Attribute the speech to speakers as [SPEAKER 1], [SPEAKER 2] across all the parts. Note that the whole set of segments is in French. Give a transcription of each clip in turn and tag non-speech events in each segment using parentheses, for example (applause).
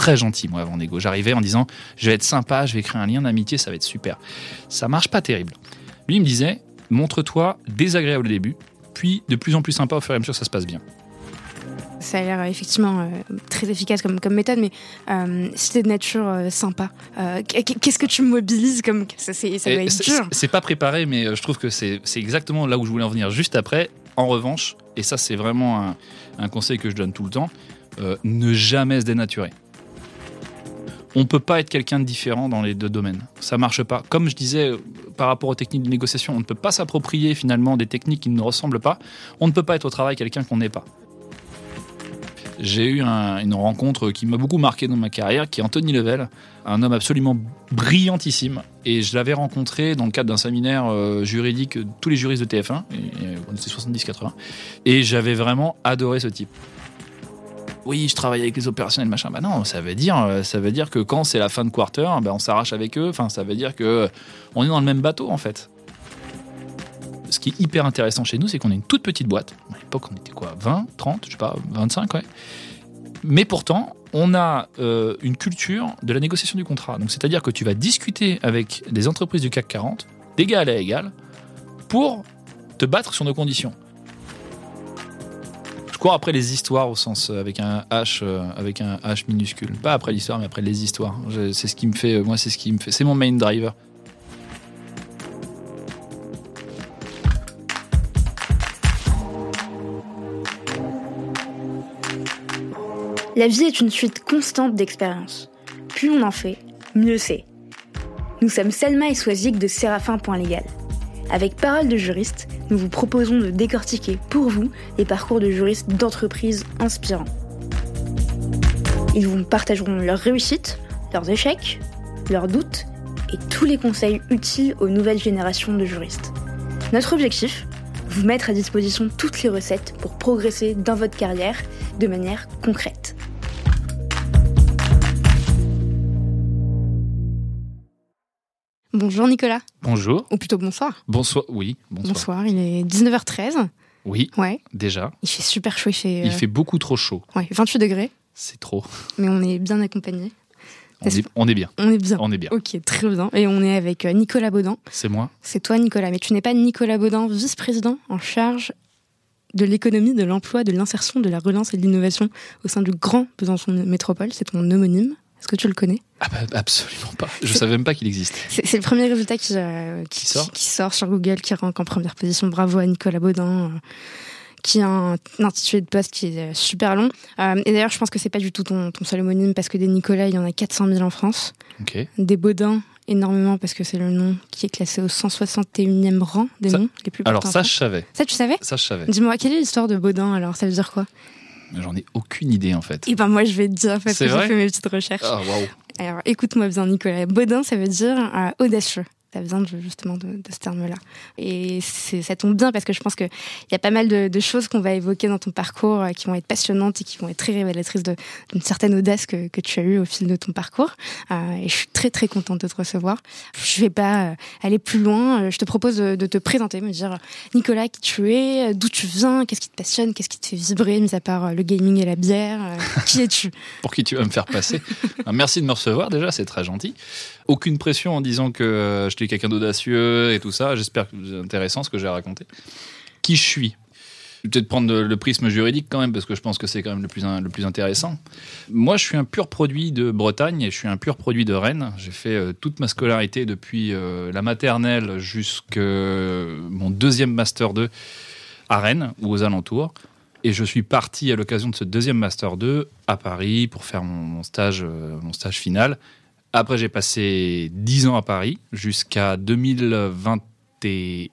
[SPEAKER 1] très gentil, moi, avant Nego. J'arrivais en disant, je vais être sympa, je vais créer un lien d'amitié, ça va être super. Ça marche pas terrible. Lui, il me disait, montre-toi désagréable au début, puis de plus en plus sympa au fur et à mesure, ça se passe bien.
[SPEAKER 2] Ça a l'air effectivement euh, très efficace comme, comme méthode, mais euh, si t'es de nature euh, sympa, euh, qu'est-ce que tu mobilises comme ça, c'est, ça doit
[SPEAKER 1] Et
[SPEAKER 2] être
[SPEAKER 1] c'est-
[SPEAKER 2] dur.
[SPEAKER 1] C'est pas préparé, mais euh, je trouve que c'est c'est exactement là où je voulais en venir juste après. En revanche, et ça c'est vraiment un, un conseil que je donne tout le temps, euh, ne jamais se dénaturer. On peut pas être quelqu'un de différent dans les deux domaines. Ça marche pas. Comme je disais euh, par rapport aux techniques de négociation, on ne peut pas s'approprier finalement des techniques qui ne nous ressemblent pas. On ne peut pas être au travail quelqu'un qu'on n'est pas. J'ai eu un- une rencontre qui m'a beaucoup marqué dans ma carrière, qui est Anthony Level, un homme absolument brillantissime. Et je l'avais rencontré dans le cadre d'un séminaire euh, juridique, tous les juristes de TF1, et, et on était 70-80. Et j'avais vraiment adoré ce type. Oui, je travaille avec les opérationnels, machin. Bah non, ça veut dire, euh, ça veut dire que quand c'est la fin de quarter, bah on s'arrache avec eux. Enfin, ça veut dire que euh, on est dans le même bateau en fait. Ce qui est hyper intéressant chez nous, c'est qu'on est une toute petite boîte. À l'époque, on était quoi 20, 30, je sais pas, 25, ouais. Mais pourtant, on a euh, une culture de la négociation du contrat. Donc, c'est-à-dire que tu vas discuter avec des entreprises du CAC 40, d'égal à égal, pour te battre sur nos conditions. Cours après les histoires au sens euh, avec un H, euh, avec un H minuscule. Pas après l'histoire, mais après les histoires. C'est ce qui me fait, euh, moi, c'est ce qui me fait, c'est mon main driver.
[SPEAKER 2] La vie est une suite constante d'expériences. Plus on en fait, mieux c'est. Nous sommes Selma et Swazik de Séraphin.légal. Avec Parole de juriste, nous vous proposons de décortiquer pour vous les parcours de juristes d'entreprises inspirants. Ils vous partageront leurs réussites, leurs échecs, leurs doutes et tous les conseils utiles aux nouvelles générations de juristes. Notre objectif Vous mettre à disposition toutes les recettes pour progresser dans votre carrière de manière concrète. Bonjour Nicolas,
[SPEAKER 1] Bonjour.
[SPEAKER 2] ou plutôt bonsoir.
[SPEAKER 1] Bonsoir. Oui, bonsoir.
[SPEAKER 2] Bonsoir, il est 19h13.
[SPEAKER 1] Oui,
[SPEAKER 2] Ouais,
[SPEAKER 1] déjà.
[SPEAKER 2] il fait super chaud, il fait,
[SPEAKER 1] Il
[SPEAKER 2] euh,
[SPEAKER 1] fait beaucoup trop chaud.
[SPEAKER 2] ouais, 28 degrés,
[SPEAKER 1] C'est trop.
[SPEAKER 2] mais on est bien accompagné.
[SPEAKER 1] On est, on est bien.
[SPEAKER 2] On est bien.
[SPEAKER 1] On est bien.
[SPEAKER 2] Ok, très bien. Et on est avec euh, Nicolas Baudin.
[SPEAKER 1] C'est moi.
[SPEAKER 2] C'est toi Nicolas, mais tu n'es pas Nicolas Baudin, vice-président en charge de l'économie, de l'emploi, de l'insertion, de la relance et de l'innovation au sein du Grand Besançon Métropole. C'est ton homonyme. Est-ce que tu le connais?
[SPEAKER 1] Ah bah, absolument pas. Je savais même pas qu'il existait.
[SPEAKER 2] C'est le premier résultat qui, euh, qui,
[SPEAKER 1] Qui sort?
[SPEAKER 2] qui sort sur Google, qui rank en première position. Bravo à Nicolas Baudin, euh, qui a un, un intitulé de poste qui est euh, super long. Euh, et d'ailleurs, je pense que c'est pas du tout ton, ton seul homonyme, parce que des Nicolas, il y en a 400 000 en France.
[SPEAKER 1] Ok.
[SPEAKER 2] Des Baudins, énormément, parce que c'est le nom qui est classé au 161e rang des
[SPEAKER 1] Ça-
[SPEAKER 2] noms les plus
[SPEAKER 1] Alors ça, je savais.
[SPEAKER 2] Ça, tu savais?
[SPEAKER 1] Ça, je savais.
[SPEAKER 2] Dis-moi, quelle est l'histoire de Baudin alors? Ça veut dire quoi?
[SPEAKER 1] J'en ai aucune idée en fait.
[SPEAKER 2] Eh ben moi, je vais te dire parce que j'ai fait mes petites recherches.
[SPEAKER 1] Ah.
[SPEAKER 2] Alors, écoute-moi bien, Nicolas. Baudin, ça veut dire euh, audacieux. Ça vient de- justement de, de ce terme-là. Et ça tombe bien parce que je pense qu'il y a pas mal de, de choses qu'on va évoquer dans ton parcours euh, qui vont être passionnantes et qui vont être très révélatrices d'une certaine audace que, que tu as eue au fil de ton parcours. Euh, et je suis très très contente de te recevoir. Je vais pas euh, aller plus loin. Je te propose de, de te présenter, me dire Nicolas qui tu es, d'où tu viens, qu'est-ce qui te passionne, qu'est-ce qui te fait vibrer, mis à part le gaming et la bière. qui es-tu? (laughs)
[SPEAKER 1] Pour qui tu vas me faire passer (laughs) Ah, Merci de me recevoir déjà, c'est très gentil. Aucune pression en disant que euh, je suis quelqu'un d'audacieux et tout ça. J'espère que c'est intéressant ce que j'ai raconté. Qui je suis? Je vais peut-être prendre le, prisme juridique quand même, parce que je pense que c'est quand même le plus, le plus intéressant. Moi, je suis un pur produit de Bretagne et je suis un pur produit de Rennes. J'ai fait euh, toute ma scolarité depuis euh, la maternelle jusqu'à mon deuxième Master 2 à Rennes ou aux alentours. Et je suis parti à l'occasion de ce deuxième Master 2 à Paris pour faire mon, stage, mon stage final. Après, j'ai passé 10 ans à Paris jusqu'à 2021.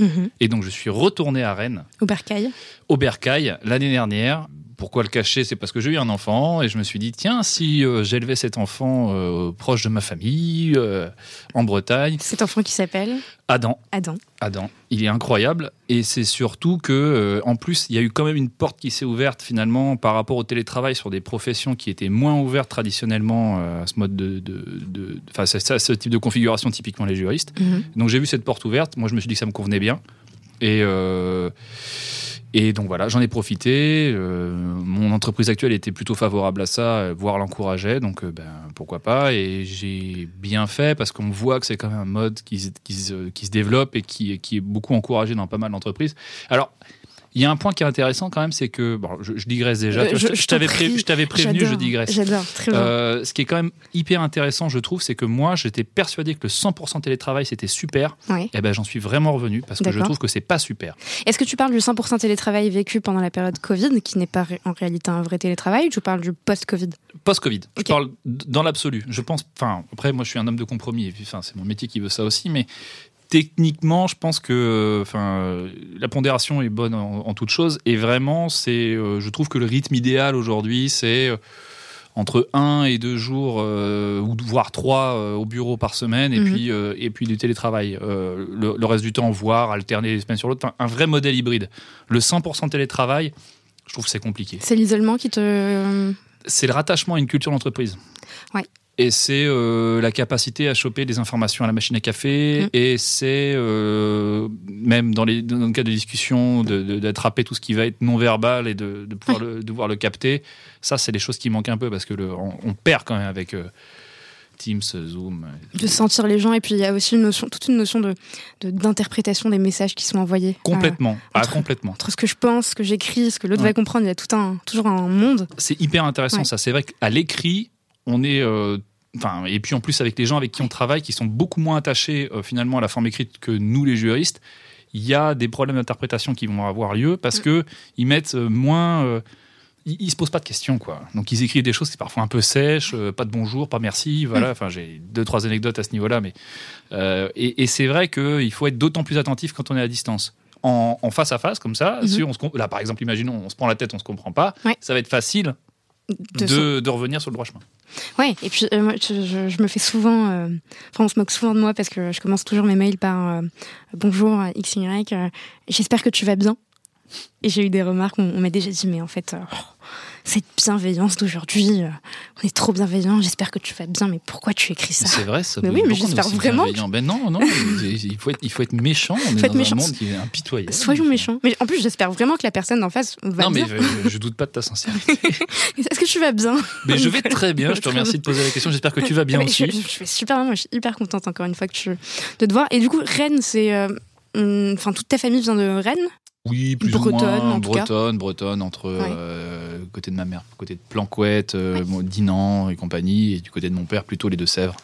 [SPEAKER 2] Mhm.
[SPEAKER 1] Et donc, je suis retourné à Rennes,
[SPEAKER 2] Au Bercail
[SPEAKER 1] au Bercail, l'année dernière. Pourquoi le cacher C'est parce que j'ai eu un enfant et je me suis dit, tiens, si euh, j'élevais cet enfant euh, proche de ma famille, euh, en Bretagne,
[SPEAKER 2] Cet enfant qui s'appelle
[SPEAKER 1] Adam,
[SPEAKER 2] Adam.
[SPEAKER 1] Adam, il est incroyable et c'est surtout que en plus il y a eu quand même une porte qui s'est ouverte finalement par rapport au télétravail sur des professions qui étaient moins ouvertes traditionnellement à ce mode de, enfin ce type de configuration typiquement les juristes.
[SPEAKER 2] Mhm.
[SPEAKER 1] Donc j'ai vu cette porte ouverte, moi je me suis dit que ça me convenait bien et Et donc voilà, j'en ai profité. euh, mon entreprise actuelle était plutôt favorable à ça, euh, voire l'encourageait, donc euh, ben, pourquoi pas. Et j'ai bien fait parce qu'on voit que c'est quand même un mode qui, qui se, qui se développe et qui, qui est beaucoup encouragé dans pas mal d'entreprises. Alors, il y a un point qui est intéressant quand même, c'est que, bon, je, je digresse déjà,
[SPEAKER 2] Euh, je-
[SPEAKER 1] je,
[SPEAKER 2] je
[SPEAKER 1] je t'avais pré- prévenu, je digresse.
[SPEAKER 2] J'adore, très bien.
[SPEAKER 1] Euh, ce qui est quand même hyper intéressant, je trouve, c'est que moi, j'étais persuadé que le 100% télétravail, c'était super.
[SPEAKER 2] Ouais.
[SPEAKER 1] Et ben, j'en suis vraiment revenu parce que je trouve que c'est pas super.
[SPEAKER 2] Est-ce que tu parles du 100% télétravail vécu pendant la période Covid, qui n'est pas en réalité un vrai télétravail, ou tu parles du post-Covid?
[SPEAKER 1] Post-Covid, je parle dans l'absolu. Je pense, enfin, après, moi, je suis un homme de compromis. Enfin, c'est mon métier qui veut ça aussi, mais techniquement, je pense que, euh, enfin, la pondération est bonne en, en toute chose. Et vraiment, c'est, euh, je trouve que le rythme idéal aujourd'hui, c'est euh, entre un et deux jours, euh, ou voire trois euh, au bureau par semaine, et
[SPEAKER 2] Mhm.
[SPEAKER 1] puis euh, et puis du télétravail. Le, le reste du temps, voire alterner les semaines sur l'autre. Enfin, un vrai modèle hybride. Le 100% télétravail, je trouve que c'est compliqué
[SPEAKER 2] C'est l'isolement qui te.
[SPEAKER 1] c'est le rattachement à une culture d'entreprise.
[SPEAKER 2] Ouais.
[SPEAKER 1] Et c'est euh, la capacité à choper des informations à la machine à café.
[SPEAKER 2] Mm.
[SPEAKER 1] Et c'est euh, même dans, les, dans le cas de discussion, de- de- d'attraper tout ce qui va être non verbal et de, de pouvoir, le, de pouvoir le capter. Ça, c'est des choses qui manquent un peu parce que le, on, on perd quand même avec euh, Teams, Zoom.
[SPEAKER 2] de sentir les gens et puis il y a aussi une notion, toute une notion de de- d'interprétation des messages qui sont envoyés. Euh,
[SPEAKER 1] Complètement. ah,
[SPEAKER 2] entre-
[SPEAKER 1] complètement.
[SPEAKER 2] entre ce que je pense, ce que j'écris, ce que l'autre
[SPEAKER 1] Ouais.
[SPEAKER 2] va comprendre, il y a tout un toujours un monde.
[SPEAKER 1] C'est hyper intéressant
[SPEAKER 2] Ouais.
[SPEAKER 1] ça. C'est vrai qu'à l'écrit, on est. euh, Enfin, et puis en plus avec les gens avec qui on travaille, qui sont beaucoup moins attachés euh, finalement à la forme écrite que nous les juristes, il y a des problèmes d'interprétation qui vont avoir lieu parce
[SPEAKER 2] Mm.
[SPEAKER 1] que ils mettent euh, moins. euh, ils, ils se posent pas de questions quoi. Donc ils écrivent des choses qui sont parfois un peu sèches, euh, pas de bonjour, pas merci,
[SPEAKER 2] Mm.
[SPEAKER 1] voilà. Enfin j'ai deux trois anecdotes à ce niveau-là, mais et, et c'est vrai qu'il faut être d'autant plus attentif quand on est à distance. En, en face à face comme ça,
[SPEAKER 2] Mhm.
[SPEAKER 1] si on se là par exemple, imaginons on se prend la tête, on se comprend pas,
[SPEAKER 2] Ouais.
[SPEAKER 1] ça va être facile
[SPEAKER 2] De
[SPEAKER 1] de, de revenir sur le droit chemin.
[SPEAKER 2] Ouais, et puis euh, moi, je, je- je me fais souvent, euh, enfin on se moque souvent de moi parce que je commence toujours mes mails par euh, bonjour XY, euh, j'espère que tu vas bien. Et j'ai eu des remarques, on, on m'a déjà dit mais en fait oh, cette bienveillance d'aujourd'hui, euh, on est trop bienveillant, j'espère que tu vas bien, mais pourquoi tu écris ça?
[SPEAKER 1] C'est vrai, ça.
[SPEAKER 2] Mais oui, mais j'espère vraiment
[SPEAKER 1] Ben non, non, il faut être, il faut être méchant. On est dans
[SPEAKER 2] méchant.
[SPEAKER 1] un monde qui est impitoyable.
[SPEAKER 2] Soyons méchants. Mais en plus j'espère vraiment que la personne d'en face va
[SPEAKER 1] Non, mais
[SPEAKER 2] bien.
[SPEAKER 1] je, je doute pas de ta sincérité. (laughs)
[SPEAKER 2] Est-ce que tu vas bien?
[SPEAKER 1] Mais je vais très bien, je te remercie de poser la question. J'espère que tu vas bien
[SPEAKER 2] Mais
[SPEAKER 1] aussi.
[SPEAKER 2] Je, je, vais super bien, moi je suis hyper contente encore une fois que tu, de te voir. Et du coup, Rennes, c'est. euh, hum, Enfin, toute ta famille vient de Rennes?
[SPEAKER 1] Oui, plus
[SPEAKER 2] Bretonne,
[SPEAKER 1] ou moins.
[SPEAKER 2] en
[SPEAKER 1] bretonne, bretonne, entre euh, côté de ma mère, côté de Planquette, euh, Dinan et compagnie, et du côté de mon père, plutôt les Deux-Sèvres.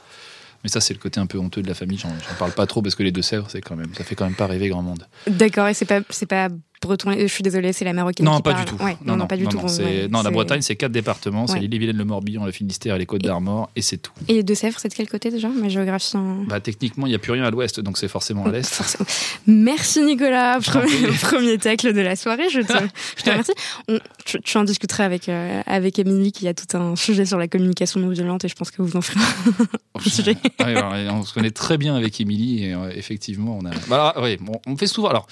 [SPEAKER 1] Mais ça, c'est le côté un peu honteux de la famille. J'en j'en parle pas trop parce que les Deux-Sèvres, c'est quand même, ça fait quand même pas rêver grand monde.
[SPEAKER 2] D'accord, et c'est pas, c'est pas breton. Je suis désolée, c'est la marocaine.
[SPEAKER 1] Non,
[SPEAKER 2] qui
[SPEAKER 1] pas
[SPEAKER 2] parle.
[SPEAKER 1] du tout.
[SPEAKER 2] Ouais, non, non, pas du tout. ouais,
[SPEAKER 1] non, la Bretagne, c'est quatre départements. C'est l'île-et-Vilaine, le Morbihan, le Finistère et les Côtes d'Armor, et c'est tout.
[SPEAKER 2] Et les Deux-Sèvres, c'est de quel côté déjà? Ma géographie. en-
[SPEAKER 1] Bah, techniquement, il n'y a plus rien à l'ouest, donc c'est forcément à l'est. (laughs)
[SPEAKER 2] Forcément. Merci Nicolas, premier, premier tacle de la soirée, je te, je te remercie. (laughs) On- tu, tu en discuteras avec, euh, avec Émilie qui a tout un sujet sur la communication non violente et je pense que vous en ferez un sujet.
[SPEAKER 1] On se connaît très bien avec Émilie et euh, effectivement, on a. Voilà, ouais, bon, on fait souvent. Alors,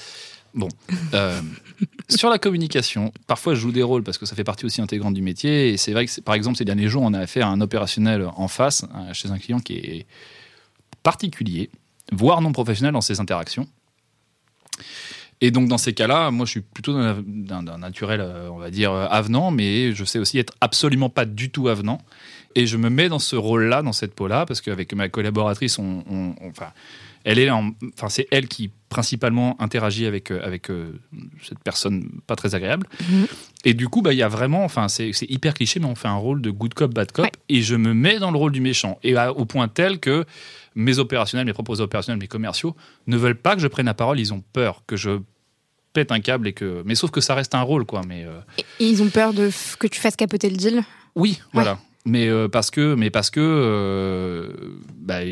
[SPEAKER 1] bon, euh, (laughs) sur la communication, parfois je joue des rôles parce que ça fait partie aussi intégrante du métier. Et c'est vrai que, par exemple, ces derniers jours, on a affaire à un opérationnel en face, euh, chez un client qui est particulier, voire non professionnel dans ses interactions. Et donc, dans ces cas-là, moi, je suis plutôt d'un- naturel, euh, on va dire, avenant, mais je sais aussi être absolument pas du tout avenant. Et je me mets dans ce rôle-là, dans cette peau-là, parce qu'avec ma collaboratrice, enfin, c'est elle qui principalement interagit avec euh, avec euh, cette personne pas très agréable.
[SPEAKER 2] Mhm.
[SPEAKER 1] Et du coup, bah, il y a vraiment, enfin, c'est hyper cliché, mais on fait un rôle de good cop, bad cop,
[SPEAKER 2] Ouais.
[SPEAKER 1] et je me mets dans le rôle du méchant. Et à- au point tel que mes opérationnels, mes propres opérationnels, mes commerciaux ne veulent pas que je prenne la parole. Ils ont peur que je pète un câble et que. Mais sauf que ça reste un rôle, quoi. Mais euh,
[SPEAKER 2] Et ils ont peur de que tu fasses capoter le deal?
[SPEAKER 1] oui, voilà. Mais euh, parce que, mais parce que, euh, bah,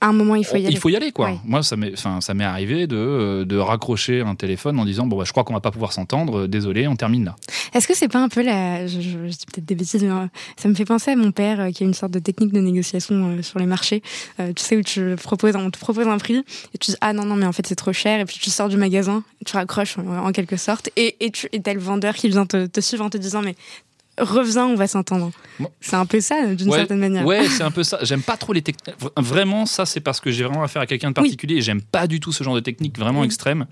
[SPEAKER 2] À un moment, il faut y aller.
[SPEAKER 1] il faut y aller, quoi.
[SPEAKER 2] Ouais.
[SPEAKER 1] Moi, ça m'est, enfin, ça m'est arrivé de, euh, de raccrocher un téléphone en disant, bon, bah, je crois qu'on va pas pouvoir s'entendre. euh, Désolé, on termine là.
[SPEAKER 2] Est-ce que c'est pas un peu la. Je, je- je dis peut-être des bêtises, mais euh, ça me fait penser à mon père euh, qui a une sorte de technique de négociation euh, sur les marchés. Euh, tu sais, où tu proposes, on te propose un prix et tu dis Ah non, non, mais en fait c'est trop cher. Et puis tu sors du magasin, tu raccroches en, en quelque sorte. Et, et tu et le vendeur qui vient te, te suivre en te disant Mais reviens, on va s'entendre. C'est un peu ça, d'une
[SPEAKER 1] Ouais,
[SPEAKER 2] certaine manière.
[SPEAKER 1] Ouais, (laughs) c'est un peu ça. J'aime pas trop les techniques. Vraiment, ça, c'est parce que j'ai vraiment affaire à quelqu'un de
[SPEAKER 2] Oui.
[SPEAKER 1] particulier et j'aime pas du tout ce genre de technique vraiment
[SPEAKER 2] Oui.
[SPEAKER 1] extrême.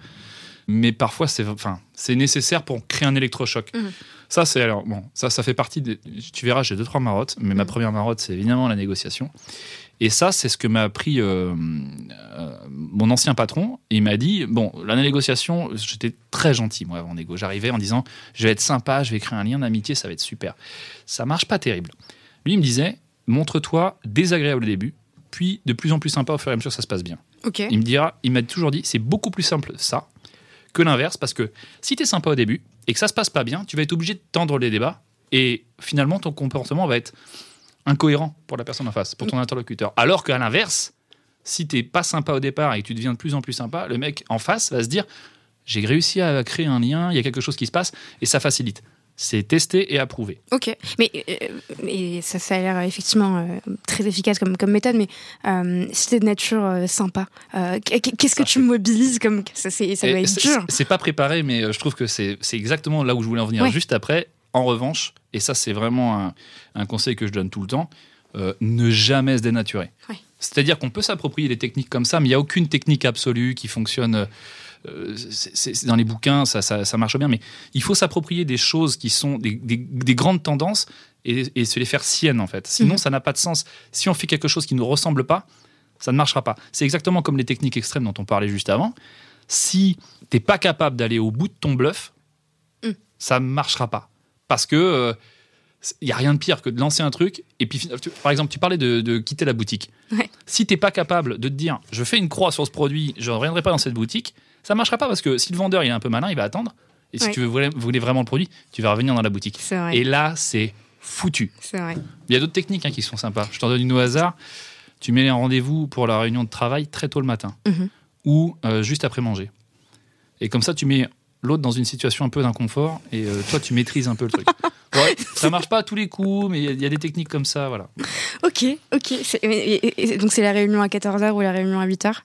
[SPEAKER 1] mais parfois c'est enfin, c'est nécessaire pour créer un électrochoc.
[SPEAKER 2] Mhm.
[SPEAKER 1] Ça, c'est alors bon, ça, ça fait partie des. Tu verras, j'ai deux trois marottes, mais ma
[SPEAKER 2] Mhm.
[SPEAKER 1] première marotte, c'est évidemment la négociation. Et ça, c'est ce que m'a appris euh, euh, mon ancien patron. Il m'a dit bon, la négociation, j'étais très gentil moi avant négo. J'arrivais en disant je vais être sympa, je vais créer un lien d'amitié, ça va être super. Ça marche pas terrible. Lui, il me disait montre-toi désagréable au début, puis de plus en plus sympa au fur et à mesure que ça se passe bien. Il me dira, il m'a toujours dit, c'est beaucoup plus simple ça que l'inverse, parce que si tu es sympa au début et que ça se passe pas bien, tu vas être obligé de tendre les débats et finalement ton comportement va être incohérent pour la personne en face, pour ton interlocuteur. Alors qu'à l'inverse, si t'es pas sympa au départ et que tu deviens de plus en plus sympa, le mec en face va se dire, j'ai réussi à créer un lien, il y a quelque chose qui se passe et ça facilite. C'est testé et approuvé.
[SPEAKER 2] Ok, mais euh, ça, ça a l'air effectivement euh, très efficace comme, comme méthode, mais euh, si t'es de nature euh, sympa, euh, qu'est-ce que
[SPEAKER 1] Ça,
[SPEAKER 2] tu mobilises comme ça, c'est- ça doit être dur.
[SPEAKER 1] C'est pas préparé, mais euh, je trouve que c'est c'est exactement là où je voulais en venir
[SPEAKER 2] Ouais.
[SPEAKER 1] juste après. En revanche, et ça c'est vraiment un, un conseil que je donne tout le temps, euh, ne jamais se dénaturer. C'est-à-dire qu'on peut s'approprier des techniques comme ça, mais il n'y a aucune technique absolue qui fonctionne. euh, c'est- dans les bouquins, ça, ça, ça marche bien, mais il faut s'approprier des choses qui sont des, des- des grandes tendances et, et se les faire siennes en fait. Sinon,
[SPEAKER 2] Mhm.
[SPEAKER 1] ça n'a pas de sens. Si on fait quelque chose qui ne nous ressemble pas, ça ne marchera pas. C'est exactement comme les techniques extrêmes dont on parlait juste avant. Si t'es pas capable d'aller au bout de ton bluff,
[SPEAKER 2] Mm.
[SPEAKER 1] ça ne marchera pas. Parce que il y a rien de pire que de lancer un truc et puis tu- par exemple tu parlais de, de quitter la boutique.
[SPEAKER 2] Ouais.
[SPEAKER 1] Si t'es pas capable de te dire je fais une croix sur ce produit, je ne reviendrai pas dans cette boutique, ça marchera pas parce que si le vendeur il est un peu malin, il va attendre. Et si
[SPEAKER 2] Ouais.
[SPEAKER 1] tu veux, voulais, vraiment le produit, tu vas revenir dans la boutique. Et là, c'est foutu.
[SPEAKER 2] Vrai.
[SPEAKER 1] Il y a d'autres techniques hein, qui sont sympas. Je t'en donne une au hasard. Tu mets un rendez-vous pour la réunion de travail très tôt le matin
[SPEAKER 2] Mhm.
[SPEAKER 1] ou euh, juste après manger. Et comme ça, tu mets l'autre dans une situation un peu d'inconfort et euh, toi, tu maîtrises un peu le truc. (laughs) Ouais, ça marche pas à tous les coups, mais il y a- il y, a des techniques comme ça. Voilà.
[SPEAKER 2] Ok, ok. Et- donc c'est la réunion à 14h ou la réunion à 8h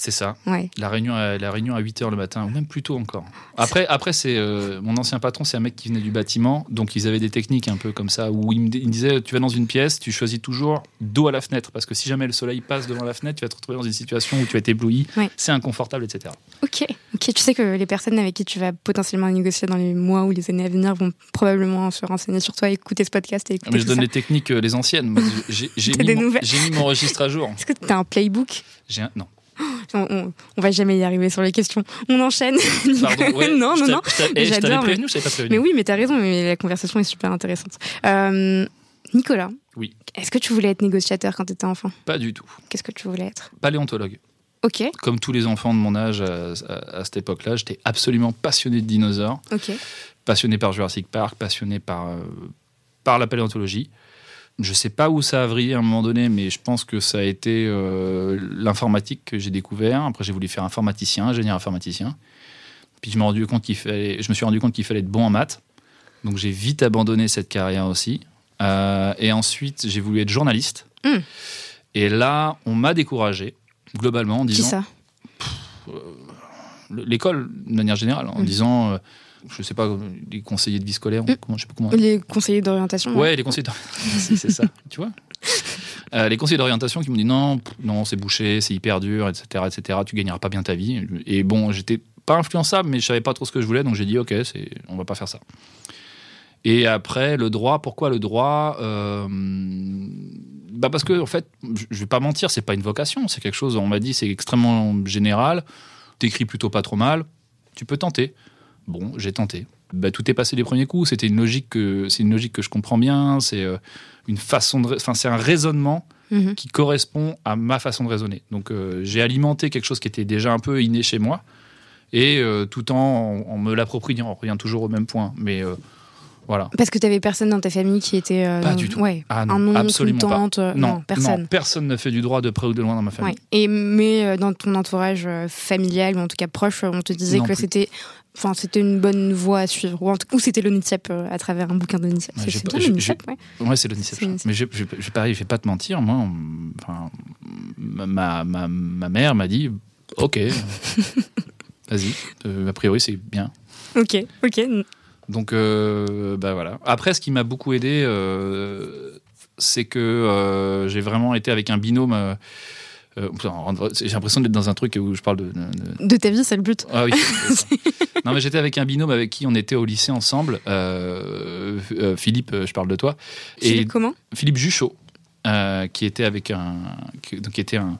[SPEAKER 1] C'est ça.
[SPEAKER 2] Ouais.
[SPEAKER 1] La réunion, à, la réunion à 8h le matin, ou même plus tôt encore. Après, après c'est euh, mon ancien patron, c'est un mec qui venait du bâtiment, donc ils avaient des techniques un peu comme ça, où il me, il me disait, tu vas dans une pièce, tu choisis toujours dos à la fenêtre, parce que si jamais le soleil passe devant la fenêtre, tu vas te retrouver dans une situation où tu vas être ébloui,
[SPEAKER 2] Ouais.
[SPEAKER 1] c'est inconfortable, etc.
[SPEAKER 2] Ok, ok. Tu sais que les personnes avec qui tu vas potentiellement négocier dans les mois ou les années à venir vont probablement se renseigner sur toi, écouter ce podcast et écouter
[SPEAKER 1] Mais je donne
[SPEAKER 2] ça.
[SPEAKER 1] les techniques, euh, les anciennes. J'ai (laughs) mis,
[SPEAKER 2] des
[SPEAKER 1] mon-
[SPEAKER 2] nouvelles
[SPEAKER 1] j'ai mis mon registre à jour.
[SPEAKER 2] Est-ce que tu as un playbook?
[SPEAKER 1] J'ai un- Non,
[SPEAKER 2] on, on, on va jamais y arriver sur les questions. On enchaîne. (laughs)
[SPEAKER 1] pardon. ouais, (laughs)
[SPEAKER 2] non, non, non.
[SPEAKER 1] eh,
[SPEAKER 2] J'adore, mais-. Mais oui, mais t'as raison, mais la conversation est super intéressante. Euh, Nicolas.
[SPEAKER 1] Oui.
[SPEAKER 2] Est-ce que tu voulais être négociateur quand tu étais enfant?
[SPEAKER 1] Pas du tout.
[SPEAKER 2] Qu'est-ce que tu voulais être?
[SPEAKER 1] Paléontologue.
[SPEAKER 2] Ok,
[SPEAKER 1] Comme tous les enfants de mon âge à, à- à cette époque-là, j'étais absolument passionné de dinosaures.
[SPEAKER 2] ok.
[SPEAKER 1] passionné par Jurassic Park, passionné par, euh, par la paléontologie. Je sais pas où ça a vrillé à un moment donné, mais je pense que ça a été euh, l'informatique que j'ai découvert. Après, j'ai voulu faire informaticien, ingénieur informaticien. Puis je me, rendu compte fallait, je me suis rendu compte qu'il fallait être bon en maths. Donc j'ai vite abandonné cette carrière aussi. Euh, et ensuite, j'ai voulu être journaliste.
[SPEAKER 2] Mm.
[SPEAKER 1] Et là, on m'a découragé, globalement, en
[SPEAKER 2] Qui
[SPEAKER 1] disant
[SPEAKER 2] ça?
[SPEAKER 1] L'école, de manière générale, en
[SPEAKER 2] Mm.
[SPEAKER 1] disant, euh, je sais pas, les conseillers de vie scolaire, comment, je sais pas comment.
[SPEAKER 2] Les conseillers d'orientation
[SPEAKER 1] Ouais, les conseillers d'orientation, (laughs) c'est ça, tu vois. Euh, les conseillers d'orientation qui m'ont dit non, non, c'est bouché, c'est hyper dur, etc., etc. Tu gagneras pas bien ta vie. Et bon, j'étais pas influençable, mais je savais pas trop ce que je voulais, donc j'ai dit ok, c'est, on va pas faire ça. Et après, le droit, pourquoi le droit Euh, bah Parce que, en fait, je je vais pas mentir, c'est pas une vocation, c'est quelque chose, on m'a dit, c'est extrêmement général, t'écris plutôt pas trop mal, tu peux tenter. Bon, j'ai tenté. Bah, tout est passé des premiers coups, c'était une logique que, c'est une logique que je comprends bien, c'est euh, une façon de, enfin, c'est un raisonnement
[SPEAKER 2] Mhm.
[SPEAKER 1] qui correspond à ma façon de raisonner. Donc euh, j'ai alimenté quelque chose qui était déjà un peu inné chez moi, et euh, tout en, en me l'appropriant, on revient toujours au même point. Mais euh, voilà.
[SPEAKER 2] Parce que t'avais personne dans ta famille qui était. euh,
[SPEAKER 1] Pas du tout.
[SPEAKER 2] Ouais.
[SPEAKER 1] Ah non,
[SPEAKER 2] un oncle,
[SPEAKER 1] absolument
[SPEAKER 2] une
[SPEAKER 1] pas.
[SPEAKER 2] tante, euh, non, personne.
[SPEAKER 1] non, personne ne fait du droit de près ou de loin dans ma famille.
[SPEAKER 2] Ouais. Et mais euh, dans ton entourage familial ou en tout cas proche, on te disait
[SPEAKER 1] Non
[SPEAKER 2] que c'était, enfin c'était une bonne voie à suivre ou, en tout- ou c'était l'ONICEP euh, à travers un bouquin d'ONICEP.
[SPEAKER 1] Ouais,
[SPEAKER 2] c'est
[SPEAKER 1] pas-
[SPEAKER 2] bien l'ONICEP, ouais.
[SPEAKER 1] Ouais, c'est l'ONICEF. Mais je, je, je, pareil, je vais pas te mentir, moi, enfin, ma, ma, ma mère m'a dit, ok, (laughs) vas-y, euh, a priori c'est bien.
[SPEAKER 2] Ok, ok.
[SPEAKER 1] Donc, euh, bah voilà. Après, ce qui m'a beaucoup aidé, euh, c'est que euh, j'ai vraiment été avec un binôme J'ai l'impression d'être dans un truc où je parle de.
[SPEAKER 2] De, de ta vie, c'est le but.
[SPEAKER 1] Ah oui. (laughs) (laughs) non, mais j'étais avec un binôme avec qui on était au lycée ensemble. Euh, Philippe, je parle de toi.
[SPEAKER 2] Philippe, Et comment?
[SPEAKER 1] Philippe Juchot, qui était avec un. Qui, donc, qui était un,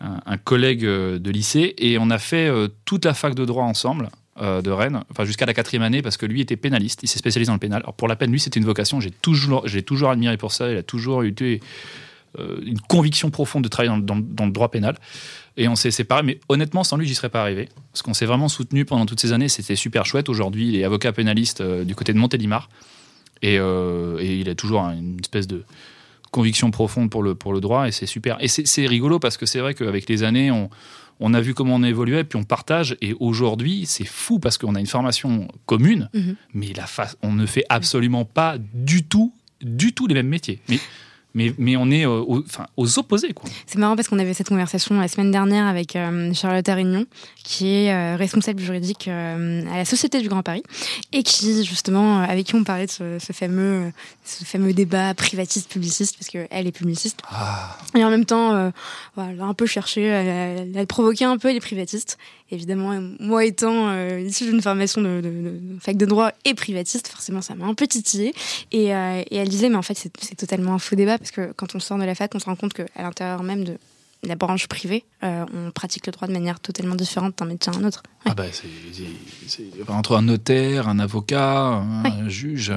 [SPEAKER 1] un, un, collègue de lycée. Et on a fait toute la fac de droit ensemble. De Rennes, enfin jusqu'à la quatrième année, parce que lui était pénaliste, il s'est spécialisé dans le pénal. Alors pour la peine, lui, c'était une vocation, j'ai toujours, j'ai toujours admiré pour ça, il a toujours été euh, une conviction profonde de travailler dans, le droit pénal. Et on s'est séparés, mais honnêtement, sans lui, j'y serais pas arrivé. Parce qu'on s'est vraiment soutenu pendant toutes ces années, c'était super chouette. Aujourd'hui, il est avocat pénaliste euh, du côté de Montélimar. Et, euh, et, il a toujours une espèce de conviction profonde pour le, pour le droit, et c'est super. Et c'est rigolo parce que c'est vrai qu'avec les années, on, on a vu comment on évoluait, puis on partage. Et aujourd'hui, c'est fou parce qu'on a une formation commune, mhm. mais la on ne fait absolument pas du tout, du tout les mêmes métiers. Mais mais, mais on est euh, aux, enfin, aux opposés.
[SPEAKER 2] C'est marrant parce qu'on avait cette conversation la semaine dernière avec euh, Charlotte Arignon, qui est euh, responsable juridique à la Société du Grand Paris, et qui, justement, avec qui on parlait de ce, fameux, ce fameux débat privatiste-publiciste, parce qu'elle est publiciste. Ah. Et en même temps, voilà, un peu cherché, elle, elle, provoquait un peu les privatistes. Évidemment, moi étant issue d'une formation de, de, fac de droit et privatiste, forcément, ça m'a un peu titillé. Et, et, elle disait, mais en fait, c'est totalement un faux débat parce que quand on sort de la fac, on se rend compte qu'à l'intérieur même de la branche privée, euh, on pratique le droit de manière totalement différente d'un métier à un autre.
[SPEAKER 1] Ah bah c'est entre un notaire, un avocat, un juge,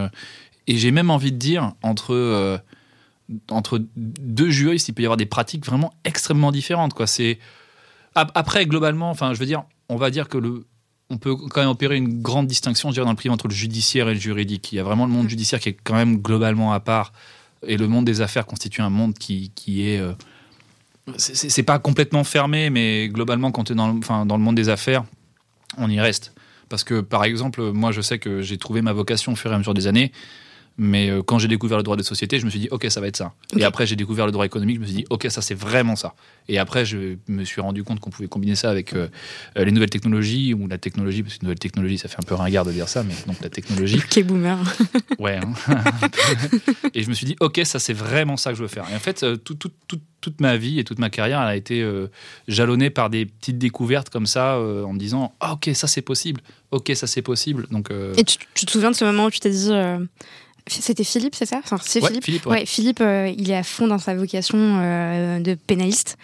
[SPEAKER 1] et j'ai même envie de dire entre euh, entre deux juristes, il peut y avoir des pratiques vraiment extrêmement différentes. Quoi. C'est après globalement, enfin, je veux dire, on va dire que le on peut quand même opérer une grande distinction, je dirais, dans le privé entre le judiciaire et le juridique. Il y a vraiment le monde mm. judiciaire qui est quand même globalement à part et le monde des affaires constitue un monde qui, qui est. Euh, c'est pas complètement fermé, mais globalement, quand tu es dans, enfin, dans le monde des affaires, on y reste. Parce que, par exemple, moi, je sais que j'ai trouvé ma vocation au fur et à mesure des années. Mais euh, quand j'ai découvert le droit des sociétés, je me suis dit, OK, ça va être ça. Et après, j'ai découvert le droit économique, je me suis dit, OK, ça, c'est vraiment ça. Et après, je me suis rendu compte qu'on pouvait combiner ça avec euh, euh, les nouvelles technologies, ou la technologie, parce que nouvelle technologie, ça fait un peu ringard de dire ça, mais donc la technologie. (laughs)
[SPEAKER 2] Ok, boomer. (laughs)
[SPEAKER 1] ouais. Hein. (laughs) et je me suis dit, OK, ça, c'est vraiment ça que je veux faire. Et en fait, toute ma vie et toute ma carrière, elle a été jalonnée par des petites découvertes comme ça, en me disant, ah, OK, ça, c'est possible. OK, ça, c'est possible. Donc,
[SPEAKER 2] Et tu, tu, te souviens de ce moment où tu t'es dit c'était Philippe, c'est ça enfin, C'est Philippe.
[SPEAKER 1] Philippe,
[SPEAKER 2] ouais. Philippe euh, il est à fond dans sa vocation euh, de pénaliste.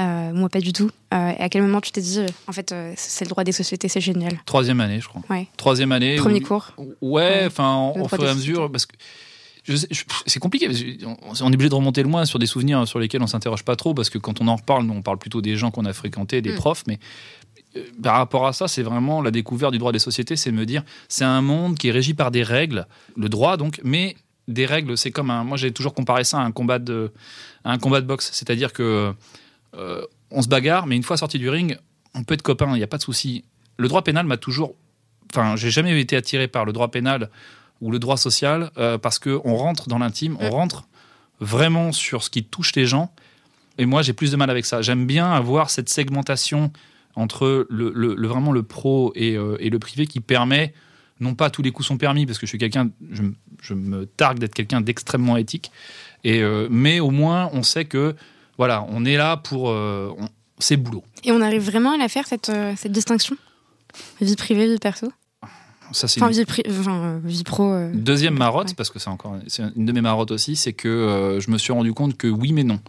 [SPEAKER 2] Euh, moi, pas du tout. à quel moment tu t'es dit, en fait, c'est le droit des sociétés, c'est génial
[SPEAKER 1] Troisième année, je crois. Troisième année.
[SPEAKER 2] Premier cours.
[SPEAKER 1] Ouais, enfin, au fur et à mesure, parce que c'est compliqué. On est obligé de remonter loin sur des souvenirs sur lesquels on s'interroge pas trop, parce que quand on en reparle, nous, on parle plutôt des gens qu'on a fréquentés, des mm. profs, mais par rapport à ça, c'est vraiment la découverte du droit des sociétés, c'est me dire, c'est un monde qui est régi par des règles, le droit donc, mais des règles, c'est comme un. Moi, j'ai toujours comparé ça à un combat de, un combat de boxe, c'est-à-dire que euh, on se bagarre, mais une fois sorti du ring, on peut être copain, il n'y a pas de souci. Le droit pénal m'a toujours, enfin, j'ai jamais été attiré par le droit pénal ou le droit social euh, parce que on rentre dans l'intime, on rentre vraiment sur ce qui touche les gens. Et moi, j'ai plus de mal avec ça. J'aime bien avoir cette segmentation entre le, vraiment le pro euh, et, le privé qui permet, non pas tous les coups sont permis, parce que je suis quelqu'un, je, me targue d'être quelqu'un d'extrêmement éthique, et, euh, mais au moins on sait que voilà, on est là pour. Euh, c'est boulot.
[SPEAKER 2] Et on arrive vraiment à la faire, cette, cette distinction? Vie privée, vie perso?
[SPEAKER 1] Ça,
[SPEAKER 2] enfin, vie, vie, pro.
[SPEAKER 1] Deuxième marotte, parce que c'est encore une de mes marottes aussi, c'est que je me suis rendu compte que oui, mais non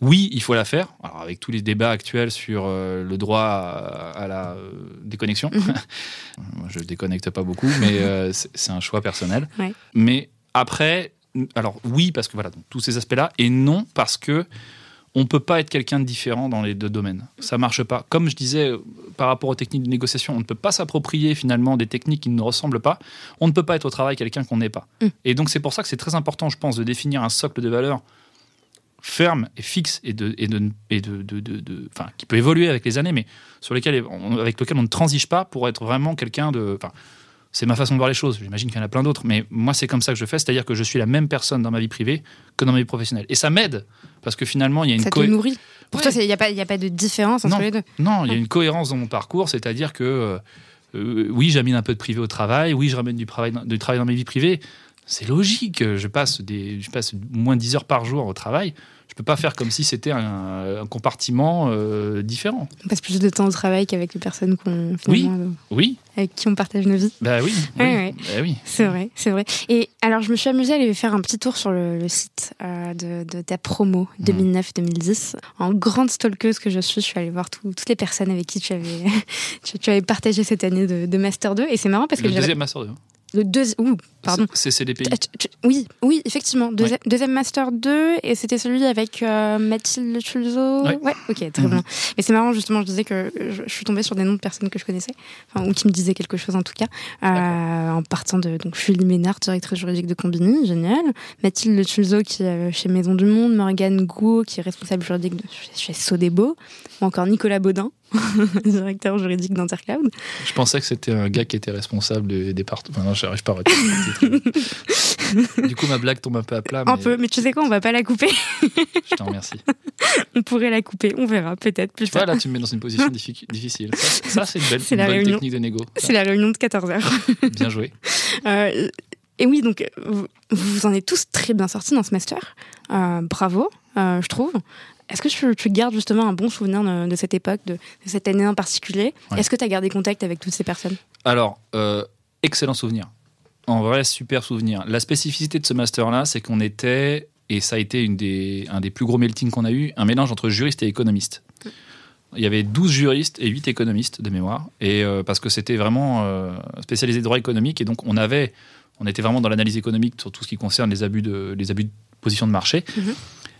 [SPEAKER 1] oui, il faut la faire. Alors, avec tous les débats actuels sur euh, le droit à, la euh, déconnexion, mhm. (laughs) je ne déconnecte pas beaucoup, mais euh, (laughs) c'est un choix personnel. Mais après, alors oui, parce que voilà, tous ces aspects-là, et non, parce que on peut pas être quelqu'un de différent dans les deux domaines. Ça marche pas. Comme je disais par rapport aux techniques de négociation, on ne peut pas s'approprier finalement des techniques qui ne ressemblent pas. On ne peut pas être au travail quelqu'un qu'on n'est pas. Mm. Et donc c'est pour ça que c'est très important, je pense, de définir un socle de valeurs ferme et fixe et de et de et de, de, qui peut évoluer avec les années mais sur lesquels avec lequel on ne transige pas pour être vraiment quelqu'un de enfin c'est ma façon de voir les choses. J'imagine qu'il y en a plein d'autres mais moi c'est comme ça que je fais. C'est-à-dire que je suis la même personne dans ma vie privée que dans ma vie professionnelle et ça m'aide parce que finalement il y a une
[SPEAKER 2] ça te nourrit. Pour toi il n'y a pas il a pas de différence entre
[SPEAKER 1] non,
[SPEAKER 2] les deux.
[SPEAKER 1] Non il y a une cohérence dans mon parcours c'est-à-dire que euh, euh, oui j'amène un peu de privé au travail oui je ramène du travail du travail dans ma vie privée c'est logique je passe des je passe moins de 10 heures par jour au travail Je peux pas faire comme si c'était un, un compartiment euh, différent.
[SPEAKER 2] On passe plus de temps au travail qu'avec les personnes qu'on,
[SPEAKER 1] Oui.
[SPEAKER 2] euh,
[SPEAKER 1] Oui,
[SPEAKER 2] avec qui on partage nos vies.
[SPEAKER 1] bah oui. oui,
[SPEAKER 2] Ouais, ouais.
[SPEAKER 1] bah oui.
[SPEAKER 2] C'est vrai, c'est vrai. Et alors, je me suis amusée à aller faire un petit tour sur le, le site euh, de, de ta promo
[SPEAKER 1] Hmm.
[SPEAKER 2] 2009-2010. En grande stalkeuse que je suis, je suis allée voir tout- toutes les personnes avec qui tu avais, (laughs) tu, tu avais partagé cette année de, de Master 2. Et c'est marrant parce que
[SPEAKER 1] Le deuxième master 2.
[SPEAKER 2] Le deuxième. Pardon.
[SPEAKER 1] C'est CDPI.
[SPEAKER 2] Oui, oui, effectivement. Deuxi- Deuxième Master 2, et c'était celui avec euh, Mathilde Chulzo.
[SPEAKER 1] Ouais.
[SPEAKER 2] ok, très
[SPEAKER 1] Mhm.
[SPEAKER 2] bien. Mais c'est marrant, justement, je disais que je, je suis tombée sur des noms de personnes que je connaissais, enfin, ou qui me disaient quelque chose en tout cas, euh, en partant de donc, Julie Ménard, directrice juridique de Combini, génial. Mathilde Chulzo, qui est euh, chez Maison du Monde, Morgane Gou, qui est responsable juridique de, chez Sodebo, ou encore Nicolas Baudin, (laughs) directeur juridique d'Intercloud.
[SPEAKER 1] Je pensais que c'était un gars qui était responsable des départements. Enfin, non, j'arrive pas à titre. (laughs) Du coup, ma blague tombe un peu à plat.
[SPEAKER 2] Un
[SPEAKER 1] mais
[SPEAKER 2] peu, mais tu sais quoi, on va pas la couper. (laughs)
[SPEAKER 1] Je t'en remercie.
[SPEAKER 2] on pourrait la couper, on verra, peut-être plus
[SPEAKER 1] Tu vois,
[SPEAKER 2] tard.
[SPEAKER 1] là, tu me mets dans une position diffi- difficile. Ça, ça, c'est une belle, une
[SPEAKER 2] la
[SPEAKER 1] bonne
[SPEAKER 2] réunion.
[SPEAKER 1] technique de négo.
[SPEAKER 2] C'est la réunion de 14h.
[SPEAKER 1] Bien joué.
[SPEAKER 2] Euh, et oui, donc vous, vous en êtes tous très bien sortis dans ce master. Euh, bravo, euh, je trouve. Est-ce que tu, tu gardes justement un bon souvenir de, de cette époque, de, de cette année en particulier
[SPEAKER 1] Ouais.
[SPEAKER 2] Est-ce que tu as gardé contact avec toutes ces personnes?
[SPEAKER 1] Alors, euh, excellent souvenir. En vrai, super souvenir. La spécificité de ce master-là, c'est qu'on était, et ça a été une des, un des plus gros melting qu'on a eu, un mélange entre juristes et économistes. Il y avait 12 juristes et 8 économistes de mémoire, et euh, parce que c'était vraiment euh, spécialisé droit économique, et donc on avait, on était vraiment dans l'analyse économique sur tout ce qui concerne les abus de, les abus de position de marché.
[SPEAKER 2] Mhm.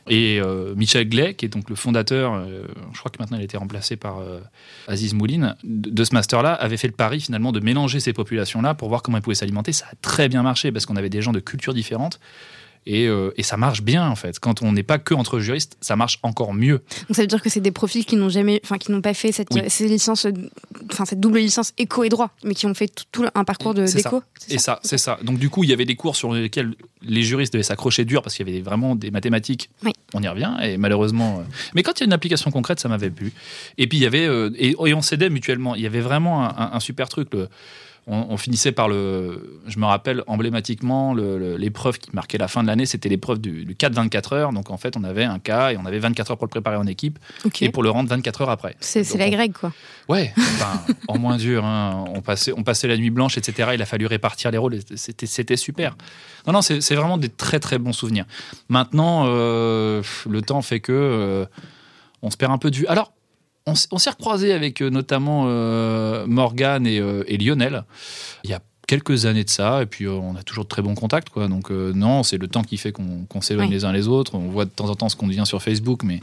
[SPEAKER 1] Et euh, Michel Glay, qui est donc le fondateur, euh, je crois que maintenant il a été remplacé par euh, Aziz Mouline, de, ce master-là, avait fait le pari finalement de mélanger ces populations-là pour voir comment ils pouvaient s'alimenter. Ça a très bien marché parce qu'on avait des gens de cultures différentes. Et, euh, et ça marche bien en fait. Quand on n'est pas que entre juristes, ça marche encore mieux.
[SPEAKER 2] Donc ça veut dire que c'est des profils qui n'ont jamais, enfin qui n'ont pas fait cette,
[SPEAKER 1] Oui.
[SPEAKER 2] ces licences, euh, enfin cette double licence éco et droit, mais qui ont fait tout, tout un parcours de d'éco.
[SPEAKER 1] Et ça, c'est ça. Donc du coup, il y avait des cours sur lesquels les juristes devaient s'accrocher dur parce qu'il y avait vraiment des mathématiques.
[SPEAKER 2] Oui.
[SPEAKER 1] On y revient. Et malheureusement, euh, mais quand il y a une application concrète, ça m'avait plu. Et puis il y avait euh, et, et on s'aidait mutuellement. Il y avait vraiment un, un- un super truc. le- on, on finissait par le. Je me rappelle emblématiquement l'épreuve qui marquait la fin de l'année, c'était l'épreuve du, du cas de 24 heures. Donc en fait, on avait un cas et on avait 24 heures pour le préparer en équipe et pour le rendre 24 heures après.
[SPEAKER 2] C'est la grecque quoi.
[SPEAKER 1] Ouais, (laughs) enfin, en moins dur. hein. On, passait, on passait la nuit blanche, etc. Il a fallu répartir les rôles. C'était, super. Non, non, c'est, vraiment des très, très bons souvenirs. Maintenant, euh, le temps fait que euh, on se perd un peu vue. Alors, on, s'est recroisé avec euh, notamment euh, Morgane et, euh, et Lionel il y a quelques années de ça. Et puis, euh, on a toujours de très bons contacts. Quoi. Donc, non, c'est le temps qui fait qu'on, qu'on s'éloigne les uns les autres. On voit de temps en temps ce qu'on devient sur Facebook, mais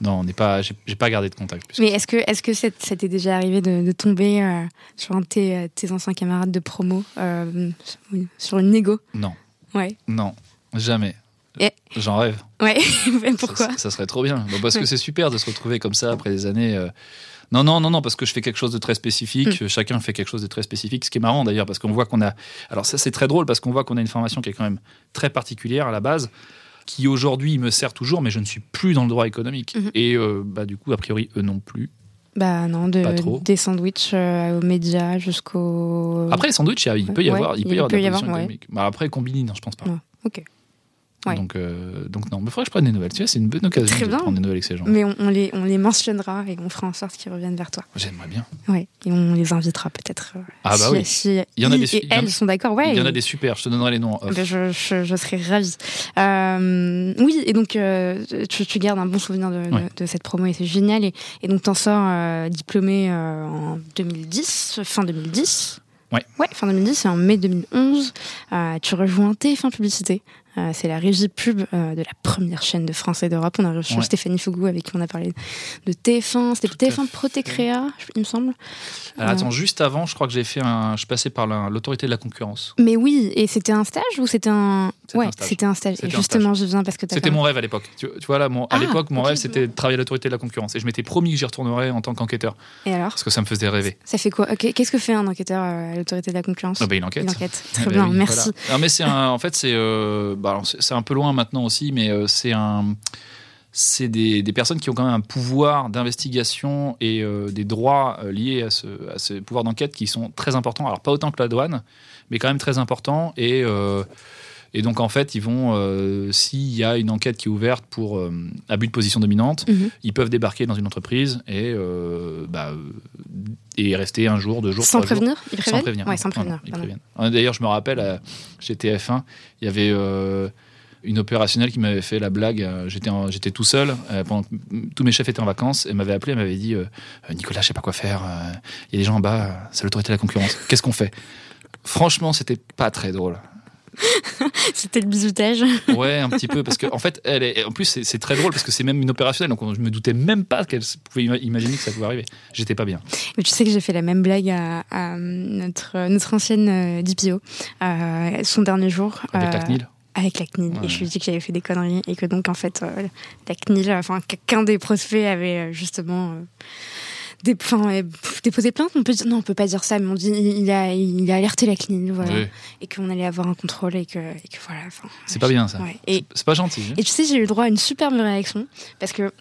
[SPEAKER 1] non, on n'est pas, j'ai, pas gardé de contact. plus
[SPEAKER 2] Mais est-ce que, est-ce que ça t'est déjà arrivé de, de tomber euh, sur un de tes, tes anciens camarades de promo, euh, sur une négo
[SPEAKER 1] Non.
[SPEAKER 2] Ouais.
[SPEAKER 1] Non, jamais.
[SPEAKER 2] Et-
[SPEAKER 1] J'en rêve.
[SPEAKER 2] Ouais, (laughs) pourquoi
[SPEAKER 1] ça, ça serait trop bien. Bah, parce
[SPEAKER 2] Ouais.
[SPEAKER 1] que c'est super de se retrouver comme ça après des années. euh. Non, non, non, non, parce que je fais quelque chose de très spécifique.
[SPEAKER 2] Mm.
[SPEAKER 1] Chacun fait quelque chose de très spécifique. Ce qui est marrant d'ailleurs, parce qu'on voit qu'on a. Alors, ça, c'est très drôle parce qu'on voit qu'on a une formation qui est quand même très particulière à la base, qui aujourd'hui me sert toujours, mais je ne suis plus dans le droit économique.
[SPEAKER 2] Mhm.
[SPEAKER 1] Et euh, bah, du coup, a priori, eux non plus.
[SPEAKER 2] Bah non, de, des sandwichs euh, aux médias jusqu'au.
[SPEAKER 1] Après, les sandwichs, il y a- il peut y avoir, il peut y avoir
[SPEAKER 2] peut y avoir, ouais.
[SPEAKER 1] Bah, après, Combini, non, je pense pas.
[SPEAKER 2] Ok. Ouais.
[SPEAKER 1] Donc, euh, donc, non, mais il faudrait que je prenne des nouvelles. Tu vois, c'est une bonne occasion
[SPEAKER 2] Très
[SPEAKER 1] de
[SPEAKER 2] bien.
[SPEAKER 1] prendre des nouvelles avec ces gens.
[SPEAKER 2] Mais on, on les, on les mentionnera et on fera en sorte qu'ils reviennent vers toi.
[SPEAKER 1] J'aimerais bien.
[SPEAKER 2] Ouais. Et on les invitera peut-être. euh,
[SPEAKER 1] Ah bah
[SPEAKER 2] si,
[SPEAKER 1] oui.
[SPEAKER 2] si
[SPEAKER 1] Il y en a des-
[SPEAKER 2] et elles sont d'accord. Ouais.
[SPEAKER 1] Il y en a des super, je te donnerai les noms.
[SPEAKER 2] Ben, je, je, je serais ravie. Euh, oui, et donc euh, tu, tu gardes un bon souvenir de, de- cette promo et c'est génial. Et, et donc t'en sors diplômé en 2010, fin 2010.
[SPEAKER 1] Ouais.
[SPEAKER 2] Ouais, fin 2010 et en mai 2011, euh, tu rejoins TF1 Publicité. Euh, c'est la régie pub euh, de la première chaîne de France et d'Europe. On a reçu
[SPEAKER 1] Ouais.
[SPEAKER 2] Stéphanie Fougou avec qui on a parlé de TF1. C'était
[SPEAKER 1] Tout à
[SPEAKER 2] TF1 Protecréa, je- il me semble.
[SPEAKER 1] Alors attends, juste avant, je crois que j'ai fait un. Je passé par la- l'autorité de la concurrence.
[SPEAKER 2] Mais oui, et c'était un stage ou c'était un. Ouais,
[SPEAKER 1] stage.
[SPEAKER 2] c'était un stage. Et
[SPEAKER 1] un
[SPEAKER 2] justement, je viens parce que
[SPEAKER 1] C'était mon rêve à l'époque. Tu, tu vois là, mon- à
[SPEAKER 2] Ah,
[SPEAKER 1] l'époque, mon rêve c'était de travailler à l'autorité de la concurrence. Et je m'étais promis que j'y retournerais en tant qu'enquêteur.
[SPEAKER 2] Et alors
[SPEAKER 1] Parce que ça me faisait rêver.
[SPEAKER 2] Ça fait quoi? Qu'est-ce que fait un enquêteur euh, à l'autorité de la concurrence?
[SPEAKER 1] Ah bah, une enquête.
[SPEAKER 2] Enquête. (laughs) Très
[SPEAKER 1] ben
[SPEAKER 2] bien,
[SPEAKER 1] oui,
[SPEAKER 2] merci.
[SPEAKER 1] voilà. Non, mais c'est un- en fait, c'est euh, bah, c'est un peu loin maintenant aussi, mais euh, c'est un. C'est des, personnes qui ont quand même un pouvoir d'investigation et euh, des droits euh, liés à ce, à pouvoir d'enquête qui sont très importants. Alors, pas autant que la douane, mais quand même très importants. Et, Et donc, en fait, ils vont, euh, s'il y a une enquête qui est ouverte pour euh, abus de position dominante,
[SPEAKER 2] Mhm.
[SPEAKER 1] ils peuvent débarquer dans une entreprise et, euh, bah, et rester un jour, deux jours,
[SPEAKER 2] Sans
[SPEAKER 1] trois jours.
[SPEAKER 2] prévenir Ils
[SPEAKER 1] Sans
[SPEAKER 2] préviennent
[SPEAKER 1] prévenir.
[SPEAKER 2] Ouais, sans prévenir.
[SPEAKER 1] Euh, D'ailleurs, je me rappelle, chez TF1, il y avait une opérationnelle qui m'avait fait la blague. J'étais tout seul, euh, pendant que tous mes chefs étaient en vacances, et m'avait appelé, elle m'avait dit euh, Nicolas, je sais pas quoi faire, euh, il y a des gens en bas, c'est l'autorité de la concurrence. Qu'est-ce qu'on fait? Franchement, c'était pas très drôle. (laughs)
[SPEAKER 2] C'était le bisoutage. (laughs)
[SPEAKER 1] Ouais, un petit peu, parce qu'en en fait, elle est, en plus, c'est très drôle parce que c'est même une opérationnelle, donc on- je me doutais même pas qu'elle pouvait ima- imaginer que ça pouvait arriver. J'étais pas bien.
[SPEAKER 2] Mais tu sais que j'ai fait la même blague à, à notre, notre ancienne euh, DPO, euh, son dernier jour.
[SPEAKER 1] Avec
[SPEAKER 2] euh,
[SPEAKER 1] la CNIL.
[SPEAKER 2] Avec la CNIL.
[SPEAKER 1] Ouais.
[SPEAKER 2] Et je lui ai dit que j'avais fait des conneries et que donc, en fait, euh, la CNIL, enfin, qu'un des prospects avait euh, justement. Euh, des, enfin, euh, pff, déposé plainte, on peut dire, non, on peut pas dire ça, mais on dit il a, il a alerté la CNIL, voilà,
[SPEAKER 1] Oui.
[SPEAKER 2] et qu'on allait avoir un contrôle et que, et que voilà.
[SPEAKER 1] C'est pas bien ça.
[SPEAKER 2] ouais. Et,
[SPEAKER 1] C'est pas gentil. hein.
[SPEAKER 2] et tu sais, j'ai eu le droit à une superbe réaction parce que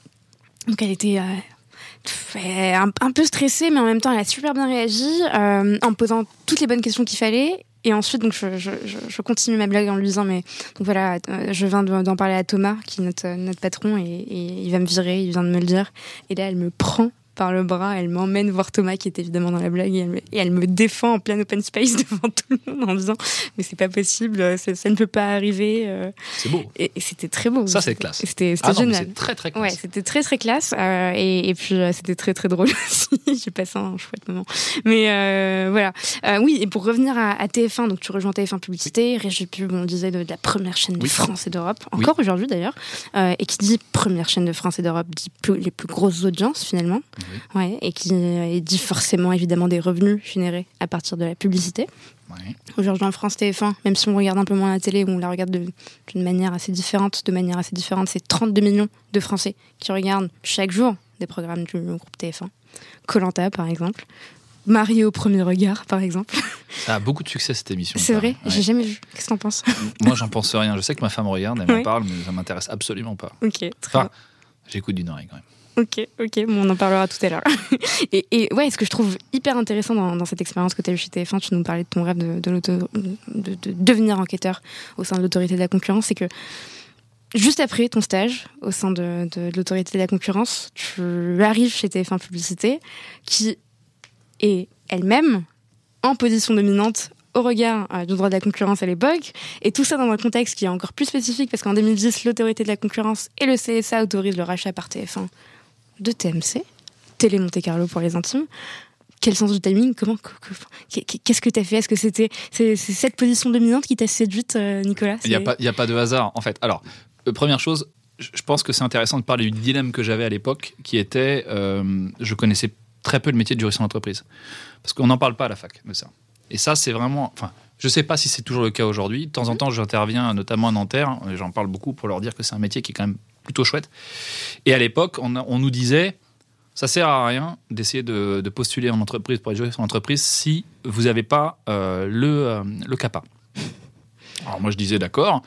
[SPEAKER 2] donc elle était euh, un, un peu stressée, mais en même temps, elle a super bien réagi euh, en me posant toutes les bonnes questions qu'il fallait. Et ensuite, donc, je, je, je, je continue ma blague en lui disant, mais donc voilà, euh, je viens de- d'en parler à Thomas, qui est notre, notre patron, et, et il va me virer, il vient de me le dire. Et là, elle me prend par le bras, elle m'emmène voir Thomas, qui est évidemment dans la blague, et elle me, et elle me défend en plein open space (laughs) devant tout le monde en disant, mais c'est pas possible, ça, ça ne peut pas arriver. euh.
[SPEAKER 1] C'est beau.
[SPEAKER 2] Et, et c'était très beau.
[SPEAKER 1] Ça, c'est
[SPEAKER 2] C'était-
[SPEAKER 1] classe.
[SPEAKER 2] C'était
[SPEAKER 1] Ah
[SPEAKER 2] génial.
[SPEAKER 1] très très
[SPEAKER 2] Ouais, c'était très très classe euh, et, et puis euh, c'était très très drôle (laughs) aussi. J'ai passé un chouette moment. Mais euh, voilà. Euh, oui, et pour revenir à, à TF1, donc tu rejoins TF1 Publicité, Régie Pub, on disait de, de la première chaîne de
[SPEAKER 1] Oui.
[SPEAKER 2] France et d'Europe,
[SPEAKER 1] Oui.
[SPEAKER 2] encore aujourd'hui d'ailleurs. Euh, et qui dit première chaîne de France et d'Europe dit plus- les plus grosses audiences finalement. Ouais, et qui euh, dit forcément évidemment des revenus générés à partir de la publicité.
[SPEAKER 1] Ouais.
[SPEAKER 2] Aujourd'hui en France TF1, même si on regarde un peu moins la télé, on la regarde de- d'une manière assez différente, de manière assez différente, c'est 32 millions de Français qui regardent chaque jour des programmes du groupe TF1. Colanta par exemple. Marié au premier regard par exemple.
[SPEAKER 1] Ça a beaucoup de succès cette émission.
[SPEAKER 2] C'est vrai,
[SPEAKER 1] Ouais.
[SPEAKER 2] j'ai jamais vu. Qu'est-ce que t'en penses?
[SPEAKER 1] Moi, j'en pense rien. Je sais que ma femme regarde, elle m'en
[SPEAKER 2] Ouais.
[SPEAKER 1] parle, mais ça m'intéresse absolument pas.
[SPEAKER 2] Ok, très
[SPEAKER 1] Enfin, j'écoute d'une oreille quand même.
[SPEAKER 2] Ok, ok, on en parlera tout à l'heure. (laughs) et, ouais, ce que je trouve hyper intéressant dans, cette expérience que tu as eue chez TF1, tu nous parlais de ton rêve de, devenir enquêteur au sein de l'autorité de la concurrence, c'est que juste après ton stage au sein de, de l'autorité de la concurrence, tu arrives chez TF1 Publicité, qui est elle-même en position dominante au regard euh, du droit de la concurrence à l'époque, et tout ça dans un contexte qui est encore plus spécifique, parce qu'en 2010, l'autorité de la concurrence et le CSA autorisent le rachat par TF1 de TMC, Télé Monte Carlo pour les intimes. Quel sens du timing Comment que- que- Qu'est-ce que tu as fait? Est-ce que c'était c'est c'est cette position dominante qui t'a séduite, euh, Nicolas?
[SPEAKER 1] Il n'y a, pas- y a pas de hasard, en fait. Alors, euh, première chose, je pense que c'est intéressant de parler du dilemme que j'avais à l'époque, qui était, euh, je connaissais très peu le métier de juriste en entreprise. Parce qu'on n'en parle pas à la fac de ça. Et ça, c'est vraiment... Enfin, je ne sais pas si c'est toujours le cas aujourd'hui. De temps en temps, j'interviens notamment à Nanterre, et j'en parle beaucoup pour leur dire que c'est un métier qui est quand même plutôt chouette. Et à l'époque, on, nous disait, ça sert à rien d'essayer de, de postuler en entreprise pour être juriste en entreprise si vous n'avez pas euh, le, euh, le CAPA. Alors moi, je disais d'accord,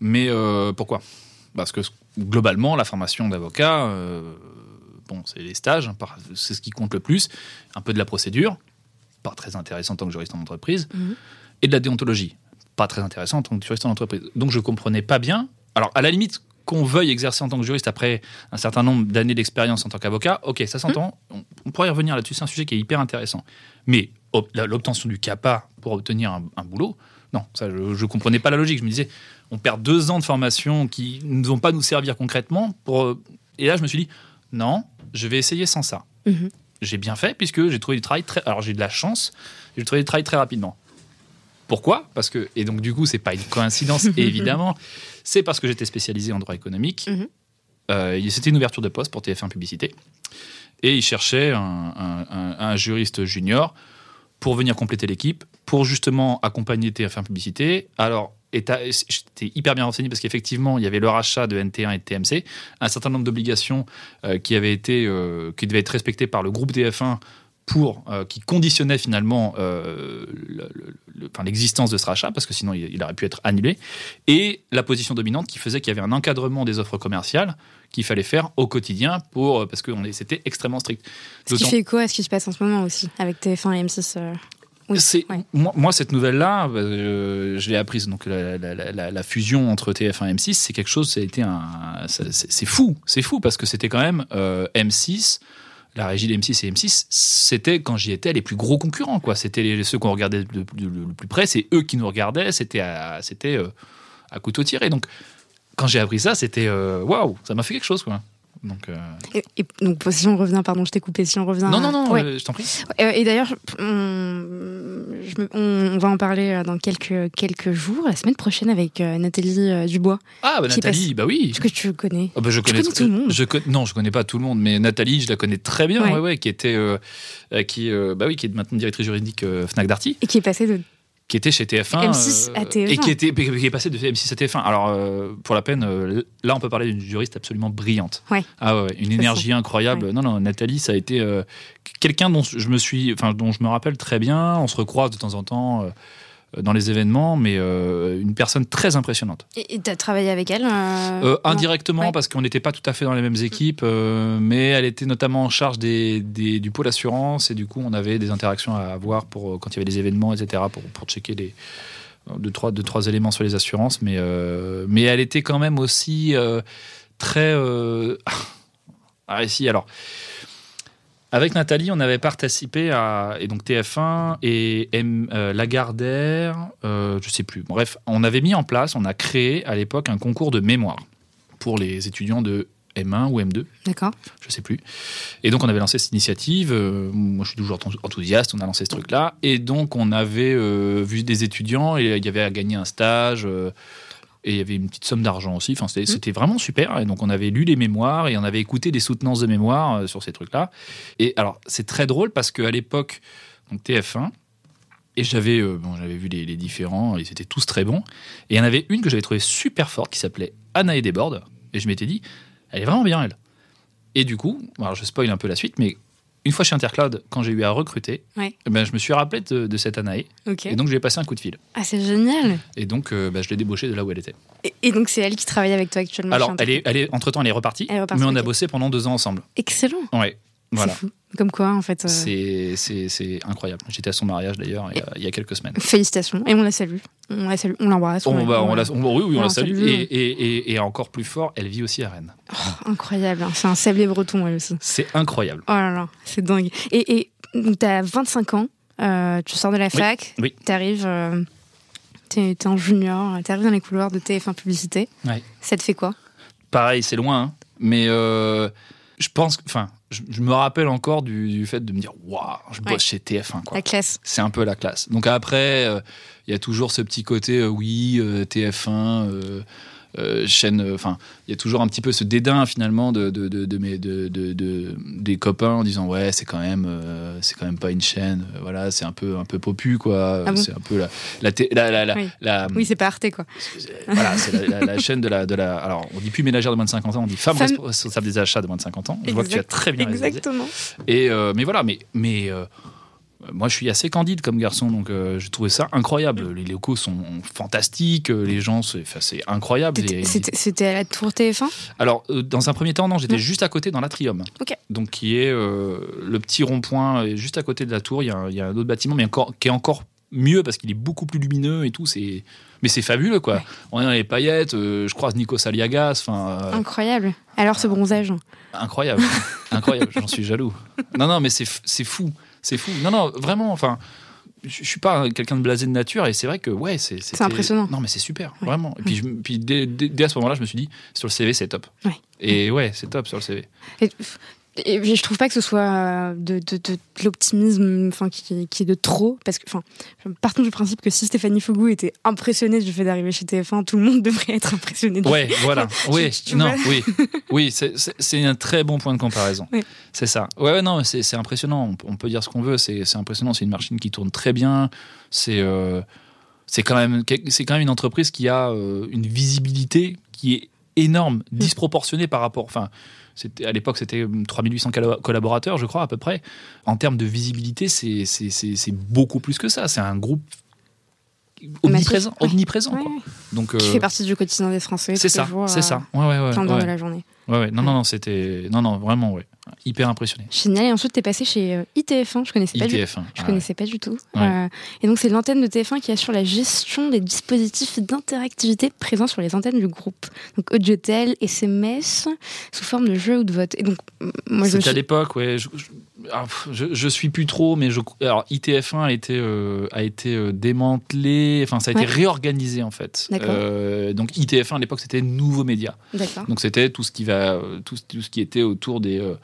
[SPEAKER 1] mais euh, pourquoi? Parce que globalement, la formation d'avocat, bon, c'est les stages, c'est ce qui compte le plus, un peu de la procédure, pas très intéressant en tant que juriste en entreprise,
[SPEAKER 2] Mhm.
[SPEAKER 1] et de la déontologie, pas très intéressant en tant que juriste en entreprise. Donc je comprenais pas bien. Alors à la limite qu'on veuille exercer en tant que juriste après un certain nombre d'années d'expérience en tant qu'avocat, ok, ça s'entend. On, on pourrait y revenir là-dessus. C'est un sujet qui est hyper intéressant. Mais l'obtention du CAPA pour obtenir un, un boulot, non, ça je, je comprenais pas la logique. Je me disais, on perd deux ans de formation qui ne vont pas nous servir concrètement. Pour, euh, et là, je me suis dit, non, je vais essayer sans ça.
[SPEAKER 2] Mhm.
[SPEAKER 1] J'ai bien fait puisque j'ai trouvé du travail très. Alors j'ai de la chance, j'ai trouvé du travail très rapidement. Pourquoi? Parce que et donc du coup c'est pas une coïncidence (laughs) évidemment, c'est parce que j'étais spécialisé en droit économique.
[SPEAKER 2] Mhm.
[SPEAKER 1] Euh, c'était une ouverture de poste pour TF1 Publicité et ils cherchaient un, un- un- un juriste junior pour venir compléter l'équipe, pour justement accompagner TF1 Publicité. Alors éta- j'étais hyper bien renseigné parce qu'effectivement il y avait le rachat de NT1 et de TMC, un certain nombre d'obligations euh, qui avaient été euh, qui devaient être respectées par le groupe TF1 pour euh, qui conditionnait finalement euh, le- le- le- enfin, l'existence de ce rachat parce que sinon il, il aurait pu être annulé et la position dominante qui faisait qu'il y avait un encadrement des offres commerciales qu'il fallait faire au quotidien pour euh, parce que c'était extrêmement strict.
[SPEAKER 2] Ce qui fait écho à ce qui se passe en ce moment aussi, avec TF1 et M6. euh. Oui, ouais.
[SPEAKER 1] moi, moi, cette nouvelle-là, euh, je l'ai apprise. Donc la, la- la- la- la fusion entre TF1 et M6, c'est quelque chose. Ça a été un, ça- c'est c'est fou, c'est fou parce que c'était quand même euh, M6. La régie de M6 et M6, c'était quand j'y étais les plus gros concurrents. quoi. C'était ceux qu'on regardait le, plus près. C'est eux qui nous regardaient. C'était à, euh, couteau tiré. Donc quand j'ai appris ça, c'était euh, waouh, ça m'a fait quelque chose. quoi. Donc euh,
[SPEAKER 2] Et, et donc, si on revient, pardon, je t'ai coupé, si on revient.
[SPEAKER 1] non non non,
[SPEAKER 2] Ouais.
[SPEAKER 1] euh, je t'en prie.
[SPEAKER 2] Euh, et d'ailleurs, on, je va en parler dans quelques, quelques jours, la semaine prochaine, avec Nathalie Dubois.
[SPEAKER 1] Ah bah Nathalie, bah oui.
[SPEAKER 2] Est-ce que tu connais
[SPEAKER 1] Ah bah, je connais,
[SPEAKER 2] connais tout le monde
[SPEAKER 1] Je con- non, je connais pas tout le monde, mais Nathalie, je la connais très bien,
[SPEAKER 2] Ouais.
[SPEAKER 1] ouais, qui était, qui, bah oui, qui est maintenant directrice juridique Fnac Darty,
[SPEAKER 2] Et qui est passé de.
[SPEAKER 1] Qui était chez TF1,
[SPEAKER 2] M6 à TF1.
[SPEAKER 1] et qui était, qui est passé de M6 à TF1. Alors, euh, pour la peine, euh, là, on peut parler d'une juriste absolument brillante.
[SPEAKER 2] Ouais.
[SPEAKER 1] Ah ouais, une énergie incroyable.
[SPEAKER 2] Ouais.
[SPEAKER 1] Non, non, Nathalie, ça a été euh, quelqu'un dont je me suis, enfin, dont je me rappelle très bien. On se recroise de temps en temps. Dans les événements, mais euh, une personne très impressionnante.
[SPEAKER 2] Et tu as travaillé avec elle euh,
[SPEAKER 1] Euh, indirectement,
[SPEAKER 2] Ouais.
[SPEAKER 1] parce qu'on n'était pas tout à fait dans les mêmes équipes, mais elle était notamment en charge des, des- du pôle assurance, et du coup, on avait des interactions à avoir pour, quand il y avait des événements, etc., pour, pour checker les, deux, trois, deux, trois éléments sur les assurances. Mais, euh, mais elle était quand même aussi euh, très. euh, (laughs) Ah, ici, alors. Avec Nathalie, on avait participé à et donc TF1 et M, euh, Lagardère, euh, je sais plus. Bref, on avait mis en place, on a créé à l'époque un concours de mémoire pour les étudiants de M1 ou M2,
[SPEAKER 2] D'accord.
[SPEAKER 1] je sais plus. Et donc on avait lancé cette initiative. euh, moi, je suis toujours enthousiaste. On a lancé ce truc-là. Et donc on avait euh, vu des étudiants et il y avait à gagner un stage. Et il y avait une petite somme d'argent aussi. Enfin, c'était c'était vraiment super. Et donc, on avait lu les mémoires et on avait écouté des soutenances de mémoire euh, sur ces trucs-là. Et alors, c'est très drôle parce qu'à l'époque, donc TF1, et j'avais euh, bon, j'avais vu les, les différents, ils étaient tous très bons. Et il y en avait une que j'avais trouvée super forte qui s'appelait Anna et Desbordes. Et je m'étais dit, elle est vraiment bien, elle. Et du coup, alors je spoil un peu la suite, mais une fois chez Intercloud, quand j'ai eu à recruter,
[SPEAKER 2] Ouais.
[SPEAKER 1] eh ben, je me suis rappelé de, de cette Anaé.
[SPEAKER 2] Ok.
[SPEAKER 1] Et donc, je lui ai passé un coup de fil.
[SPEAKER 2] Ah, c'est génial.
[SPEAKER 1] Et donc, euh, bah, je l'ai débauchée de là où elle était.
[SPEAKER 2] Et, et donc, c'est elle qui travaille avec toi actuellement.
[SPEAKER 1] Alors, elle est, elle est, entre-temps, elle est repartie.
[SPEAKER 2] Elle est repartie,
[SPEAKER 1] mais on a bossé pendant deux ans ensemble.
[SPEAKER 2] Excellent.
[SPEAKER 1] Ouais. Voilà.
[SPEAKER 2] Fou. Comme quoi, en fait. euh,
[SPEAKER 1] C'est, incroyable. J'étais à son mariage d'ailleurs il, y a- il y a quelques semaines.
[SPEAKER 2] Félicitations. Et on la salue. On la salue. On l'embrasse.
[SPEAKER 1] On, va- on
[SPEAKER 2] on
[SPEAKER 1] la- on- oui, oui, on la salue.
[SPEAKER 2] salue.
[SPEAKER 1] Et, et, et, et encore plus fort, elle vit aussi à Rennes.
[SPEAKER 2] Incroyable. hein. C'est un sablé breton, elle aussi.
[SPEAKER 1] C'est incroyable.
[SPEAKER 2] Oh là là, c'est dingue. Et, et donc, t'as 25 ans, euh, tu sors de la fac,
[SPEAKER 1] oui.
[SPEAKER 2] t'arrives, euh, t'es t'es un junior, t'arrives dans les couloirs de TF1 Publicité.
[SPEAKER 1] Ouais.
[SPEAKER 2] Ça te fait quoi?
[SPEAKER 1] Pareil, c'est loin, hein. mais euh, je pense, enfin, je, je me rappelle encore du, du fait de me dire, waouh, je bosse
[SPEAKER 2] Ouais.
[SPEAKER 1] chez TF1, quoi.
[SPEAKER 2] La classe.
[SPEAKER 1] C'est un peu la classe. Donc après, euh, il y a toujours ce petit côté, euh, oui, euh, TF1, euh, chaîne. euh, Enfin, il y a toujours un petit peu ce dédain finalement de, de, de, de mes, de, de- de- des copains en disant ouais, c'est quand même, euh, c'est quand même pas une chaîne. voilà, c'est un peu, un peu popu quoi.
[SPEAKER 2] Ah bon?
[SPEAKER 1] C'est un peu la, la, la,
[SPEAKER 2] Oui.
[SPEAKER 1] la-
[SPEAKER 2] Oui, c'est pas Arte, quoi.
[SPEAKER 1] voilà, c'est la, chaîne de la, de la. Alors, on dit plus ménagère de moins de 50 ans, on dit femme,
[SPEAKER 2] Femme-
[SPEAKER 1] responsable des achats de moins de 50 ans. Je vois que tu as très bien réalisé.
[SPEAKER 2] Exactement.
[SPEAKER 1] Et euh, mais voilà, mais mais moi je suis assez candide comme garçon, donc euh, j'ai trouvé ça incroyable. Les locaux sont fantastiques, euh, les gens c'est incroyable.
[SPEAKER 2] C'était à la Tour TF1
[SPEAKER 1] alors euh, dans un premier temps non, j'étais
[SPEAKER 2] Non.
[SPEAKER 1] juste à côté dans l'atrium,
[SPEAKER 2] Ok.
[SPEAKER 1] donc qui est euh, le petit rond-point juste à côté de la tour. Il y a, un- il y a un autre bâtiment, mais encore qui est encore mieux parce qu'il est beaucoup plus lumineux et tout. C'est mais c'est fabuleux quoi.
[SPEAKER 2] Ouais.
[SPEAKER 1] On est dans les paillettes. euh, je croise Nico Saliagas. Enfin. euh,
[SPEAKER 2] Incroyable. Alors, ce bronzage
[SPEAKER 1] Incroyable, incroyable, j'en suis jaloux. Non, non, mais c'est fou, c'est fou. Non, non, vraiment, enfin, je suis pas quelqu'un de blasé de nature et c'est vrai que, ouais, c'est c'était-
[SPEAKER 2] impressionnant.
[SPEAKER 1] Non, mais c'est super,
[SPEAKER 2] Ouais.
[SPEAKER 1] vraiment. Et puis, je puis dès, dès- dès à ce moment-là, je me suis dit, sur le CV, c'est top.
[SPEAKER 2] Ouais.
[SPEAKER 1] Et ouais, c'est top sur le CV.
[SPEAKER 2] Et, et je trouve pas que ce soit euh, de, de, de, de l'optimisme enfin, qui, qui est de trop. Parce que, enfin, partons du principe que si Stéphanie Fougou était impressionnée du fait d'arriver chez TF1, tout le monde devrait être impressionné. de
[SPEAKER 1] Ouais, voilà. (laughs) Oui, non, oui, (laughs) oui, c'est- un très bon point de comparaison.
[SPEAKER 2] Oui.
[SPEAKER 1] C'est ça. Ouais, ouais, non, c'est impressionnant. On, peut- on peut dire ce qu'on veut. C'est c'est impressionnant. C'est une machine qui tourne très bien. C'est euh, c'est quand même c'est quand même une entreprise qui a euh, une visibilité qui est énorme,
[SPEAKER 2] Mm.
[SPEAKER 1] disproportionnée par rapport. Enfin, à l'époque c'était euh, 3800 colla- collaborateurs, je crois à peu près. En termes de visibilité, c'est beaucoup plus que ça. C'est un groupe omniprésent,
[SPEAKER 2] ouais.
[SPEAKER 1] omniprésent.
[SPEAKER 2] Ouais,
[SPEAKER 1] quoi.
[SPEAKER 2] ouais.
[SPEAKER 1] Donc
[SPEAKER 2] Qui
[SPEAKER 1] euh,
[SPEAKER 2] fait partie du quotidien des Français.
[SPEAKER 1] c'est ça, c'est
[SPEAKER 2] euh,
[SPEAKER 1] ça. Ouais, ouais, ouais.
[SPEAKER 2] D'heures
[SPEAKER 1] ouais.
[SPEAKER 2] de la journée.
[SPEAKER 1] Ouais, ouais. Non, non, non, c'était. Non, non, vraiment, ouais. hyper impressionné.
[SPEAKER 2] Génial. Et ensuite, tu es passé chez euh, ITF1. Je connaissais pas du
[SPEAKER 1] ITF1.
[SPEAKER 2] Je
[SPEAKER 1] ah
[SPEAKER 2] connaissais pas du tout.
[SPEAKER 1] Ouais.
[SPEAKER 2] Euh, et donc, c'est l'antenne de TF1 qui assure la gestion des dispositifs d'interactivité présents sur les antennes du groupe. Donc, audiotel, SMS, sous forme de jeu ou de vote. Et donc, moi, je
[SPEAKER 1] C'était à l'époque, ouais. Je, je, ah, je- je suis plus trop, mais je, alors ITF1 a été, euh, a été euh, démantelé, enfin ça a
[SPEAKER 2] Ouais.
[SPEAKER 1] été réorganisé en fait. Euh, donc ITF1 à l'époque c'était Nouveau Média. Donc c'était tout ce qui va, euh, tout, tout ce qui était autour des euh,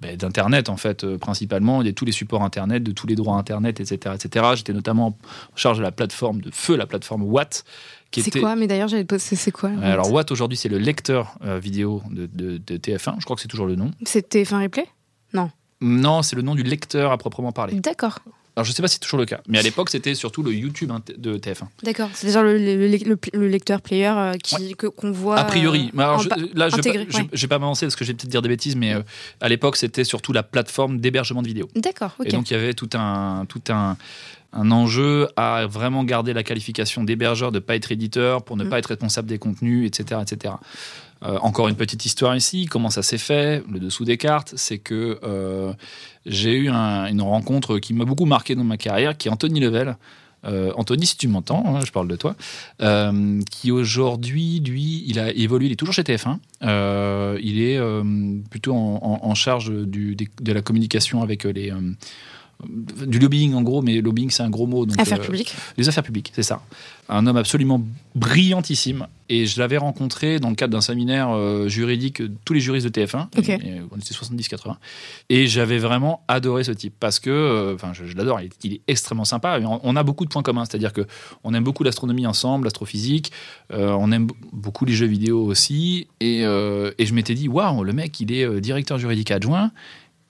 [SPEAKER 1] ben, d'internet en fait principalement, de tous les supports internet, de tous les droits internet, etc., etc. J'étais notamment en charge de la plateforme de feu, la plateforme Watt,
[SPEAKER 2] C'est
[SPEAKER 1] était
[SPEAKER 2] quoi? Mais d'ailleurs, j'allais poser, c'est quoi
[SPEAKER 1] alors Watt? Aujourd'hui c'est le lecteur euh, vidéo de, de- de TF1, je crois que c'est toujours le nom.
[SPEAKER 2] C'est TF1 Replay?
[SPEAKER 1] Non, c'est le nom du lecteur à proprement parler.
[SPEAKER 2] D'accord.
[SPEAKER 1] Alors je sais pas si c'est toujours le cas, mais à l'époque c'était surtout le YouTube int- de TF1.
[SPEAKER 2] D'accord. C'est déjà le, le- le- le lecteur player euh, qu'on voit.
[SPEAKER 1] A priori,
[SPEAKER 2] euh,
[SPEAKER 1] alors, je-
[SPEAKER 2] pa-
[SPEAKER 1] là je vais
[SPEAKER 2] intégré,
[SPEAKER 1] pas,
[SPEAKER 2] ouais.
[SPEAKER 1] m'avancer parce que je vais peut-être dire des bêtises, mais euh, à l'époque c'était surtout la plateforme d'hébergement de vidéos.
[SPEAKER 2] D'accord, ok.
[SPEAKER 1] Et donc il y avait tout un tout un un enjeu à vraiment garder la qualification d'hébergeur, de pas être éditeur, pour ne
[SPEAKER 2] Mm.
[SPEAKER 1] pas être responsable des contenus, etc. etc. Euh, encore une petite histoire ici, comment ça s'est fait, le dessous des cartes, c'est que euh, j'ai eu un- une rencontre qui m'a beaucoup marqué dans ma carrière, qui est Anthony Level. Euh, Anthony, si tu m'entends, hein, je parle de toi, qui aujourd'hui, lui, il a évolué, il est toujours chez TF1, Euh, il est plutôt en, charge de la communication avec les... euh, du lobbying en gros, mais lobbying c'est un gros mot. Donc,
[SPEAKER 2] Affaires
[SPEAKER 1] euh,
[SPEAKER 2] publiques.
[SPEAKER 1] les affaires publiques, c'est ça. Un homme absolument brillantissime. Et je l'avais rencontré dans le cadre d'un séminaire euh, juridique, de tous les juristes de TF1.
[SPEAKER 2] Ok.
[SPEAKER 1] Et, et on était 70-80. Et j'avais vraiment adoré ce type. Parce que, euh, enfin, je, je l'adore, il, est- il est extrêmement sympa. On, on a beaucoup de points communs. C'est-à-dire que on aime beaucoup l'astronomie ensemble, l'astrophysique. euh, on aime beaucoup les jeux vidéo aussi. Et, euh, et je m'étais dit, waouh, le mec, il est euh, directeur juridique adjoint.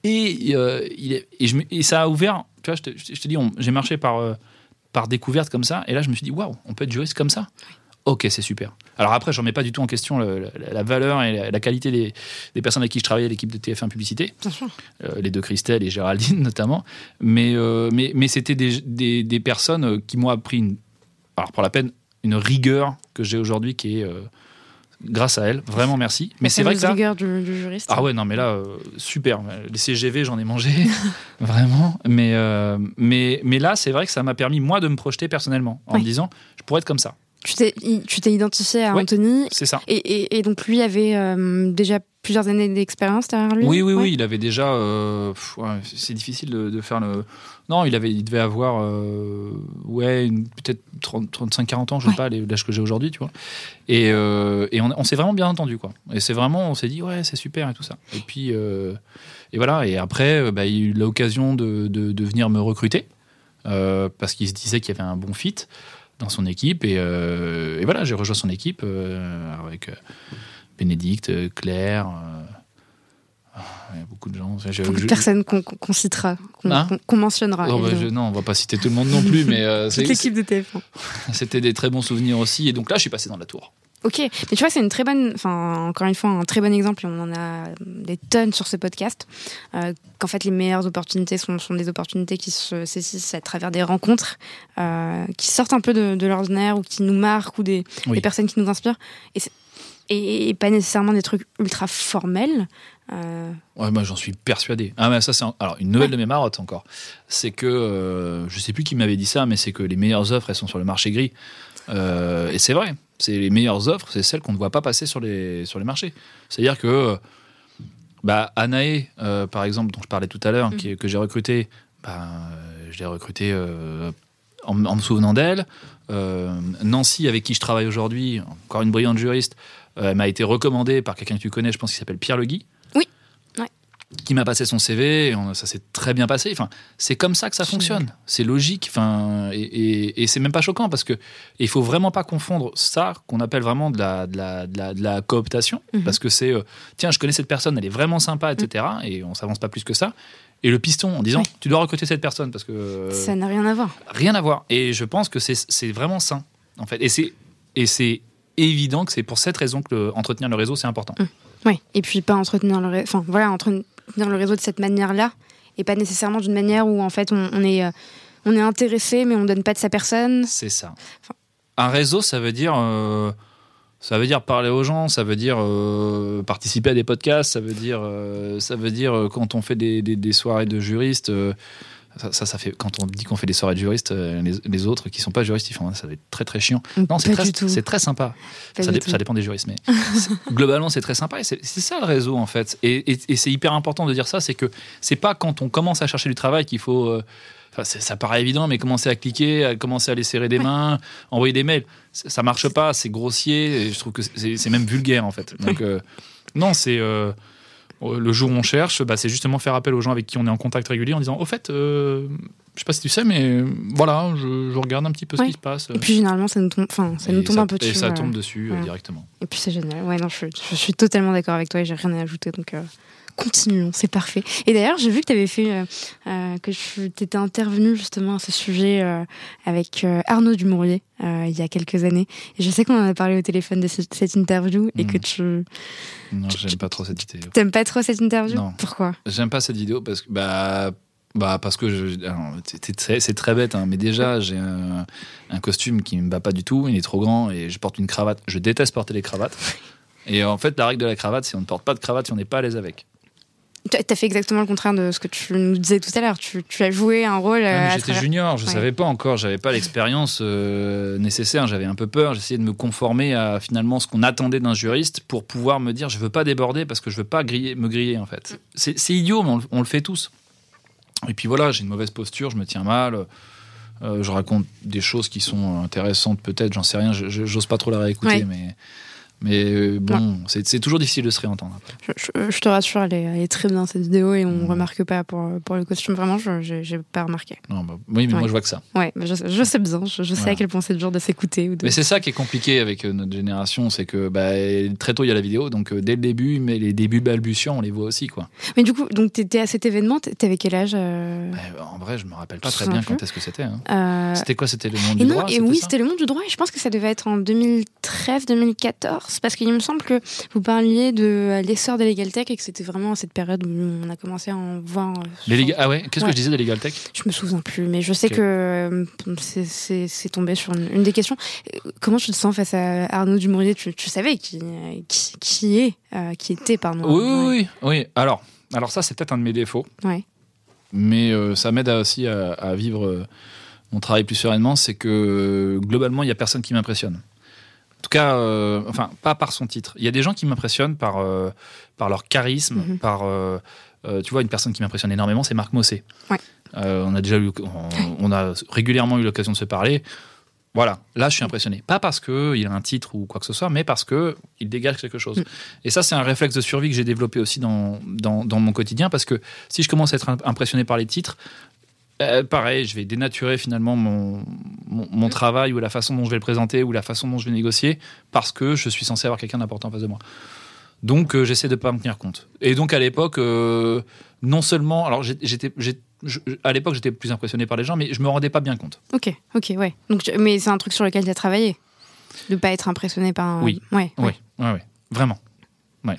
[SPEAKER 1] Et, euh, il est, et, je ça a ouvert, tu vois, je te, je te dis, j'ai marché par, euh, par découverte comme ça, et là je me suis dit, waouh, on peut être juriste comme ça. Ok, c'est super. Alors après, j'en mets pas du tout en question le- la, la valeur et la, la qualité des, des personnes avec qui je travaillais, l'équipe de TF1 Publicité, euh, les deux Christelle et Géraldine (laughs) notamment, mais, mais, mais c'était des, des, des personnes qui m'ont appris, une, alors pour la peine, une rigueur que j'ai aujourd'hui qui est grâce à elles. Vraiment merci. Mais c'est vrai que ça,
[SPEAKER 2] rigueur du, du juriste.
[SPEAKER 1] ah ouais, non, mais là, euh, super. Les CGV, j'en ai mangé, (laughs) vraiment. Mais, euh, mais, mais là, c'est vrai que ça m'a permis, moi, de me projeter personnellement, en
[SPEAKER 2] Oui.
[SPEAKER 1] me disant, je pourrais être comme ça.
[SPEAKER 2] Tu t'es, tu t'es identifié à
[SPEAKER 1] Ouais.
[SPEAKER 2] Anthony.
[SPEAKER 1] C'est ça.
[SPEAKER 2] Et, et- et donc, lui avait euh, déjà plusieurs années d'expérience derrière lui?
[SPEAKER 1] Oui, oui,
[SPEAKER 2] Ouais.
[SPEAKER 1] oui, il avait déjà. euh, ouais, c'est difficile de, de faire le. Non, il, avait, il devait avoir, euh, ouais, peut-être 35-40 ans, je sais
[SPEAKER 2] Ouais.
[SPEAKER 1] pas, l'âge que j'ai aujourd'hui, tu vois. Et, et on, on s'est vraiment bien entendu, quoi. Et c'est vraiment, on s'est dit, ouais, c'est super et tout ça. Et puis, et voilà. Et après, bah, il a eu l'occasion de, de, de venir me recruter parce qu'il se disait qu'il y avait un bon fit dans son équipe. Et, euh, et voilà, j'ai rejoint son équipe euh, avec euh, Bénédicte, Claire. ah, il y a beaucoup de gens. Je-
[SPEAKER 2] Beaucoup de personnes qu'on, citera, qu'on,
[SPEAKER 1] Hein
[SPEAKER 2] mentionnera.
[SPEAKER 1] Oh, bah, je- non, on va pas citer tout le monde non plus, mais euh, (laughs)
[SPEAKER 2] Toute l'équipe de TF1.
[SPEAKER 1] c'était des très bons souvenirs aussi. Et donc là, je suis passé dans la tour.
[SPEAKER 2] Ok, mais tu vois, c'est une très bonne, enfin, encore une fois, un très bon exemple, et on en a des tonnes sur ce podcast, euh, qu'en fait, les meilleures opportunités sont, sont des opportunités qui se saisissent à travers des rencontres, euh, qui sortent un peu de, de l'ordinaire, ou qui nous marquent, ou des,
[SPEAKER 1] Oui.
[SPEAKER 2] des personnes qui nous inspirent, et, c'est- et, et pas nécessairement des trucs ultra formels. Euh,
[SPEAKER 1] Ouais, moi j'en suis persuadé. Ah, mais ça, c'est un- alors une nouvelle de mes marottes encore. C'est que je sais plus qui m'avait dit ça, mais c'est que les meilleures offres elles sont sur le marché gris. Et c'est vrai. C'est les meilleures offres, c'est celles qu'on ne voit pas passer sur les sur les marchés. C'est-à-dire que euh, bah, Anae, euh, par exemple, dont je parlais tout à l'heure, qui- que j'ai recruté, bah, je l'ai recruté euh, en, en me souvenant d'elle. Euh, Nancy, avec qui je travaille aujourd'hui, encore une brillante juriste, elle m'a été recommandée par quelqu'un que tu connais, je pense, qui s'appelle Pierre Legui. Qui m'a passé son CV, et on- ça s'est très bien passé. Enfin, c'est comme ça que ça fonctionne. C'est logique. Enfin, et, et- et c'est même pas choquant parce que il faut vraiment pas confondre ça qu'on appelle vraiment de la, de la, de la, de la cooptation,
[SPEAKER 2] Mhm.
[SPEAKER 1] parce que c'est euh, tiens, je connais cette personne, elle est vraiment sympa, etc. Et on s'avance pas plus que ça. Et le piston en disant
[SPEAKER 2] Oui.
[SPEAKER 1] tu dois recruter cette personne parce que euh,
[SPEAKER 2] Ça n'a rien à voir.
[SPEAKER 1] rien à voir. Et je pense que c'est vraiment sain, en fait. Et c'est et c'est évident que c'est pour cette raison que le- entretenir le réseau, c'est important.
[SPEAKER 2] Oui, et puis pas entretenir le réseau, enfin voilà, entretenir le réseau de cette manière-là, et pas nécessairement d'une manière où en fait on, on est, euh, on est intéressé mais on donne pas de sa personne.
[SPEAKER 1] C'est ça.
[SPEAKER 2] Enfin-
[SPEAKER 1] Un réseau, ça veut dire. euh, Ça veut dire parler aux gens, ça veut dire euh, participer à des podcasts, ça veut dire, ça veut dire quand on fait des, des- des soirées de juristes. Ça, ça, ça fait quand on dit qu'on fait des soirées de juristes, euh, les, les autres qui sont pas juristes, ils font ah, ça va être très très chiant. Non, c'est très, sympa. Ça, dé- ça dépend des juristes, mais (laughs) globalement, c'est très sympa. Et c'est ça le réseau, en fait. Et, et- et c'est hyper important de dire ça c'est que c'est pas quand on commence à chercher du travail qu'il faut. euh, enfin, ça paraît évident, mais commencer à cliquer, à commencer à aller serrer des mains, envoyer des mails, ça marche pas, c'est grossier. Et je trouve que c'est c'est même vulgaire, en fait. Donc, euh, non, c'est. euh, le jour où on cherche, bah, c'est justement faire appel aux gens avec qui on est en contact régulier en disant Au fait, euh, je sais pas si tu sais, mais voilà, je, je regarde un petit peu ce qui se passe.
[SPEAKER 2] Et puis généralement, ça nous tombe, ça nous tombe
[SPEAKER 1] ça-
[SPEAKER 2] un peu dessus.
[SPEAKER 1] Et ça
[SPEAKER 2] euh,
[SPEAKER 1] tombe dessus euh, directement.
[SPEAKER 2] Et puis c'est génial. Ouais, non, je, je suis totalement d'accord avec toi et j'ai rien à ajouter. Donc euh, continuons, c'est parfait. Et d'ailleurs, j'ai vu que tu avais fait, euh, euh, que tu étais intervenu justement à ce sujet euh, avec Arnaud Dumouriez il y a quelques années. Et je sais qu'on en a parlé au téléphone de cette, cette interview et que tu
[SPEAKER 1] Non, j'aime pas trop cette vidéo.
[SPEAKER 2] t'aimes pas trop cette interview?
[SPEAKER 1] Non.
[SPEAKER 2] Pourquoi?
[SPEAKER 1] J'aime pas cette vidéo parce que bah bah parce que alors, c'est- très, bête hein, mais déjà j'ai un, un costume qui me va pas du tout, il est trop grand et je porte une cravate. Je déteste porter les cravates. Et en fait la règle de la cravate c'est on ne porte pas de cravate si on n'est pas à l'aise avec.
[SPEAKER 2] Tu as fait exactement le contraire de ce que tu nous disais tout à l'heure. Tu, tu as joué un rôle.
[SPEAKER 1] Ouais,
[SPEAKER 2] euh,
[SPEAKER 1] J'étais
[SPEAKER 2] travers-
[SPEAKER 1] junior, je
[SPEAKER 2] Ouais.
[SPEAKER 1] savais pas encore, j'avais pas l'expérience euh, nécessaire, j'avais un peu peur, j'essayais de me conformer à finalement ce qu'on attendait d'un juriste pour pouvoir me dire je veux pas déborder parce que je veux pas griller, me griller en fait. C'est c'est idiot, mais on, le- on le fait tous. Et puis voilà, j'ai une mauvaise posture, je me tiens mal, euh, je raconte des choses qui sont intéressantes peut-être, j'en sais rien, j'ose pas trop la réécouter,
[SPEAKER 2] Ouais.
[SPEAKER 1] mais. Mais euh, bon, c'est c'est toujours difficile de se réentendre.
[SPEAKER 2] Je, je- je te rassure, elle est, elle est très bien cette vidéo et on
[SPEAKER 1] Mhm.
[SPEAKER 2] remarque pas pour, pour le costume. Vraiment, je j'ai pas remarqué.
[SPEAKER 1] Non, bah, oui, mais
[SPEAKER 2] Ouais.
[SPEAKER 1] moi je vois que ça.
[SPEAKER 2] Ouais, mais je, je sais bien. Je, sais
[SPEAKER 1] Voilà.
[SPEAKER 2] à quel point c'est dur de s'écouter de.
[SPEAKER 1] Mais c'est ça qui est compliqué avec euh, notre génération, c'est que bah, très tôt il y a la vidéo, donc euh, dès le début, mais les débuts balbutiants, on les voit aussi. Quoi.
[SPEAKER 2] Mais du coup, donc t'étais à cet événement, t'avais quel âge euh,
[SPEAKER 1] Bah, en vrai, je me rappelle pas
[SPEAKER 2] Tu
[SPEAKER 1] très bien quand est-ce que c'était. hein.
[SPEAKER 2] euh,
[SPEAKER 1] C'était quoi C'était le monde
[SPEAKER 2] Et
[SPEAKER 1] du
[SPEAKER 2] non,
[SPEAKER 1] droit
[SPEAKER 2] et oui, c'était le monde du droit. Et je pense que ça devait être en 2013-2014, parce qu'il me semble que vous parliez de euh, l'essor de Legal Tech et que c'était vraiment à cette période où on a commencé à en voir. euh,
[SPEAKER 1] Les Ah ouais Qu'est-ce
[SPEAKER 2] Ouais.
[SPEAKER 1] que je disais des Legal Tech?
[SPEAKER 2] Je me souviens plus, mais je sais que euh, c'est- tombé sur une, une des questions. Comment tu te sens face à Arnaud Dumouriez? Tu, tu savais qui, qui, qui est, euh, qui était, pardon.
[SPEAKER 1] oui, oui, oui, oui. Alors, alors ça, c'est peut-être un de mes défauts,
[SPEAKER 2] Ouais.
[SPEAKER 1] mais euh, ça m'aide aussi à, à vivre mon travail plus sereinement. C'est que globalement, il y a personne qui m'impressionne. En tout cas, euh, enfin, pas par son titre. Il y a des gens qui m'impressionnent par, euh, par leur charisme,
[SPEAKER 2] Mhm.
[SPEAKER 1] par. euh, tu vois, une personne qui m'impressionne énormément, c'est Marc Mossé.
[SPEAKER 2] Ouais.
[SPEAKER 1] On a déjà eu, on, on a régulièrement eu l'occasion de se parler. Voilà, là je suis impressionné. Pas parce qu'il a un titre ou quoi que ce soit, mais parce que il dégage quelque chose.
[SPEAKER 2] Mm.
[SPEAKER 1] Et ça, c'est un réflexe de survie que j'ai développé aussi dans, dans, dans mon quotidien, parce que si je commence à être impressionné par les titres, euh, pareil, je vais dénaturer finalement mon, mon, mon travail ou la façon dont je vais le présenter ou la façon dont je vais négocier, parce que je suis censé avoir quelqu'un d'important en face de moi. Donc euh, j'essaie de pas me tenir compte. Et donc à l'époque, euh, non seulement, alors j'étais, je- à l'époque j'étais plus impressionné par les gens, mais je me rendais pas bien compte.
[SPEAKER 2] Ok, ok, ouais. Donc, mais c'est un truc sur lequel tu as travaillé? De pas être impressionné par un.
[SPEAKER 1] Oui.
[SPEAKER 2] Ouais,
[SPEAKER 1] Oui,
[SPEAKER 2] ouais.
[SPEAKER 1] ouais, ouais, vraiment.
[SPEAKER 2] Ouais,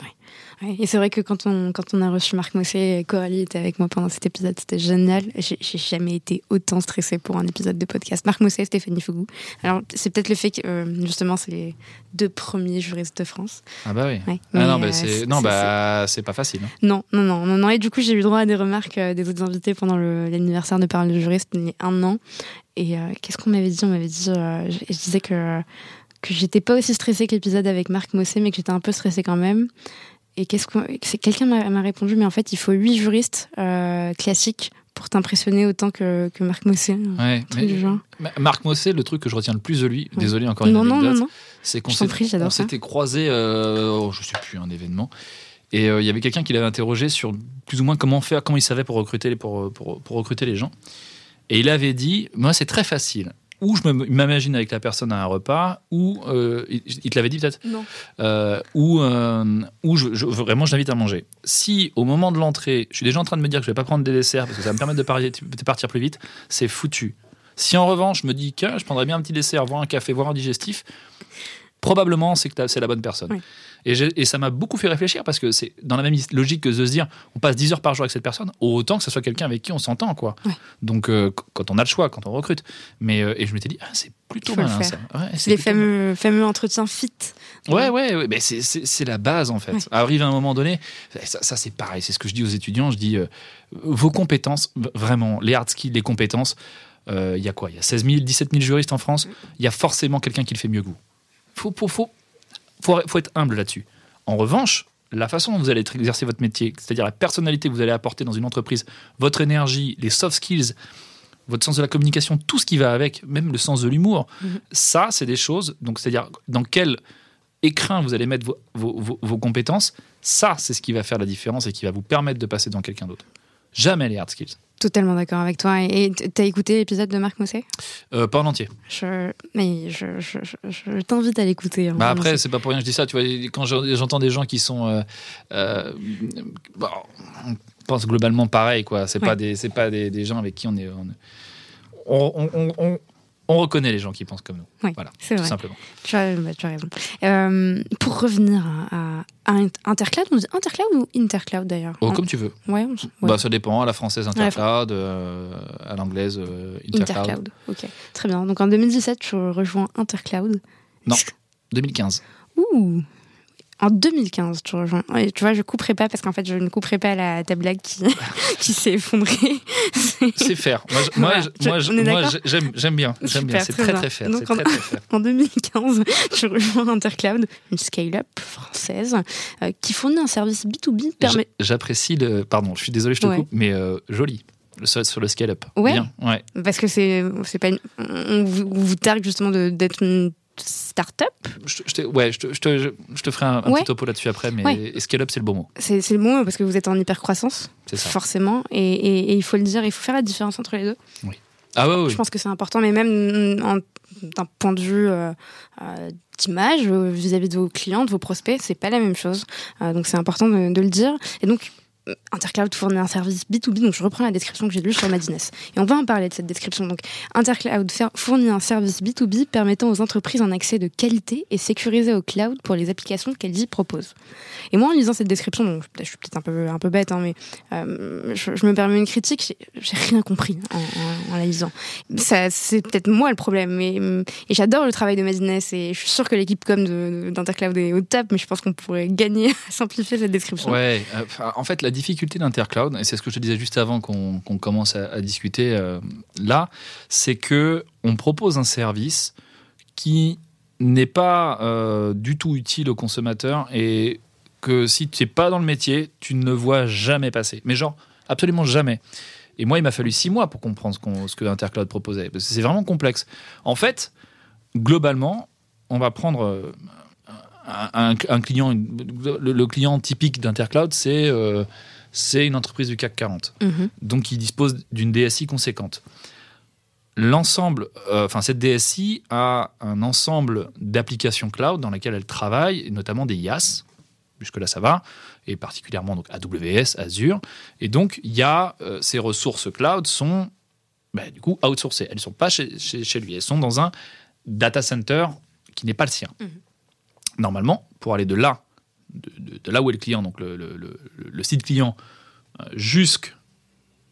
[SPEAKER 2] Et c'est vrai que quand on, quand on a reçu Marc Mossé et Coralie était avec moi pendant cet épisode, c'était génial. J'ai jamais été autant stressée pour un épisode de podcast. Marc Mossé et Stéphanie Fougou. Alors, c'est peut-être le fait que, euh, justement, c'est les deux premiers juristes de France.
[SPEAKER 1] Ah bah oui.
[SPEAKER 2] Ouais.
[SPEAKER 1] Ah non, bah
[SPEAKER 2] euh,
[SPEAKER 1] c'est, bah c'est pas facile. hein.
[SPEAKER 2] Non, non, non, non, non. Et du coup, j'ai eu droit à des remarques euh, des autres invités pendant l'anniversaire de Parole de juriste, il y a un an. Et euh, qu'est-ce qu'on m'avait dit? On m'avait dit, euh, je, je disais que, que j'étais pas aussi stressée que l'épisode avec Marc Mossé, mais que j'étais un peu stressée quand même. Et qu'est-ce quelqu'un m'a répondu, mais en fait, il faut huit juristes euh, classiques pour t'impressionner autant que, que Marc Mossé.
[SPEAKER 1] Ouais,
[SPEAKER 2] truc du genre.
[SPEAKER 1] mais Marc Mossé, le truc que je retiens le plus de lui,
[SPEAKER 2] Ouais.
[SPEAKER 1] désolé encore une
[SPEAKER 2] Non, non,
[SPEAKER 1] anecdote,
[SPEAKER 2] non, non.
[SPEAKER 1] c'est qu'on s'était croisés, euh, oh, je sais plus, un événement. Et euh, il y avait quelqu'un qui l'avait interrogé sur plus ou moins comment faire, comment il savait pour recruter, pour, pour, pour recruter les gens. Et il avait dit, moi c'est très facile. Ou je m'imagine avec la personne à un repas, ou euh, il, te l'avait dit peut-être,
[SPEAKER 2] Non.
[SPEAKER 1] euh, ou, euh, ou je, je- vraiment je l'invite à manger. Si au moment de l'entrée, je suis déjà en train de me dire que je vais pas prendre des desserts parce que ça va me permettre de, de partir plus vite, c'est foutu. Si en revanche je me dis que je prendrais bien un petit dessert, voire un café, voire un digestif, probablement c'est que c'est la bonne personne.
[SPEAKER 2] Oui.
[SPEAKER 1] Et, ça m'a beaucoup fait réfléchir parce que c'est dans la même logique que de se dire on passe 10 heures par jour avec cette personne, autant que ce soit quelqu'un avec qui on s'entend. quoi. Donc, euh, qu- quand on a le choix, quand on recrute. Mais, euh, et je m'étais dit, ah, c'est plutôt
[SPEAKER 2] le
[SPEAKER 1] malin ça. Ouais, c'est
[SPEAKER 2] Les fameux, fameux entretiens fit.
[SPEAKER 1] Ouais, ouais, ouais, mais c'est- la base en fait.
[SPEAKER 2] Ouais.
[SPEAKER 1] Arrive à un moment donné, ça, ça, c'est pareil, c'est ce que je dis aux étudiants, je dis euh, vos compétences, vraiment, les hard skills, les compétences, il y a quoi? Il y a 16 000, 17 000 juristes en France, il y a forcément quelqu'un qui le fait mieux que vous. Faut, faut, faut, faut, faut être humble là-dessus. En revanche, la façon dont vous allez exercer votre métier, c'est-à-dire la personnalité que vous allez apporter dans une entreprise, votre énergie, les soft skills, votre sens de la communication, tout ce qui va avec, même le sens de l'humour,
[SPEAKER 2] Mhm.
[SPEAKER 1] ça, c'est des choses, donc c'est-à-dire dans quel écrin vous allez mettre vos, vos- vos- vos compétences, ça, c'est ce qui va faire la différence et qui va vous permettre de passer dans quelqu'un d'autre. Jamais les hard skills.
[SPEAKER 2] Totalement d'accord avec toi. Et t'as écouté l'épisode de Marc Mousset
[SPEAKER 1] Euh, pas en entier.
[SPEAKER 2] je, Mais je, je, je- je t'invite à l'écouter. hein,
[SPEAKER 1] Bah après,
[SPEAKER 2] c'est-
[SPEAKER 1] pas pour rien que je dis ça. Tu vois, quand je- j'entends des gens qui sont, euh, euh, bon, on pense globalement pareil, quoi. C'est
[SPEAKER 2] Ouais.
[SPEAKER 1] pas des, c'est pas des, des gens avec qui on est, on, on, on- on- on reconnaît les gens qui pensent comme nous. Voilà,
[SPEAKER 2] c'est
[SPEAKER 1] tout
[SPEAKER 2] vrai.
[SPEAKER 1] simplement.
[SPEAKER 2] Tu as, bah, tu as raison. Euh, pour revenir à, à- Intercloud, on dit Intercloud ou Intercloud d'ailleurs
[SPEAKER 1] Oh, comme tu veux.
[SPEAKER 2] Ouais, on s- ouais.
[SPEAKER 1] Bah, ça dépend. À la française Intercloud, euh, à l'anglaise euh, Intercloud.
[SPEAKER 2] Intercloud. Ok, très bien. Donc en 2017, tu rejoins Intercloud.
[SPEAKER 1] Non.
[SPEAKER 2] Est-ce que-
[SPEAKER 1] 2015.
[SPEAKER 2] Ouh En 2015, tu rejoins. Ouais, tu vois, je couperai pas parce qu'en fait, je ne couperai pas la, ta blague qui, (laughs) qui s'est effondrée. (laughs)
[SPEAKER 1] C'est faire. Moi,
[SPEAKER 2] Voilà.
[SPEAKER 1] j'aime, j'aime bien. J'aime bien. C'est
[SPEAKER 2] très
[SPEAKER 1] très très faire.
[SPEAKER 2] Donc,
[SPEAKER 1] C'est
[SPEAKER 2] en-
[SPEAKER 1] très très faire. (laughs)
[SPEAKER 2] En 2015, tu rejoins Intercloud, une scale-up française euh, qui fournit un service B2B permet...
[SPEAKER 1] J'a- J'apprécie le. Pardon, je suis désolé, je te
[SPEAKER 2] Ouais.
[SPEAKER 1] coupe, mais euh, joli. Le sur, sur le scale-up.
[SPEAKER 2] Ouais.
[SPEAKER 1] Ouais.
[SPEAKER 2] Parce que c'est c'est pas une... on, vous, on vous targue justement d'être une start-up.
[SPEAKER 1] Je, je ouais, je te, je te, ferai un, un
[SPEAKER 2] Ouais.
[SPEAKER 1] petit topo là-dessus après, mais
[SPEAKER 2] Ouais.
[SPEAKER 1] scale-up, c'est le bon mot.
[SPEAKER 2] C'est le mot parce que vous êtes en hyper-croissance, forcément. Et, et- et il faut le dire, il faut faire la différence entre les deux.
[SPEAKER 1] Ah ouais,
[SPEAKER 2] Je
[SPEAKER 1] oui.
[SPEAKER 2] pense que c'est important, mais même en- d'un point de vue euh, euh, d'image euh, vis-à-vis de vos clients, de vos prospects, c'est pas la même chose. Euh, donc c'est important de, de le dire. Et donc Intercloud fournit un service B2B, donc je reprends la description que j'ai lue sur Madines. Et on va en parler de cette description. Donc Intercloud fournit un service B2B permettant aux entreprises un accès de qualité et sécurisé au cloud pour les applications qu'elles y proposent. Et moi, en lisant cette description, donc, je suis peut-être un peu, un peu bête, hein, mais euh, je, me permets une critique, j'ai- rien compris en, la lisant. C'est peut-être moi le problème. Mais, et j'adore le travail de Madines et je suis sûre que l'équipe com d'Intercloud est au top, mais je pense qu'on pourrait gagner (laughs) à simplifier cette description.
[SPEAKER 1] Ouais, euh, en fait, la difficulté d'Intercloud, et c'est ce que je te disais juste avant qu'on commence à, discuter euh, là, c'est que on propose un service qui n'est pas euh, du tout utile au consommateur et que si tu n'es pas dans le métier, tu ne le vois jamais passer. Mais genre, absolument jamais. Et moi, il m'a fallu six mois pour comprendre ce, qu'on- ce que Intercloud proposait. C'est vraiment complexe. En fait, globalement, on va prendre euh, un, client, le, le client typique d'Intercloud, c'est euh, une entreprise du CAC 40
[SPEAKER 2] Mhm.
[SPEAKER 1] donc qui dispose d'une DSI conséquente. L'ensemble, euh, enfin cette DSI a un ensemble d'applications cloud dans lesquelles elle travaille, notamment des IaaS, jusque là ça va, et particulièrement donc AWS, Azure, et donc il y a euh, ces ressources cloud sont bah, du coup outsourcées, elles sont pas chez, chez- chez lui, elles sont dans un data center qui n'est pas le sien.
[SPEAKER 2] Mhm.
[SPEAKER 1] Normalement, pour aller de là, de, de- de là où est le client, donc le, le- le- le site client, euh, jusque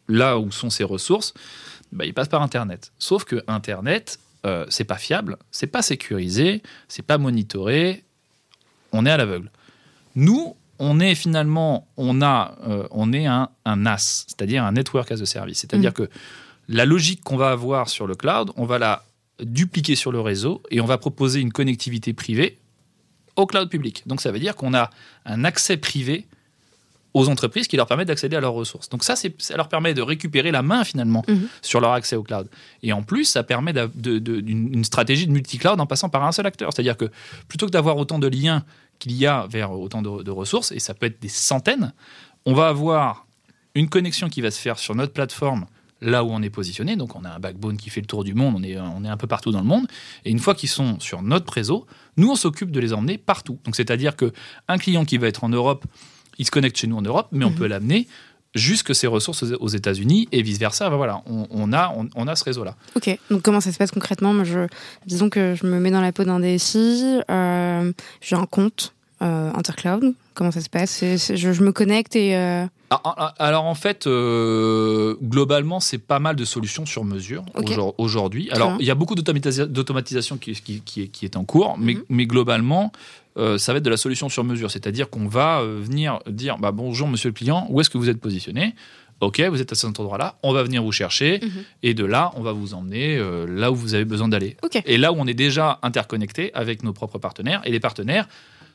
[SPEAKER 1] là où sont ses ressources, bah, il passe par Internet. Sauf que Internet, euh, c'est pas fiable, c'est pas sécurisé, c'est pas monitoré, on est à l'aveugle. Nous, on est finalement, on a, euh, on est un, un NAS, c'est-à-dire un network as a service. C'est-à-dire que la logique qu'on va avoir sur le cloud, on va la dupliquer sur le réseau et on va proposer une connectivité privée au cloud public. Donc ça veut dire qu'on a un accès privé aux entreprises qui leur permet d'accéder à leurs ressources. Donc ça, ça leur permet de récupérer la main finalement
[SPEAKER 2] Mhm.
[SPEAKER 1] sur leur accès au cloud. Et en plus, ça permet d'une une stratégie de multi-cloud en passant par un seul acteur. C'est-à-dire que plutôt que d'avoir autant de liens qu'il y a vers autant de, de ressources, et ça peut être des centaines, on va avoir une connexion qui va se faire sur notre plateforme là où on est positionné. Donc on a un backbone qui fait le tour du monde, on est, on est un peu partout dans le monde. Et une fois qu'ils sont sur notre réseau, nous on s'occupe de les emmener partout. Donc c'est-à-dire que un client qui va être en Europe, il se connecte chez nous en Europe, mais on
[SPEAKER 2] Mhm.
[SPEAKER 1] peut l'amener jusque ses ressources aux États-Unis et vice versa. Voilà, on, on a, on, on a ce réseau-là.
[SPEAKER 2] Ok, donc comment ça se passe concrètement? Moi, je, Disons que je me mets dans la peau d'un DSI, euh, j'ai un compte euh, Intercloud Comment ça se passe? Je, je me connecte et. euh,
[SPEAKER 1] Ah, ah, ah, Alors en fait, euh, globalement, c'est pas mal de solutions sur mesure aujourd'hui. Alors il y a beaucoup d'automatisa- d'automatisation qui, qui, qui est, qui est en cours, mais,
[SPEAKER 2] Mhm.
[SPEAKER 1] mais globalement, ça va être de la solution sur mesure. C'est-à-dire qu'on va venir dire bah, bonjour monsieur le client, où est-ce que vous êtes positionné? Ok, vous êtes à cet endroit-là, on va venir vous chercher,
[SPEAKER 2] Mhm.
[SPEAKER 1] et de là, on va vous emmener euh, là où vous avez besoin d'aller.
[SPEAKER 2] Ok.
[SPEAKER 1] Et là où on est déjà interconnecté avec nos propres partenaires, et les partenaires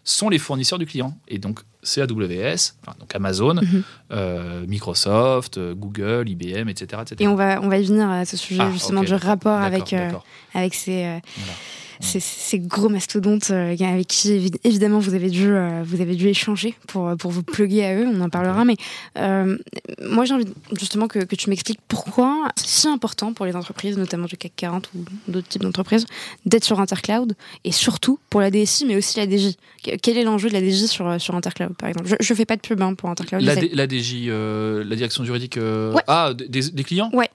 [SPEAKER 1] sont les fournisseurs du client. Et donc, c'est AWS, enfin, donc Amazon,
[SPEAKER 2] Mhm.
[SPEAKER 1] euh, Microsoft, euh, Google, IBM, etc. etc.
[SPEAKER 2] Et on va, on va y venir à ce sujet
[SPEAKER 1] Ah,
[SPEAKER 2] justement
[SPEAKER 1] ok,
[SPEAKER 2] du rapport avec, euh, avec ces,
[SPEAKER 1] Voilà.
[SPEAKER 2] Ces, ces gros mastodontes euh, avec qui évi- évidemment vous avez dû, euh, vous avez dû échanger pour, pour vous plugger à eux, on en parlera. Mais euh, moi j'ai envie justement que, que tu m'expliques pourquoi c'est si important pour les entreprises, notamment du CAC 40 ou d'autres types d'entreprises, d'être sur Intercloud et surtout pour la DSI mais aussi la DJ. Que- Quel est l'enjeu de la DJ sur, sur Intercloud par exemple? Je, je fais pas de pub hein, pour Intercloud.
[SPEAKER 1] La, la DJ, euh, la direction juridique. euh,
[SPEAKER 2] Ouais.
[SPEAKER 1] Ah, des, des clients?
[SPEAKER 2] Ouais.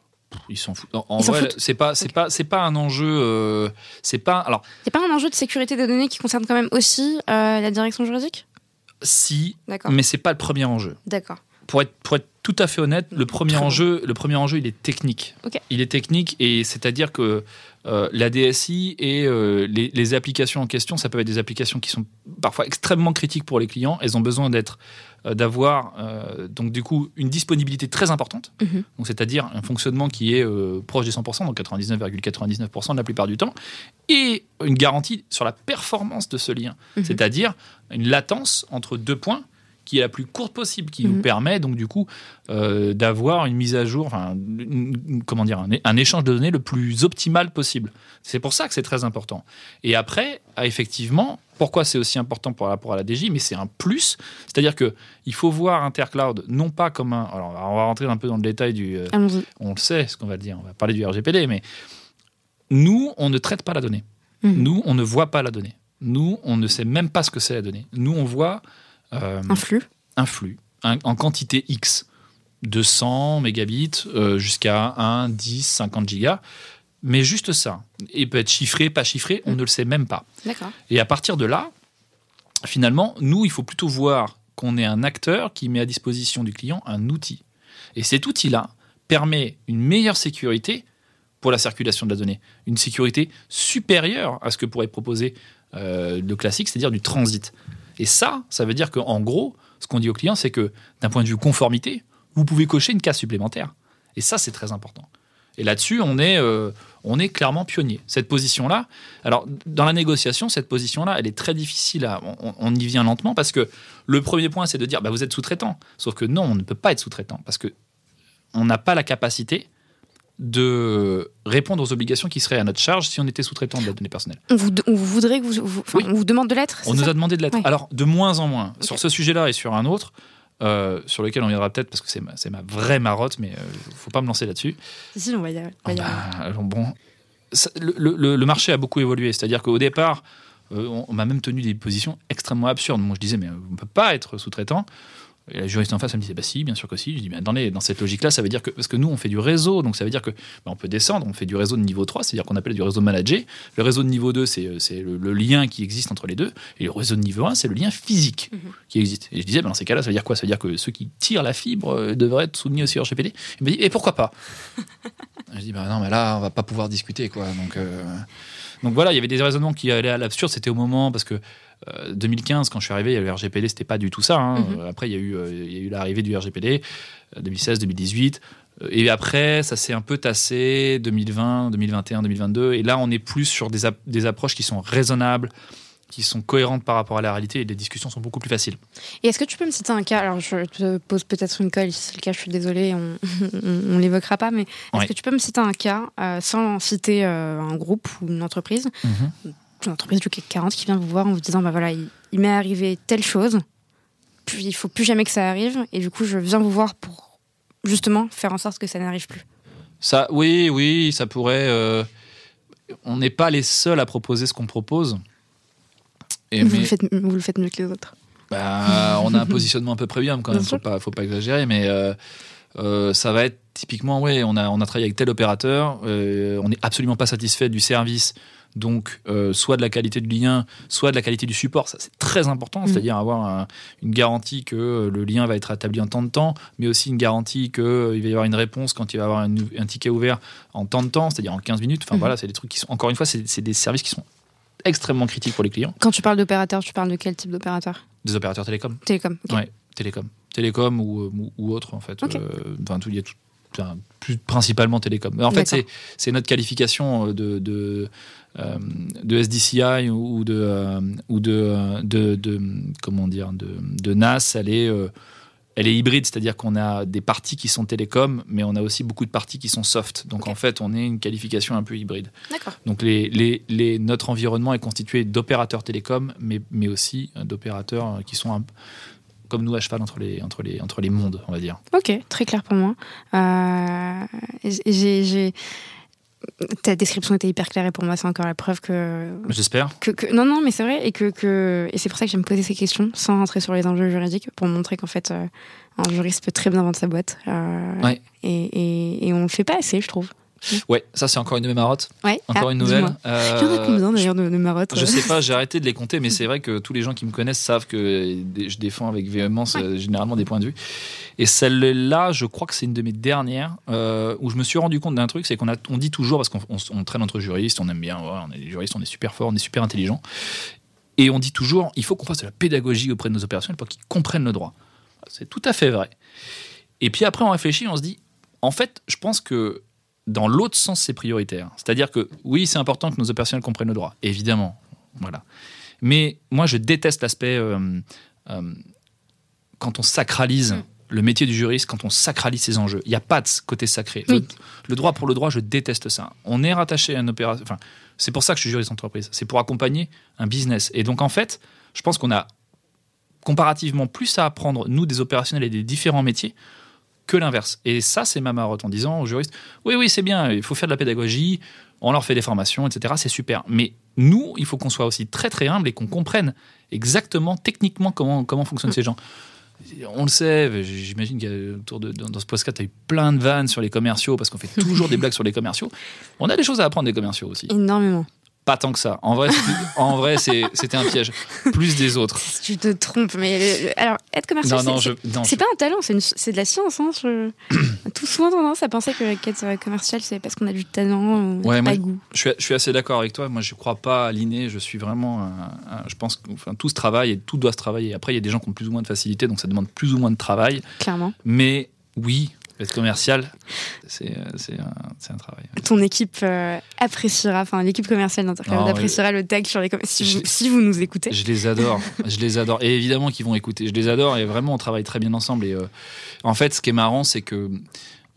[SPEAKER 1] Ils s'en foutent. En, en
[SPEAKER 2] Ils
[SPEAKER 1] vrai, c'est pas, c'est pas, c'est pas un enjeu. euh, c'est pas. Alors,
[SPEAKER 2] a pas un enjeu de sécurité des données qui concerne quand même aussi euh, la direction juridique?
[SPEAKER 1] Si,
[SPEAKER 2] D'accord.
[SPEAKER 1] mais c'est pas le premier enjeu.
[SPEAKER 2] D'accord.
[SPEAKER 1] Pour être, pour être tout à fait honnête, le premier
[SPEAKER 2] Très bon.
[SPEAKER 1] enjeu, le premier enjeu, il est technique.
[SPEAKER 2] Ok.
[SPEAKER 1] Il est technique et c'est-à-dire que euh, la DSI et euh, les, les applications en question, ça peut être des applications qui sont parfois extrêmement critiques pour les clients. Elles ont besoin d'être, d'avoir euh, donc du coup une disponibilité très importante.
[SPEAKER 2] Mhm.
[SPEAKER 1] Donc c'est-à-dire un fonctionnement qui est euh, proche des 100%, donc 99,99% la plupart du temps, et une garantie sur la performance de ce lien,
[SPEAKER 2] Mhm.
[SPEAKER 1] c'est-à-dire une latence entre deux points qui est la plus courte possible, qui
[SPEAKER 2] Mhm.
[SPEAKER 1] nous permet donc du coup euh, d'avoir une mise à jour, enfin, une- une- comment dire, un, échange de données le plus optimal possible. C'est pour ça que c'est très important. Et après, ah, effectivement, pourquoi c'est aussi important par rapport à la DJ, mais c'est un plus, c'est-à-dire que il faut voir Intercloud non pas comme un, alors on va rentrer un peu dans le détail du, euh, on le sait, ce qu'on va dire, on va parler du RGPD, mais nous, on ne traite pas la donnée.
[SPEAKER 2] Mhm.
[SPEAKER 1] Nous, on ne voit pas la donnée. Nous, on ne sait même pas ce que c'est la donnée. Nous, on voit
[SPEAKER 2] Un flux
[SPEAKER 1] un flux un- en quantité X, de 100 mégabits euh, jusqu'à 1, 10, 50 gigas. Mais juste ça. Il peut être chiffré, pas chiffré, on
[SPEAKER 2] Mm.
[SPEAKER 1] ne le sait même pas. Et à partir de là, finalement, nous, il faut plutôt voir qu'on est un acteur qui met à disposition du client un outil. Et cet outil-là permet une meilleure sécurité pour la circulation de la donnée, une sécurité supérieure à ce que pourrait proposer euh, le classique, c'est-à-dire du transit. Et ça, ça veut dire qu'en gros, ce qu'on dit au client, c'est que d'un point de vue conformité, vous pouvez cocher une case supplémentaire. Et ça, c'est très important. Et là-dessus, on est, euh, clairement pionnier. Cette position-là, alors dans la négociation, cette position-là, elle est très difficile. On y vient lentement parce que le premier point, c'est de dire, bah, vous êtes sous-traitant. Sauf que non, on ne peut pas être sous-traitant parce que on n'a pas la capacité de répondre aux obligations qui seraient à notre charge si on était sous-traitant de la donnée personnelle.
[SPEAKER 2] On vous, on vous voudrait que vous, vous-
[SPEAKER 1] Oui.
[SPEAKER 2] on vous demande de l'être.
[SPEAKER 1] On nous a demandé de l'être. Alors, de moins en moins. Sur ce sujet-là et sur un autre, euh, sur lequel on viendra peut-être parce que c'est ma, ma vraie marotte, mais il faut pas me lancer là-dessus.
[SPEAKER 2] Si, on va y.
[SPEAKER 1] Bah, alors bon, ça- le, le- le marché a beaucoup évolué. C'est-à-dire qu'au départ, euh, on, on m'a même tenu des positions extrêmement absurdes. Moi, je disais, mais on ne peut pas être sous-traitant. Et la juriste en face, elle me disait, bah si, bien sûr que si. Je dis, mais attendez, dans cette logique-là, ça veut dire que. Parce que nous, on fait du réseau, donc ça veut dire que bah, on peut descendre, on fait du réseau de niveau 3, c'est-à-dire qu'on appelle du réseau managé. Le réseau de niveau 2, c'est c'est le, le lien qui existe entre les deux. Et le réseau de niveau 1, c'est le lien physique
[SPEAKER 2] Mhm.
[SPEAKER 1] qui existe. Et je disais, bah, dans ces cas-là, ça veut dire quoi? Ça veut dire que ceux qui tirent la fibre euh, devraient être soumis aussi au RGPD. Il me dit, et pourquoi pas? (laughs) Je dis, bah non, mais là, on va pas pouvoir discuter, quoi. Donc, euh, donc voilà, il y avait des raisonnements qui allaient à l'absurde. C'était au moment, parce que euh, 2015, quand je suis arrivé, il y avait le RGPD, c'était pas du tout ça. hein.
[SPEAKER 2] Mhm.
[SPEAKER 1] Euh, Après, il y a eu, euh, il y a eu l'arrivée du RGPD, euh, 2016, 2018. Euh, Et après, ça s'est un peu tassé, 2020, 2021, 2022. Et là, on est plus sur des, ap- des approches qui sont raisonnables, qui sont cohérentes par rapport à la réalité, et les discussions sont beaucoup plus faciles.
[SPEAKER 2] Et est-ce que tu peux me citer un cas? Alors, je te pose peut-être une colle. Si c'est le cas, je suis désolée, on (laughs) on, on l'évoquera pas. Mais est-ce
[SPEAKER 1] Ouais.
[SPEAKER 2] que tu peux me citer un cas euh, sans citer euh, un groupe ou une entreprise, une entreprise du CAC 40 qui vient vous voir en vous disant bah voilà, il, il m'est arrivé telle chose, puis il faut plus jamais que ça arrive, et du coup, je viens vous voir pour justement faire en sorte que ça n'arrive plus.
[SPEAKER 1] Ça, oui, oui, ça pourrait. euh, on n'est pas les seuls à proposer ce qu'on propose. Et
[SPEAKER 2] vous,
[SPEAKER 1] mais-
[SPEAKER 2] le faites, vous le faites mieux que les autres.
[SPEAKER 1] Bah, on a un positionnement un peu premium quand même,
[SPEAKER 2] Bien
[SPEAKER 1] faut
[SPEAKER 2] sûr.
[SPEAKER 1] pas, faut pas exagérer, mais euh, euh, ça va être typiquement, ouais, on a, on a travaillé avec tel opérateur, euh, on n'est absolument pas satisfait du service, donc euh, soit de la qualité du lien, soit de la qualité du support. Ça, c'est très important,
[SPEAKER 2] Mhm.
[SPEAKER 1] c'est-à-dire avoir un- une garantie que euh, le lien va être établi en temps de temps, mais aussi une garantie qu'il va y avoir une réponse quand il va y avoir un, un ticket ouvert en temps de temps, c'est-à-dire en 15 minutes. Enfin
[SPEAKER 2] Mhm.
[SPEAKER 1] voilà, c'est des trucs qui sont, encore une fois, c'est des services qui sont extrêmement critiques pour les clients,
[SPEAKER 2] Quand tu parles d'opérateur, tu parles de quel type d'opérateur
[SPEAKER 1] des opérateurs télécoms.
[SPEAKER 2] Télécom. ok.
[SPEAKER 1] Ouais, télécom. Télécom ou, ou, ou autre, en fait. Euh, Enfin, tout, il y a tout. Enfin, plus principalement télécom. Mais en fait, c'est, notre qualification euh, de, de, euh, de SDCI ou de, euh, ou de, de, de- comment dire, de, de NAS. Elle est, euh, elle est hybride, c'est-à-dire qu'on a des parties qui sont télécom, mais on a aussi beaucoup de parties qui sont soft. Donc en fait, on est une qualification un peu hybride. Donc les, les, les- notre environnement est constitué d'opérateurs télécoms, mais, mais aussi d'opérateurs qui sont un- comme nous à cheval entre les, entre, les, entre les mondes, on va dire.
[SPEAKER 2] Ok, très clair pour moi. Euh, j'ai, j'ai- Ta description était hyper claire et pour moi c'est encore la preuve que,
[SPEAKER 1] J'espère.
[SPEAKER 2] que, que- non non mais c'est vrai et que, que et c'est pour ça que j'aime poser ces questions sans rentrer sur les enjeux juridiques pour montrer qu'en fait euh, un juriste peut très bien vendre sa boîte euh,
[SPEAKER 1] Ouais.
[SPEAKER 2] et, et, et on le fait pas assez je trouve.
[SPEAKER 1] Ouais, ça c'est encore une de mes marottes.
[SPEAKER 2] Ouais.
[SPEAKER 1] Encore
[SPEAKER 2] Ah,
[SPEAKER 1] une nouvelle. Euh,
[SPEAKER 2] Il y en a combien d'ailleurs de, de marottes
[SPEAKER 1] Je
[SPEAKER 2] euh
[SPEAKER 1] sais pas, j'ai arrêté de les compter, mais c'est vrai que tous les gens qui me connaissent savent que je défends avec véhémence euh, généralement des points de vue. Et celle-là, je crois que c'est une de mes dernières euh, où je me suis rendu compte d'un truc, c'est qu'on a, on dit toujours parce qu'on on, on traîne entre juristes, on aime bien, ouais, on est des juristes, on est super fort, on est super intelligent, et on dit toujours, il faut qu'on fasse de la pédagogie auprès de nos opérationnels pour qu'ils comprennent le droit. C'est tout à fait vrai. Et puis après, on réfléchit, on se dit, en fait, je pense que dans l'autre sens, c'est prioritaire. C'est-à-dire que oui, c'est important que nos opérationnels comprennent le droit, évidemment. Voilà. Mais moi, je déteste l'aspect euh, euh, quand on sacralise
[SPEAKER 2] Mm.
[SPEAKER 1] le métier du juriste, quand on sacralise ses enjeux. Il n'y a pas de côté sacré.
[SPEAKER 2] Oui.
[SPEAKER 1] Le, le droit pour le droit, je déteste ça. On est rattaché à une opération. Enfin, c'est pour ça que je suis juriste d'entreprise. C'est pour accompagner un business. Et donc, en fait, je pense qu'on a comparativement plus à apprendre, nous, des opérationnels et des différents métiers, que l'inverse. Et ça, c'est ma marotte en disant aux juristes oui, oui, c'est bien, il faut faire de la pédagogie, on leur fait des formations, etc. C'est super. Mais nous, il faut qu'on soit aussi très, très humble et qu'on comprenne exactement, techniquement, comment, comment fonctionnent ces gens. On le sait, j'imagine qu'autour de dans ce podcast, tu as eu plein de vannes sur les commerciaux parce qu'on fait toujours des blagues sur les commerciaux. On a des choses à apprendre des commerciaux aussi.
[SPEAKER 2] Énormément.
[SPEAKER 1] Pas tant que ça. En vrai, en vrai, c'était un piège. Plus des autres.
[SPEAKER 2] Tu te trompes mais le- le- alors être commercial c'est- pas un talent, c'est, de la science. Hein. Je... On (clears throat) a tout souvent tendance à penser que être euh, commercial, c'est parce qu'on a du talent, euh,
[SPEAKER 1] Ouais,
[SPEAKER 2] pas goût.
[SPEAKER 1] Je suis, je suis assez d'accord avec toi. Moi, je crois pas à l'inné. Je suis vraiment. un- un- je pense que enfin, tout se travaille et tout doit se travailler. Après, il y a des gens qui ont plus ou moins de facilité, donc ça demande plus ou moins de travail.
[SPEAKER 2] Clairement.
[SPEAKER 1] Mais oui, être commercial, c'est euh, un, un travail.
[SPEAKER 2] Ton équipe euh, appréciera, enfin l'équipe commerciale d'Intercloud appréciera le tag sur les si,
[SPEAKER 1] Je-
[SPEAKER 2] vous, si vous nous écoutez.
[SPEAKER 1] Je les adore. je les adore. Et évidemment qu'ils vont écouter. Je les adore et vraiment, on travaille très bien ensemble. Et euh, en fait, ce qui est marrant, c'est que,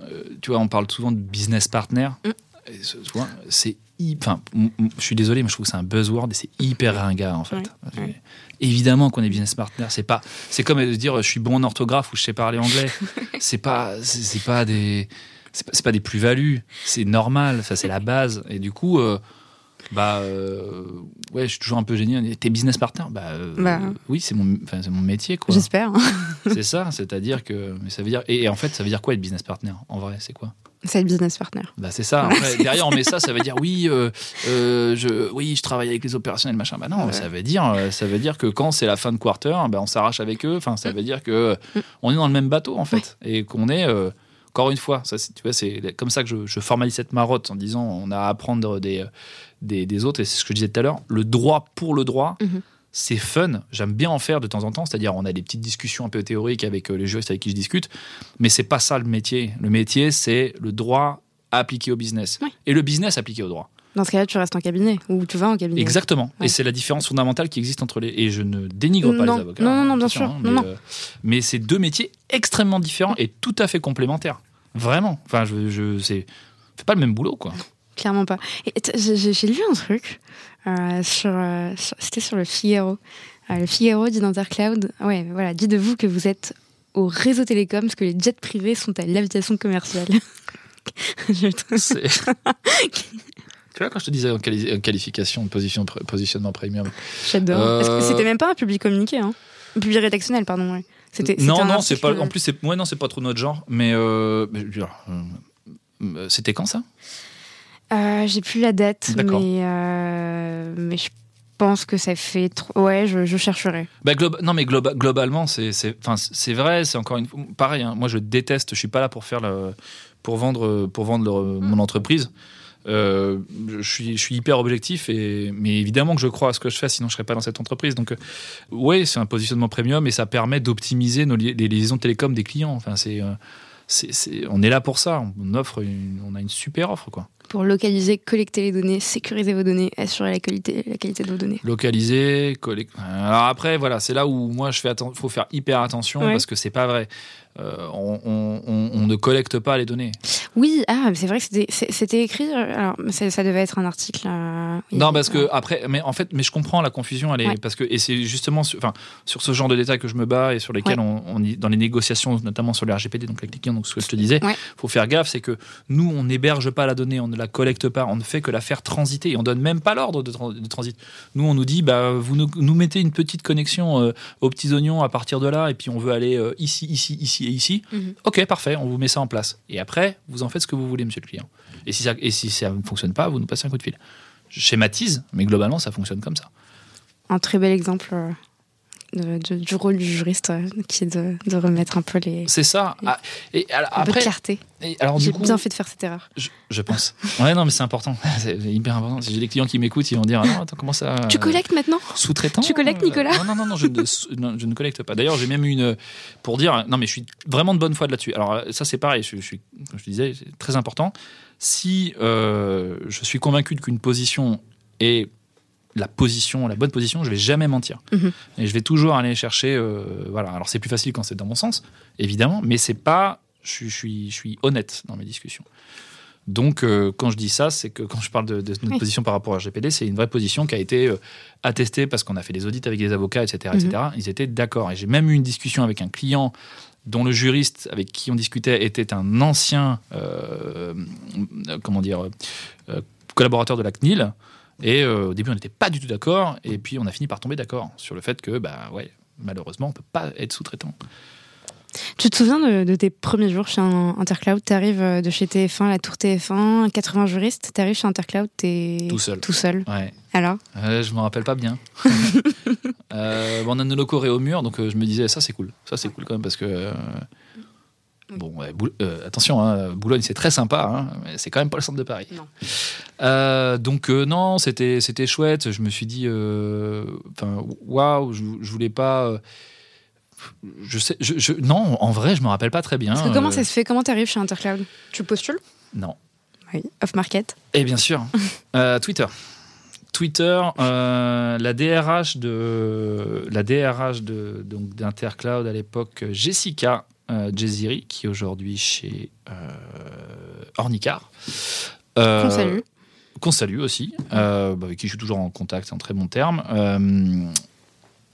[SPEAKER 1] euh, tu vois, on parle souvent de business partner.
[SPEAKER 2] Mm.
[SPEAKER 1] C'est Enfin, je suis désolé, mais je trouve que c'est un buzzword et c'est hyper ringard en fait.
[SPEAKER 2] Ouais.
[SPEAKER 1] Évidemment qu'on est business partner. C'est pas, c'est comme de dire je suis bon en orthographe ou je sais parler anglais. (laughs) c'est pas, c'est pas des, c'est pas, des plus-values. C'est normal. Ça c'est la base. Et du coup, euh, bah euh, ouais, je suis toujours un peu gêné. T'es business partner? Bah, euh,
[SPEAKER 2] Bah.
[SPEAKER 1] oui, c'est mon, mon métier quoi.
[SPEAKER 2] J'espère.
[SPEAKER 1] c'est ça. C'est-à-dire que, mais ça veut dire, et, et en fait, ça veut dire quoi être business partner En vrai, c'est quoi?
[SPEAKER 2] C'est le business partner.
[SPEAKER 1] bah c'est ça. Après, (laughs) derrière on met ça, ça veut dire oui, euh, euh, je, oui, je travaille avec les opérationnels, machin. Bah non,
[SPEAKER 2] Ouais.
[SPEAKER 1] ça veut dire, euh, ça veut dire que quand c'est la fin de quarter, bah on s'arrache avec eux. Enfin, ça
[SPEAKER 2] Mm.
[SPEAKER 1] veut dire que on est dans le même bateau en fait, et qu'on est euh, encore une fois, ça, c'est- tu vois, c'est comme ça que je, je formalise cette marotte en disant on a à apprendre des, des, des autres, et c'est ce que je disais tout à l'heure. Le droit pour le droit.
[SPEAKER 2] Mhm.
[SPEAKER 1] C'est fun, j'aime bien en faire de temps en temps, c'est-à-dire on a des petites discussions un peu théoriques avec euh, les juristes avec qui je discute, mais c'est pas ça le métier. Le métier, c'est le droit appliqué au business et le business appliqué au droit.
[SPEAKER 2] Dans ce cas-là, tu restes en cabinet ou tu vas en cabinet.
[SPEAKER 1] Exactement.
[SPEAKER 2] Ouais.
[SPEAKER 1] Et c'est la différence fondamentale qui existe entre les. Et je ne dénigre pas les avocats.
[SPEAKER 2] Non, non, non, bien
[SPEAKER 1] attention,
[SPEAKER 2] sûr.
[SPEAKER 1] hein, mais,
[SPEAKER 2] non.
[SPEAKER 1] euh, mais c'est deux métiers extrêmement différents et tout à fait complémentaires. Vraiment. Enfin, je, je c'est pas le même boulot, quoi.
[SPEAKER 2] Clairement pas. J'ai- lu un truc euh, sur, euh, sur- c'était sur le Figaro. Euh, le Figaro dit d'Intercloud, ouais, voilà, dit de vous que vous êtes au réseau télécom parce que les jets privés sont à l'aviation commerciale. (laughs) Je (laughs)
[SPEAKER 1] tu vois, quand je te disais en quali- en qualification, position, positionnement premium,
[SPEAKER 2] J'adore.
[SPEAKER 1] Euh,
[SPEAKER 2] C'était même pas un public communiqué. Hein? Public rédactionnel, pardon. ouais. C'était,
[SPEAKER 1] non,
[SPEAKER 2] un
[SPEAKER 1] non, c'est pas. En plus, c'est, ouais, non, c'est pas trop notre genre. Mais, euh, c'était quand ça?
[SPEAKER 2] Euh, j'ai plus la date, mais, euh, mais je pense que ça fait trop. Ouais, je, je chercherai.
[SPEAKER 1] Bah, non, mais globa- globalement, c'est, vrai. C'est encore une fois pareil. hein, moi, je déteste. Je suis pas là pour faire le, pour vendre, pour vendre le- mon entreprise. Euh, je suis, je suis hyper objectif et mais évidemment que je crois à ce que je fais, sinon je serais pas dans cette entreprise. Donc, euh, ouais, c'est un positionnement premium et ça permet d'optimiser les liaisons télécom des clients. Enfin, c'est, euh, c'est, c'est- on est là pour ça. On offre, une- on a une super offre, quoi.
[SPEAKER 2] Pour localiser, collecter les données, sécuriser vos données, assurer la qualité, la qualité de vos données.
[SPEAKER 1] localisé, collect... Alors après, voilà, c'est là où moi je fais atten- faut faire hyper attention
[SPEAKER 2] Ouais.
[SPEAKER 1] parce que c'est pas vrai. Euh, on, on- on- on ne collecte pas les données.
[SPEAKER 2] Oui, ah, c'est vrai que c'était, écrit. euh, Alors, ça, devait être un article. euh,
[SPEAKER 1] non, parce que après, mais en fait, mais je comprends la confusion. Elle est
[SPEAKER 2] Ouais.
[SPEAKER 1] parce que et c'est justement, sur, enfin, sur ce genre de détails que je me bats et sur lesquels on, on dans les négociations, notamment sur le RGPD, donc les clients, donc ce que je te disais,
[SPEAKER 2] Ouais.
[SPEAKER 1] faut faire gaffe, c'est que nous, on n'héberge pas la donnée, on ne la collecte pas, on ne fait que la faire transiter et on donne même pas l'ordre de, tran- de transit. Nous, on nous dit, bah, vous nous, nous mettez une petite connexion euh, aux petits oignons à partir de là, et puis on veut aller euh, ici, ici, ici et ici.
[SPEAKER 2] Mhm.
[SPEAKER 1] Ok, parfait, on vous met ça en place. Et après, vous en faites ce que vous voulez, monsieur le client. Et si ça, et si ça ne fonctionne pas, vous nous passez un coup de fil. Je schématise, mais globalement, ça fonctionne comme ça.
[SPEAKER 2] un très bel exemple euh, de- de- du rôle du juriste, euh, qui est de, de remettre un peu les.
[SPEAKER 1] C'est ça. Ah, et alors,
[SPEAKER 2] Un peu de
[SPEAKER 1] après,
[SPEAKER 2] clarté.
[SPEAKER 1] et alors du
[SPEAKER 2] J'ai bien fait de faire cette erreur.
[SPEAKER 1] je, je pense. (laughs) Ouais, non, mais c'est important. (laughs) C'est hyper important. Si j'ai des clients qui m'écoutent, ils vont dire, ah non, attends, comment ça
[SPEAKER 2] Tu collectes maintenant?
[SPEAKER 1] Sous-traitant
[SPEAKER 2] Tu collectes,
[SPEAKER 1] euh,
[SPEAKER 2] Nicolas?
[SPEAKER 1] Non, non, non, non, je, ne, (laughs) non, je ne collecte pas. D'ailleurs, j'ai même eu une. Pour dire. Non, mais je suis vraiment de bonne foi là-dessus. Alors, ça, c'est pareil. Je, je suis, comme je te disais, c'est très important. Si euh, je suis convaincu qu'une position est la position, la bonne position, je vais jamais mentir.
[SPEAKER 2] Mhm.
[SPEAKER 1] Et je vais toujours aller chercher. euh, voilà. Alors, c'est plus facile quand c'est dans mon sens, évidemment, mais c'est pas. Je, suis- je suis, je suis honnête dans mes discussions. Donc, euh, quand je dis ça, c'est que quand je parle de, de notre
[SPEAKER 2] Oui.
[SPEAKER 1] position par rapport à RGPD, c'est une vraie position qui a été euh, attestée parce qu'on a fait des audits avec des avocats, etc.
[SPEAKER 2] Mhm.
[SPEAKER 1] etc. Ils étaient d'accord. Et j'ai même eu une discussion avec un client dont le juriste avec qui on discutait était un ancien, comment dire, collaborateur de la CNIL. Et euh, au début, on n'était pas du tout d'accord. Et puis, on a fini par tomber d'accord sur le fait que, bah ouais, malheureusement, on peut pas être sous-traitant.
[SPEAKER 2] Tu te souviens de, de tes premiers jours chez Intercloud? Tu arrives de chez TF1, la tour TF1, 80 juristes, tu arrives chez Intercloud, t'es
[SPEAKER 1] Tout seul.
[SPEAKER 2] Tout seul.
[SPEAKER 1] Ouais.
[SPEAKER 2] Alors?
[SPEAKER 1] Euh, je me rappelle pas bien. (laughs) Euh, on a nos locaux au mur, donc euh, je me disais ça c'est cool, ça c'est cool quand même parce que bon, ouais, Boul- euh, attention, hein, Boulogne c'est très sympa, hein, mais c'est quand même pas le centre de Paris.
[SPEAKER 2] Non.
[SPEAKER 1] Euh, donc euh, non, c'était c'était chouette. Je me suis dit, enfin waouh, je, je voulais pas. je sais, je, je- non, en vrai, je me rappelle pas très bien.
[SPEAKER 2] Parce que comment ça se fait? Comment tu arrives chez Intercloud? Tu postules?
[SPEAKER 1] Non.
[SPEAKER 2] Oui. Off-market
[SPEAKER 1] Et bien sûr, (laughs) Twitter. Twitter, euh, la DRH de la DRH de donc d'Intercloud à l'époque, Jessica euh, Jeziri, qui est aujourd'hui chez euh, Ornicar. Euh,
[SPEAKER 2] Qu'on salue.
[SPEAKER 1] Qu'on salue aussi, euh, bah, avec qui je suis toujours en contact en très bon terme. Euh,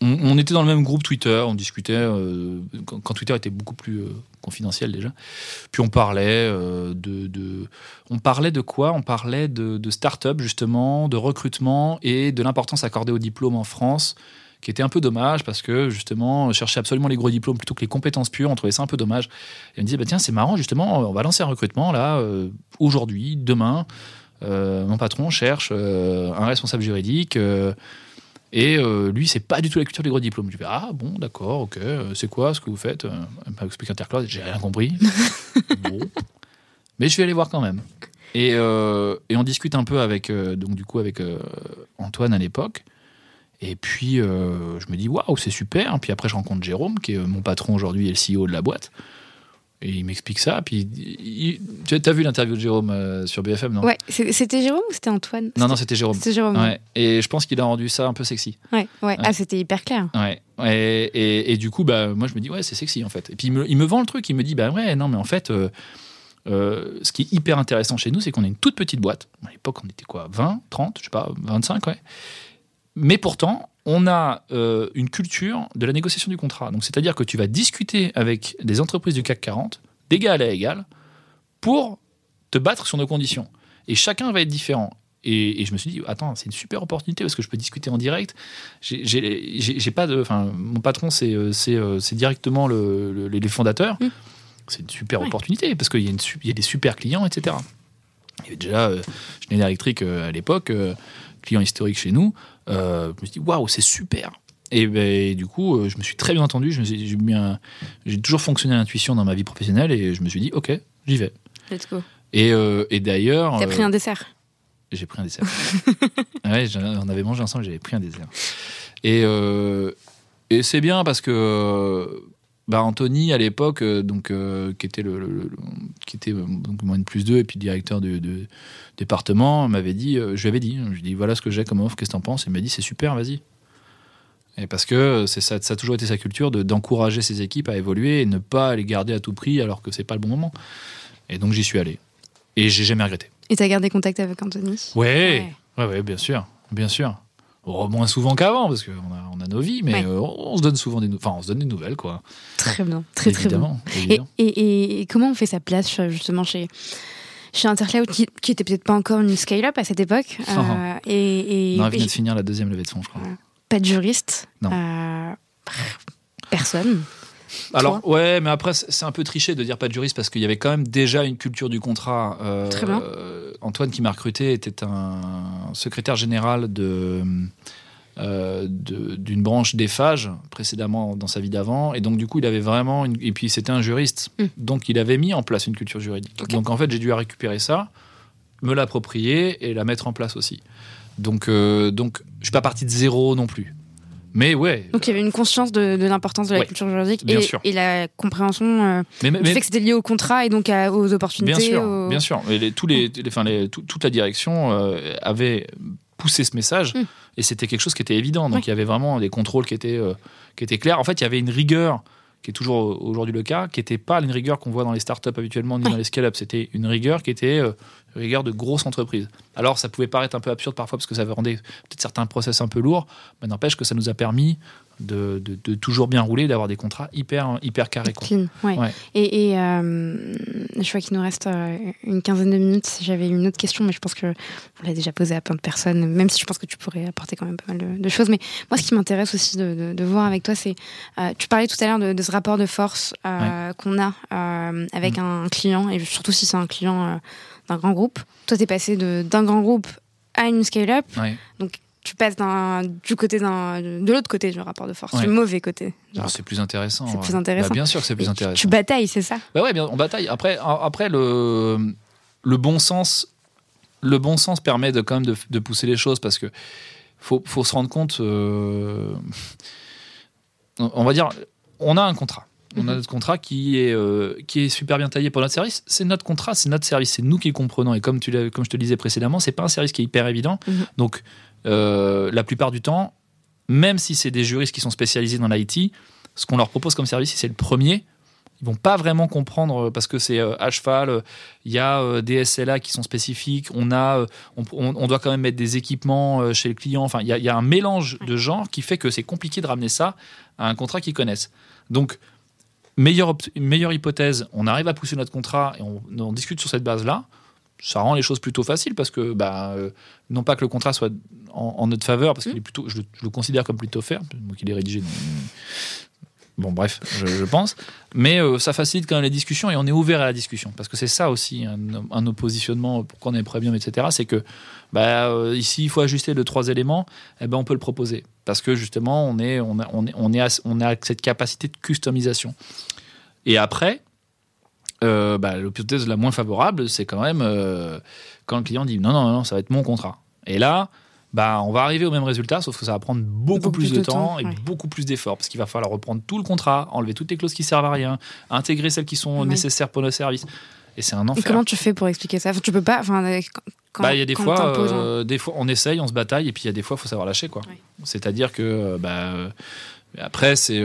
[SPEAKER 1] on, on était dans le même groupe Twitter, on discutait euh, quand, quand Twitter était beaucoup plus euh, confidentiel déjà. Puis on parlait euh, de, de- on parlait de quoi? On parlait de, de start-up justement, de recrutement et de l'importance accordée au diplôme en France, qui était un peu dommage parce que justement chercher absolument les gros diplômes plutôt que les compétences pures, on trouvait ça un peu dommage. Et on me disait bah tiens c'est marrant justement, on va lancer un recrutement là euh, aujourd'hui, demain. Euh, mon patron cherche euh, un responsable juridique. et lui, c'est pas du tout la culture des gros diplômes. Je lui fais Ah bon, d'accord, ok, c'est quoi ce que vous faites Elle m'a expliqué Intercloud, j'ai rien compris. (laughs) bon. Mais je vais aller voir quand même. Et, euh, et on discute un peu avec, euh, donc du coup, avec euh, Antoine à l'époque. Et puis, euh, je me dis Waouh, c'est super. Puis après, je rencontre Jérôme, qui est euh, mon patron aujourd'hui et le CEO de la boîte. Et il m'explique ça. Puis, il- tu as vu l'interview de Jérôme euh, sur BFM, non?
[SPEAKER 2] Ouais, c'était Jérôme ou c'était Antoine?
[SPEAKER 1] Non, non, c'était Jérôme.
[SPEAKER 2] C'était Jérôme.
[SPEAKER 1] Ouais. Et je pense qu'il a rendu ça un peu sexy.
[SPEAKER 2] Ouais, ouais. Ah, c'était hyper clair.
[SPEAKER 1] Ouais. Et, et- et du coup, bah, moi, je me dis, ouais, c'est sexy en fait. Et puis, il me, il me vend le truc. Il me dit, bah ouais, non, mais en fait, euh, euh, ce qui est hyper intéressant chez nous, c'est qu'on est une toute petite boîte. À l'époque, on était quoi? 20, 30, je sais pas, 25, ouais. Mais pourtant, on a euh, une culture de la négociation du contrat. Donc, c'est-à-dire que tu vas discuter avec des entreprises du CAC 40, d'égal à égal, pour te battre sur nos conditions. Et chacun va être différent. Et, je me suis dit, attends, c'est une super opportunité parce que je peux discuter en direct. J'ai pas de. Enfin, mon patron, c'est c'est directement le, les fondateurs. Mmh. C'est une super opportunité parce qu'il y, y, a des super clients, etc. Il y avait déjà euh, Schneider Electric à l'époque, client historique chez nous. je me suis dit, waouh, c'est super. Et ben, du coup, je me suis très bien entendu. J'ai toujours fonctionné à l'intuition dans ma vie professionnelle et je me suis dit, ok, j'y vais.
[SPEAKER 2] Let's go.
[SPEAKER 1] Et, euh, et d'ailleurs.
[SPEAKER 2] T'as pris un dessert
[SPEAKER 1] J'ai pris un dessert. (laughs) ouais, on avait mangé ensemble, j'avais pris un dessert. Et, euh, et c'est bien parce que bah, Anthony, à l'époque, euh, donc qui était, le, qui était donc, moins de plus 2 et puis directeur de, département, m'avait dit, je lui avais dit, je lui dit voilà ce que j'ai comme offre, qu'est-ce que t'en penses? Il m'a dit c'est super, vas-y. Et parce que c'est ça, ça a toujours été sa culture d'encourager ses équipes à évoluer et ne pas les garder à tout prix alors que c'est pas le bon moment. Et donc j'y suis allé. Et j'ai jamais regretté.
[SPEAKER 2] Et tu as gardé contact avec Anthony?
[SPEAKER 1] Ouais. ouais, ouais, bien sûr, bien sûr. Moins souvent qu'avant parce qu'on a, on a nos vies, mais euh, on se donne souvent des, enfin, on se donne des nouvelles, quoi.
[SPEAKER 2] Très bien, très très bien. Et, et, comment on fait sa place justement chez chez Intercloud, qui, qui était peut-être pas encore une scale-up à cette époque. (laughs)
[SPEAKER 1] Euh, et, on vient de finir la deuxième levée de fonds, je crois.
[SPEAKER 2] Pas de juriste. Non. Euh, personne.
[SPEAKER 1] Alors, ouais, mais après, c'est un peu triché de dire pas de juriste parce qu'il y avait quand même déjà une culture du contrat.
[SPEAKER 2] Euh, Très bien.
[SPEAKER 1] Antoine, qui m'a recruté, était un secrétaire général de. Euh, d'une branche d'EFAGE précédemment dans sa vie d'avant et donc du coup il avait vraiment une... et puis c'était un juriste hmm. donc il avait mis en place une culture juridique donc en fait j'ai dû récupérer ça me l'approprier et la mettre en place aussi donc euh, donc je suis pas parti de zéro non plus mais ouais.
[SPEAKER 2] Donc il y avait une conscience de, l'importance de la culture juridique et, et, la compréhension euh, mais, du fait que c'était lié au contrat et donc aux opportunités.
[SPEAKER 1] Bien sûr, bien sûr. les, tous les, les, toute la direction euh, avait poussé ce message hmm. et c'était quelque chose qui était évident. Donc il y avait vraiment des contrôles qui étaient, euh, qui étaient clairs. En fait, il y avait une rigueur qui est toujours aujourd'hui le cas, qui n'était pas une rigueur qu'on voit dans les startups habituellement ni dans les scale-up. C'était une rigueur qui était rigueur de grosse entreprise. Alors ça pouvait paraître un peu absurde parfois parce que ça rendait peut-être certains process un peu lourds, mais n'empêche que ça nous a permis de, toujours bien rouler, d'avoir des contrats hyper, hyper carrés.
[SPEAKER 2] Clean, ouais. Et, euh, je vois qu'il nous reste euh, une quinzaine de minutes. J'avais une autre question, mais je pense que on l'a déjà posée à plein de personnes, même si je pense que tu pourrais apporter quand même pas mal de, choses. Mais moi, ce qui m'intéresse aussi de, voir avec toi, c'est, euh, tu parlais tout à l'heure de, ce rapport de force qu'on a avec mm. un client, et surtout si c'est un client d'un grand groupe. Toi, tu es passé d'un grand groupe à une scale-up. Donc, tu passes du côté de l'autre côté du rapport de force, du mauvais côté.
[SPEAKER 1] C'est plus intéressant.
[SPEAKER 2] C'est plus intéressant.
[SPEAKER 1] Bah, bien sûr que c'est plus intéressant.
[SPEAKER 2] Tu, batailles, c'est ça?
[SPEAKER 1] Bah ouais, on bataille. Après, après le, le bon sens, le bon sens permet de quand même de, pousser les choses parce que faut, faut se rendre compte. Euh, on va dire, on a un contrat. On a mhm. notre contrat qui est, euh, qui est super bien taillé pour notre service. C'est notre contrat, c'est notre service, c'est nous qui le comprenons. Et comme, tu comme je te le disais précédemment, c'est pas un service qui est hyper évident. Mhm. Donc, euh, la plupart du temps, même si c'est des juristes qui sont spécialisés dans l'IT, ce qu'on leur propose comme service, si c'est le premier, ils vont pas vraiment comprendre parce que c'est euh, à cheval. Il y a des SLA qui sont spécifiques. On a, on, doit quand même mettre des équipements chez le client. Enfin, il y a, il y a un mélange de genres qui fait que c'est compliqué de ramener ça à un contrat qu'ils connaissent. Donc, meilleure, meilleure hypothèse, on arrive à pousser notre contrat et on, discute sur cette base-là. Ça rend les choses plutôt faciles parce que, bah, euh, non pas que le contrat soit en, notre faveur, parce qu'il est plutôt, je, le considère comme plutôt fair, moi qui l'ai rédigé. Bon, bref, je, pense. Mais euh, ça facilite quand même les discussions et on est ouvert à la discussion. Parce que c'est ça aussi, un, un oppositionnement, pourquoi on est premium, etc. C'est que bah, euh, ici, il faut ajuster de trois éléments, eh ben, on peut le proposer. Parce que justement, on, est, on, a, on, est, on, est on a cette capacité de customisation. Et après, euh, bah, l'hypothèse la moins favorable, c'est quand même euh, quand le client dit non, non, non, ça va être mon contrat. Et là, bah, on va arriver au même résultat, sauf que ça va prendre beaucoup, plus, de, temps, et beaucoup plus d'efforts, parce qu'il va falloir reprendre tout le contrat, enlever toutes les clauses qui servent à rien, intégrer celles qui sont nécessaires pour nos services. Et c'est un enfer.
[SPEAKER 2] Et comment tu fais pour expliquer ça? Tu peux pas. Enfin,
[SPEAKER 1] bah, il y a des fois, euh, des fois, on essaye, on se bataille, et puis il y a des fois, il faut savoir lâcher, quoi. C'est-à-dire que, bah, après, c'est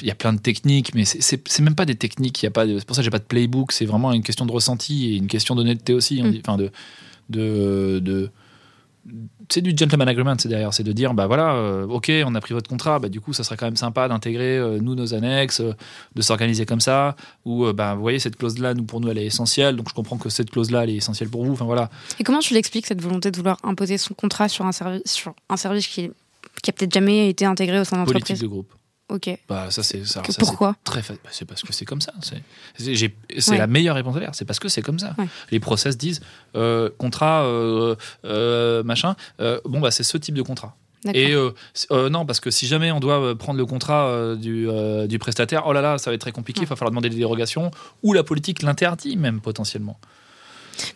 [SPEAKER 1] il y a plein de techniques, mais c'est même pas des techniques. C'est pour ça que j'ai pas de playbook. C'est vraiment une question de ressenti et une question d'honnêteté aussi. Mm. Enfin, de, de, c'est du gentleman agreement, c'est derrière, c'est de dire, bah voilà, euh, ok, on a pris votre contrat, bah du coup, ça serait quand même sympa d'intégrer euh, nous nos annexes, euh, de s'organiser comme ça, ou bah vous voyez cette clause-là, nous pour nous, elle est essentielle, donc je comprends que cette clause-là, elle est essentielle pour vous, enfin voilà.
[SPEAKER 2] Et comment tu l'expliques cette volonté de vouloir imposer son contrat sur un service, sur un service qui, qui a peut-être jamais été intégré au sein de l'entreprise?
[SPEAKER 1] Politique de groupe.
[SPEAKER 2] Ok.
[SPEAKER 1] Bah ça c'est ça.
[SPEAKER 2] Que-
[SPEAKER 1] ça,
[SPEAKER 2] pourquoi
[SPEAKER 1] très fa- bah, C'est parce que c'est comme ça. C'est la meilleure réponse à faire. C'est parce que c'est comme ça.
[SPEAKER 2] Ouais.
[SPEAKER 1] Les process disent euh, contrat euh, euh, machin. bon bah c'est ce type de contrat. Et non, parce que si jamais on doit prendre le contrat du, du prestataire, oh là là, ça va être très compliqué, il va falloir demander des dérogations, ou la politique l'interdit même potentiellement.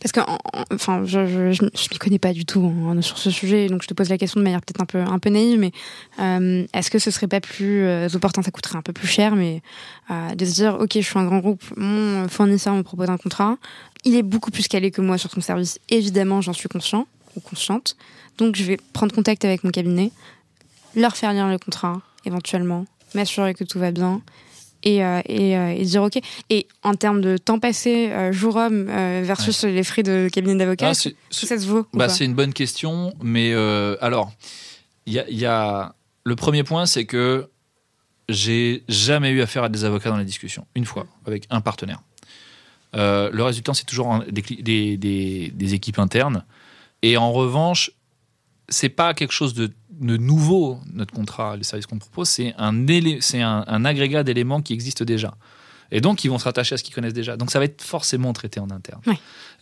[SPEAKER 2] Parce que, en- en- enfin, je, je, je, je m'y connais pas du tout hein, sur ce sujet, donc je te pose la question de manière peut-être un peu, un peu naïve, mais euh, est-ce que ce serait pas plus euh, opportun, ça coûterait un peu plus cher, mais euh, de se dire, ok, je suis un grand groupe, mon fournisseur me propose un contrat, il est beaucoup plus calé que moi sur son service, évidemment, j'en suis conscient ou consciente, donc je vais prendre contact avec mon cabinet, leur faire lire le contrat, éventuellement, m'assurer que tout va bien. Et, euh, et, euh, et dire ok. Et en termes de temps passé euh, jour homme versus les frais de cabinet d'avocat,
[SPEAKER 1] Ah,
[SPEAKER 2] ça se vaut
[SPEAKER 1] Bah, c'est une bonne question, mais alors, il y a, il y a- le premier point, c'est que j'ai jamais eu affaire à des avocats dans les discussions, une fois, avec un partenaire. Le temps, c'est toujours des- des- des équipes internes. Et en revanche, c'est pas quelque chose de, de nouveau, notre contrat, les services qu'on propose, c'est un, un, un agrégat d'éléments qui existent déjà. Et donc, ils vont se rattacher à ce qu'ils connaissent déjà. Donc, ça va être forcément traité en interne.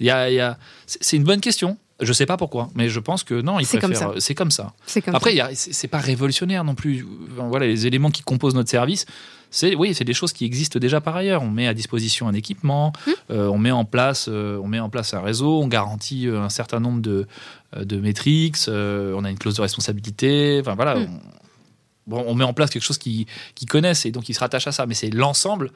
[SPEAKER 1] Il y a, il y a- c'est une bonne question. Je sais pas pourquoi, mais je pense que non, ils
[SPEAKER 2] C'est comme ça.
[SPEAKER 1] C'est comme ça.
[SPEAKER 2] Comme
[SPEAKER 1] Après, il a- c'est c'est pas révolutionnaire non plus. Enfin, voilà, les éléments qui composent notre service, c'est oui, c'est des choses qui existent déjà par ailleurs. On met à disposition un équipement,
[SPEAKER 2] Mmh.
[SPEAKER 1] euh, on met en place, euh, on met en place un réseau, on garantit euh, un certain nombre de de métriques, on a une clause de responsabilité. Enfin voilà,
[SPEAKER 2] Mmh.
[SPEAKER 1] on, bon, on met en place quelque chose qui qu'ils connaissent et donc ils se rattachent à ça. Mais c'est l'ensemble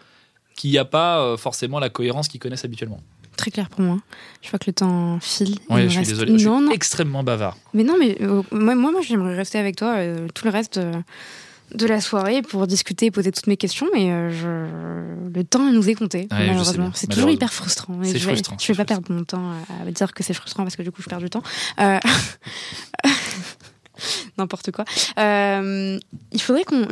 [SPEAKER 1] qui n'y a pas forcément la cohérence qu'ils connaissent habituellement.
[SPEAKER 2] Très clair pour moi. Je vois que le temps file. Il
[SPEAKER 1] Oui, je suis
[SPEAKER 2] reste-
[SPEAKER 1] désolé, je
[SPEAKER 2] Non,
[SPEAKER 1] suis
[SPEAKER 2] non?
[SPEAKER 1] extrêmement bavard.
[SPEAKER 2] Mais non, mais euh, moi, moi, j'aimerais rester avec toi euh, tout le reste de la soirée pour discuter et poser toutes mes questions, mais euh, je... le temps nous est compté,
[SPEAKER 1] Ouais,
[SPEAKER 2] malheureusement. C'est toujours hyper frustrant. et je vais,
[SPEAKER 1] frustrant,
[SPEAKER 2] Je
[SPEAKER 1] c'est
[SPEAKER 2] vais pas perdre mon temps à, dire que c'est frustrant parce que du coup, je perds du temps. Euh, (laughs) N'importe quoi. Euh, il faudrait qu'on.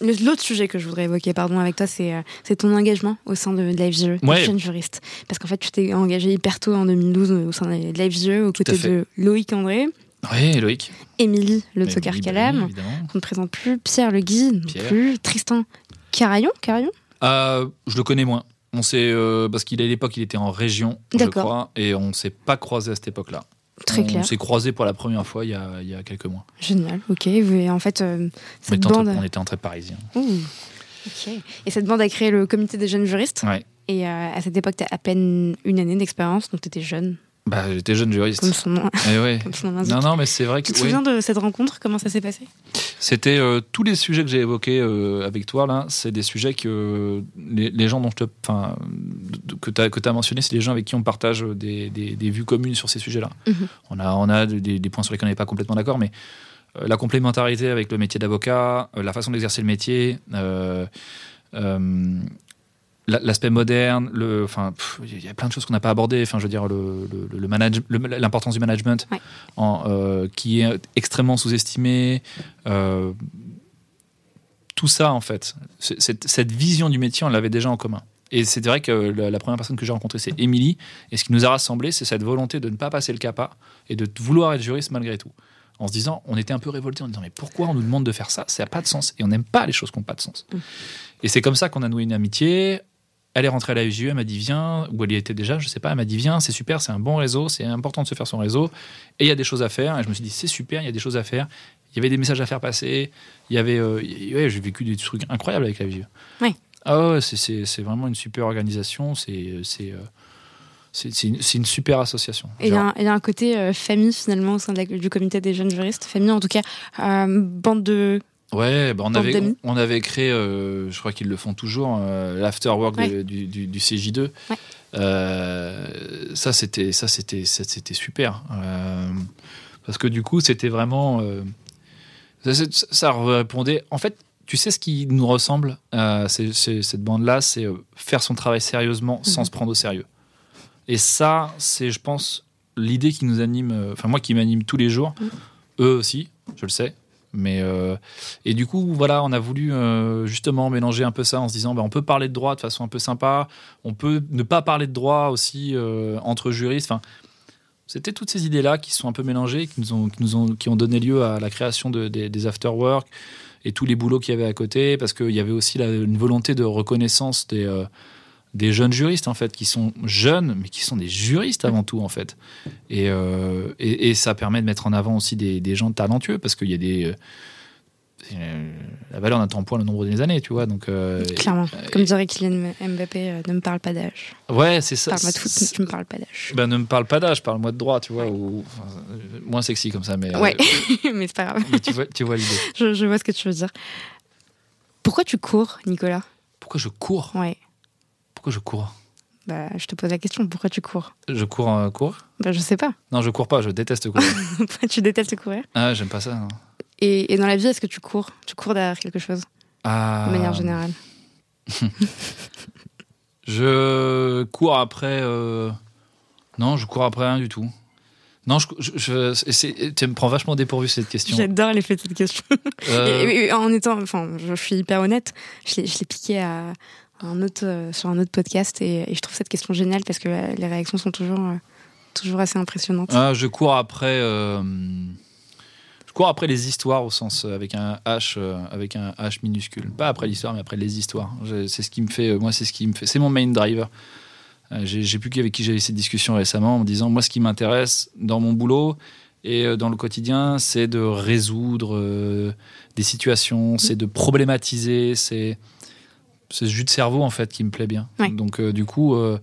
[SPEAKER 2] L'autre sujet que je voudrais évoquer, pardon, avec toi, c'est c'est ton engagement au sein de, de
[SPEAKER 1] Ouais.
[SPEAKER 2] jeune juriste. Parce qu'en fait, tu t'es engagé hyper tôt en 2012 au sein de FGE, aux côtés de Loïc André,
[SPEAKER 1] Oui, Loïc.
[SPEAKER 2] Émilie Le
[SPEAKER 1] oui, bah
[SPEAKER 2] qu'on ne présente plus, Pierre Le Guy, non
[SPEAKER 1] Pierre.
[SPEAKER 2] plus, Tristan Carayon, Carayon
[SPEAKER 1] Euh, je le connais moins. On s'est euh, parce qu'il à l'époque il était en région, je crois, et on s'est pas croisé à cette époque-là.
[SPEAKER 2] Très
[SPEAKER 1] on
[SPEAKER 2] clair.
[SPEAKER 1] s'est croisé pour la première fois il y a, il y a quelques mois.
[SPEAKER 2] Génial, ok. Et en fait, euh,
[SPEAKER 1] On
[SPEAKER 2] cette
[SPEAKER 1] était, entre,
[SPEAKER 2] bande.
[SPEAKER 1] on était entre parisiens.
[SPEAKER 2] Ouh, ok. Et cette bande a créé le comité des jeunes juristes.
[SPEAKER 1] Ouais.
[SPEAKER 2] Et euh, à cette époque, tu as à peine une année d'expérience, donc tu étais jeune,
[SPEAKER 1] Bah j'étais jeune juriste.
[SPEAKER 2] comme son nom,
[SPEAKER 1] Eh ouais. (laughs)
[SPEAKER 2] comme son nom.
[SPEAKER 1] Non non mais c'est vrai que
[SPEAKER 2] Tu te
[SPEAKER 1] oui.
[SPEAKER 2] souviens de cette rencontre? Comment ça s'est passé?
[SPEAKER 1] C'était euh, tous les sujets que j'ai évoqués euh, avec toi là, c'est des sujets que euh, les, les gens dont je te, enfin que tu as que as mentionné, c'est des gens avec qui on partage des, des- des vues communes sur ces sujets-là.
[SPEAKER 2] Mhm.
[SPEAKER 1] On a on a des, des points sur lesquels on n'est pas complètement d'accord, mais la complémentarité avec le métier d'avocat, la façon d'exercer le métier, euh, l'aspect moderne, le, enfin, il y a plein de choses qu'on n'a pas abordées. Enfin, je veux dire, le, le, le manage- l'importance du management,
[SPEAKER 2] Ouais.
[SPEAKER 1] en, euh, qui est extrêmement sous-estimé. euh, tout ça, en fait, cette, cette vision du métier, on l'avait déjà en commun. Et c'est vrai que la, la première personne que j'ai rencontrée, c'est Émilie. Et ce qui nous a rassemblés, c'est cette volonté de ne pas passer le capa et de vouloir être juriste malgré tout. En se disant, on était un peu révoltés en disant, mais pourquoi on nous demande de faire ça? Ça n'a pas de sens. Et on n'aime pas les choses qui n'ont pas de sens. Et c'est comme ça qu'on a noué une amitié. Elle est rentrée à la FGE, elle m'a dit viens, ou elle y était déjà, je sais pas, elle m'a dit viens, c'est super, c'est un bon réseau, c'est important de se faire son réseau, et il y a des choses à faire. Et je me suis dit c'est super, il y a des choses à faire. Il y avait des messages à faire passer, il y avait, euh, ouais, j'ai vécu des trucs incroyables avec la FGE.
[SPEAKER 2] Oui.
[SPEAKER 1] Ah ouais, c'est- vraiment une super organisation, c'est c'est euh, c'est une, super association.
[SPEAKER 2] Et il y, a un- il y a un côté euh, famille finalement au sein de la- du comité des jeunes juristes. Famille en tout cas, euh, bande de.
[SPEAKER 1] Ouais, bah on, avait, on avait créé, euh, je crois qu'ils le font toujours, euh, l'afterwork
[SPEAKER 2] Ouais.
[SPEAKER 1] du, du- du CJ2.
[SPEAKER 2] Ouais.
[SPEAKER 1] Euh, ça, c'était, ça, c'était, ça, c'était super. Euh, parce que du coup, c'était vraiment. ça, répondait. En fait, tu sais ce qui nous ressemble, cette bande-là, c'est faire son travail sérieusement sans
[SPEAKER 2] Mhm.
[SPEAKER 1] se prendre au sérieux. Et ça, c'est, je pense, l'idée qui nous anime, enfin moi qui m'anime tous les jours,
[SPEAKER 2] Mm.
[SPEAKER 1] eux aussi, je le sais. Mais euh, et du coup voilà, on a voulu euh, justement mélanger un peu ça en se disant, bah, on peut parler de droit de façon un peu sympa, on peut ne pas parler de droit aussi euh, entre juristes. Enfin, c'était toutes ces idées là qui sont un peu mélangées, qui nous ont, qui ont, donné lieu à la création de- des, des after-work et tous les boulots qu'il y avait à côté, parce qu'il y avait aussi la- une volonté de reconnaissance des des jeunes juristes en fait qui sont jeunes mais qui sont des juristes avant tout en fait et, euh, et, et ça permet de mettre en avant aussi des, des gens talentueux parce qu'il y a des euh, la valeur n'attend point le nombre des années tu vois donc euh,
[SPEAKER 2] Clairement. Comme dirait Kylian Mbappé, euh, ne me parle pas d'âge.
[SPEAKER 1] ouais c'est ça
[SPEAKER 2] Parle-moi de foot,
[SPEAKER 1] C'est-
[SPEAKER 2] tu me parles pas d'âge.
[SPEAKER 1] ben, ne me parle pas d'âge parle-moi de droit tu vois ou enfin, moins sexy comme ça mais,
[SPEAKER 2] Ouais, (laughs) mais c'est pas grave.
[SPEAKER 1] mais tu vois tu vois l'idée
[SPEAKER 2] Je, je vois ce que tu veux dire. Pourquoi tu cours, Nicolas?
[SPEAKER 1] Pourquoi je cours?
[SPEAKER 2] Ouais.
[SPEAKER 1] Pourquoi je cours
[SPEAKER 2] Bah, je te pose la question. Pourquoi tu cours
[SPEAKER 1] je cours euh, cours
[SPEAKER 2] Bah, je sais pas.
[SPEAKER 1] non je cours pas je déteste courir (laughs)
[SPEAKER 2] tu détestes courir
[SPEAKER 1] ah j'aime pas ça non.
[SPEAKER 2] et, et dans la vie, est-ce que tu cours Tu cours derrière quelque chose,
[SPEAKER 1] Ah,
[SPEAKER 2] de manière générale (laughs)
[SPEAKER 1] Je cours après. euh, Non, je cours après rien du tout. Non, je, je, tu me prends vachement dépourvu cette question.
[SPEAKER 2] J'adore l'effet de cette question.
[SPEAKER 1] Euh,
[SPEAKER 2] Et- et en étant, enfin, je suis hyper honnête, je l'ai piqué à un autre, euh, sur un autre podcast et, je trouve cette question géniale parce que les réactions sont toujours, euh, toujours assez impressionnantes.
[SPEAKER 1] ah, je cours après. euh, Je après les histoires au sens avec un H, avec un H minuscule. Pas après l'histoire, mais après les histoires. C'est ce qui me fait. Moi, c'est ce qui me fait. C'est mon main driver. J'ai plus avec qui eu cette discussion récemment en me disant moi, ce qui m'intéresse dans mon boulot et dans le quotidien, c'est de résoudre des situations, c'est de problématiser, c'est c'est ce jus de cerveau en fait qui me plaît bien.
[SPEAKER 2] Ouais.
[SPEAKER 1] Donc euh, du coup, euh,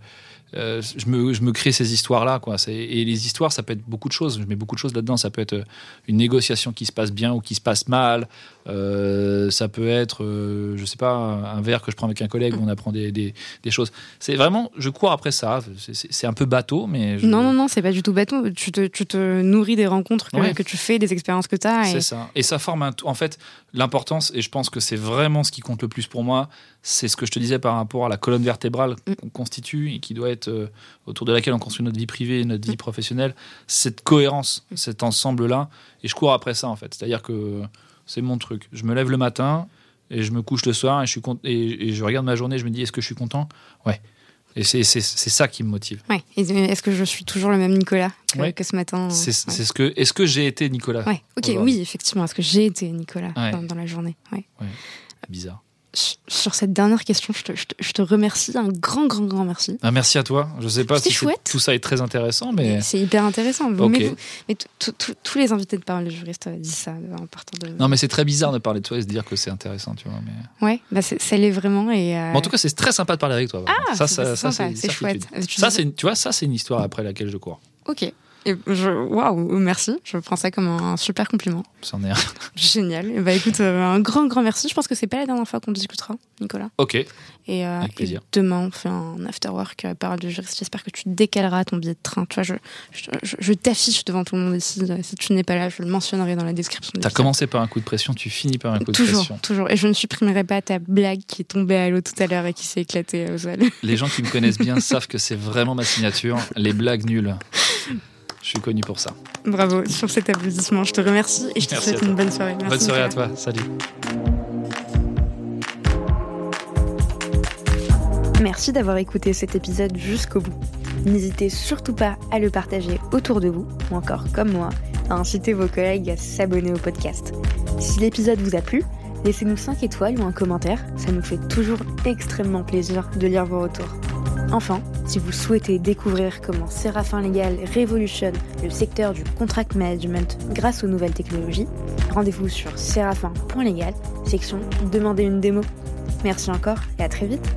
[SPEAKER 1] euh, je, me, je me crée ces histoires-là. quoi. Et les histoires, ça peut être beaucoup de choses. Je mets beaucoup de choses là-dedans. Ça peut être une négociation qui se passe bien ou qui se passe mal. Euh, ça peut être, euh, je sais pas, un verre que je prends avec un collègue où on apprend des, des, des choses. C'est vraiment, je cours après ça. C'est- un peu bateau, mais je-
[SPEAKER 2] Non, non, non, c'est pas du tout bâton. Tu te, tu te nourris des rencontres que,
[SPEAKER 1] Ouais.
[SPEAKER 2] que tu fais, des expériences que tu as.
[SPEAKER 1] C'est ça. Et ça forme un tout. En fait, l'importance, et je pense que c'est vraiment ce qui compte le plus pour moi, c'est ce que je te disais par rapport à la colonne vertébrale
[SPEAKER 2] Mm.
[SPEAKER 1] qu'on constitue et qui doit être euh, autour de laquelle on construit notre vie privée et notre vie professionnelle. Cette cohérence, cet ensemble-là. Et je cours après ça, en fait. C'est-à-dire que c'est mon truc. Je me lève le matin et je me couche le soir et je, suis et, et je regarde ma journée et je me dis est-ce que je suis content? Ouais. Et c'est ça qui me motive.
[SPEAKER 2] Ouais. Est-ce que je suis toujours le même Nicolas que,
[SPEAKER 1] Ouais.
[SPEAKER 2] que ce matin?
[SPEAKER 1] C'est
[SPEAKER 2] Ouais.
[SPEAKER 1] c'est ce que. Est-ce que j'ai été Nicolas
[SPEAKER 2] Ouais, ok, oui, effectivement. Est-ce que j'ai été Nicolas dans, dans la journée? Ouais.
[SPEAKER 1] Bizarre.
[SPEAKER 2] Sur- cette dernière question, je te, je te- je te remercie, un grand, grand, grand merci.
[SPEAKER 1] Ah, merci à toi. Je sais pas si
[SPEAKER 2] chouette.
[SPEAKER 1] tout ça est très intéressant, mais.
[SPEAKER 2] C'est hyper intéressant. Mais, vous- mais tout- tout- tout- tous les invités de parole de juriste euh, disent ça euh, en partant de.
[SPEAKER 1] Non, mais c'est très bizarre de parler de toi et se dire que c'est intéressant, tu vois. Mais...
[SPEAKER 2] Ouais, bah ça l'est vraiment. Et, euh,
[SPEAKER 1] en tout cas, c'est très sympa de parler avec toi.
[SPEAKER 2] ah,
[SPEAKER 1] ça,
[SPEAKER 2] c'est-
[SPEAKER 1] ça, ça,
[SPEAKER 2] chouette. Tu
[SPEAKER 1] Ça, tu vois, ça, c'est une histoire après laquelle je cours.
[SPEAKER 2] Ok. Et je, waouh, merci. Je prends ça comme un super compliment.
[SPEAKER 1] C'en est un. (laughs)
[SPEAKER 2] Génial. Et bah écoute, euh, un grand, grand merci. Je pense que c'est pas la dernière fois qu'on discutera, Nicolas.
[SPEAKER 1] ok.
[SPEAKER 2] Et, euh,
[SPEAKER 1] Avec plaisir.
[SPEAKER 2] et demain, on fait un after work euh, parole de juriste. J'espère que tu décaleras ton billet de train. Tu vois, je, je, je- je t'affiche devant tout le monde ici. Si tu n'es pas là, je le mentionnerai dans la description. de
[SPEAKER 1] T'as commencé par un coup de pression, tu finis par un coup de
[SPEAKER 2] Toujours,
[SPEAKER 1] pression.
[SPEAKER 2] toujours. Et je ne supprimerai pas ta blague qui est tombée à l'eau tout à l'heure et qui s'est éclatée au sol.
[SPEAKER 1] Les gens qui me connaissent bien (laughs) savent que c'est vraiment ma signature. Les blagues nulles. (laughs) Je suis connu pour ça.
[SPEAKER 2] Bravo sur cet applaudissement. Je te remercie et je te
[SPEAKER 1] Merci
[SPEAKER 2] souhaite une bonne soirée. Merci,
[SPEAKER 1] Bonne soirée à toi. Salut.
[SPEAKER 2] Merci d'avoir écouté cet épisode jusqu'au bout. N'hésitez surtout pas à le partager autour de vous, ou encore comme moi, à inciter vos collègues à s'abonner au podcast. Si l'épisode vous a plu, laissez-nous 5 étoiles ou un commentaire, ça nous fait toujours extrêmement plaisir de lire vos retours. Enfin, si vous souhaitez découvrir comment Séraphin Légal révolutionne le secteur du contract management grâce aux nouvelles technologies, rendez-vous sur séraphin.légal, section Demandez une démo. Merci encore et à très vite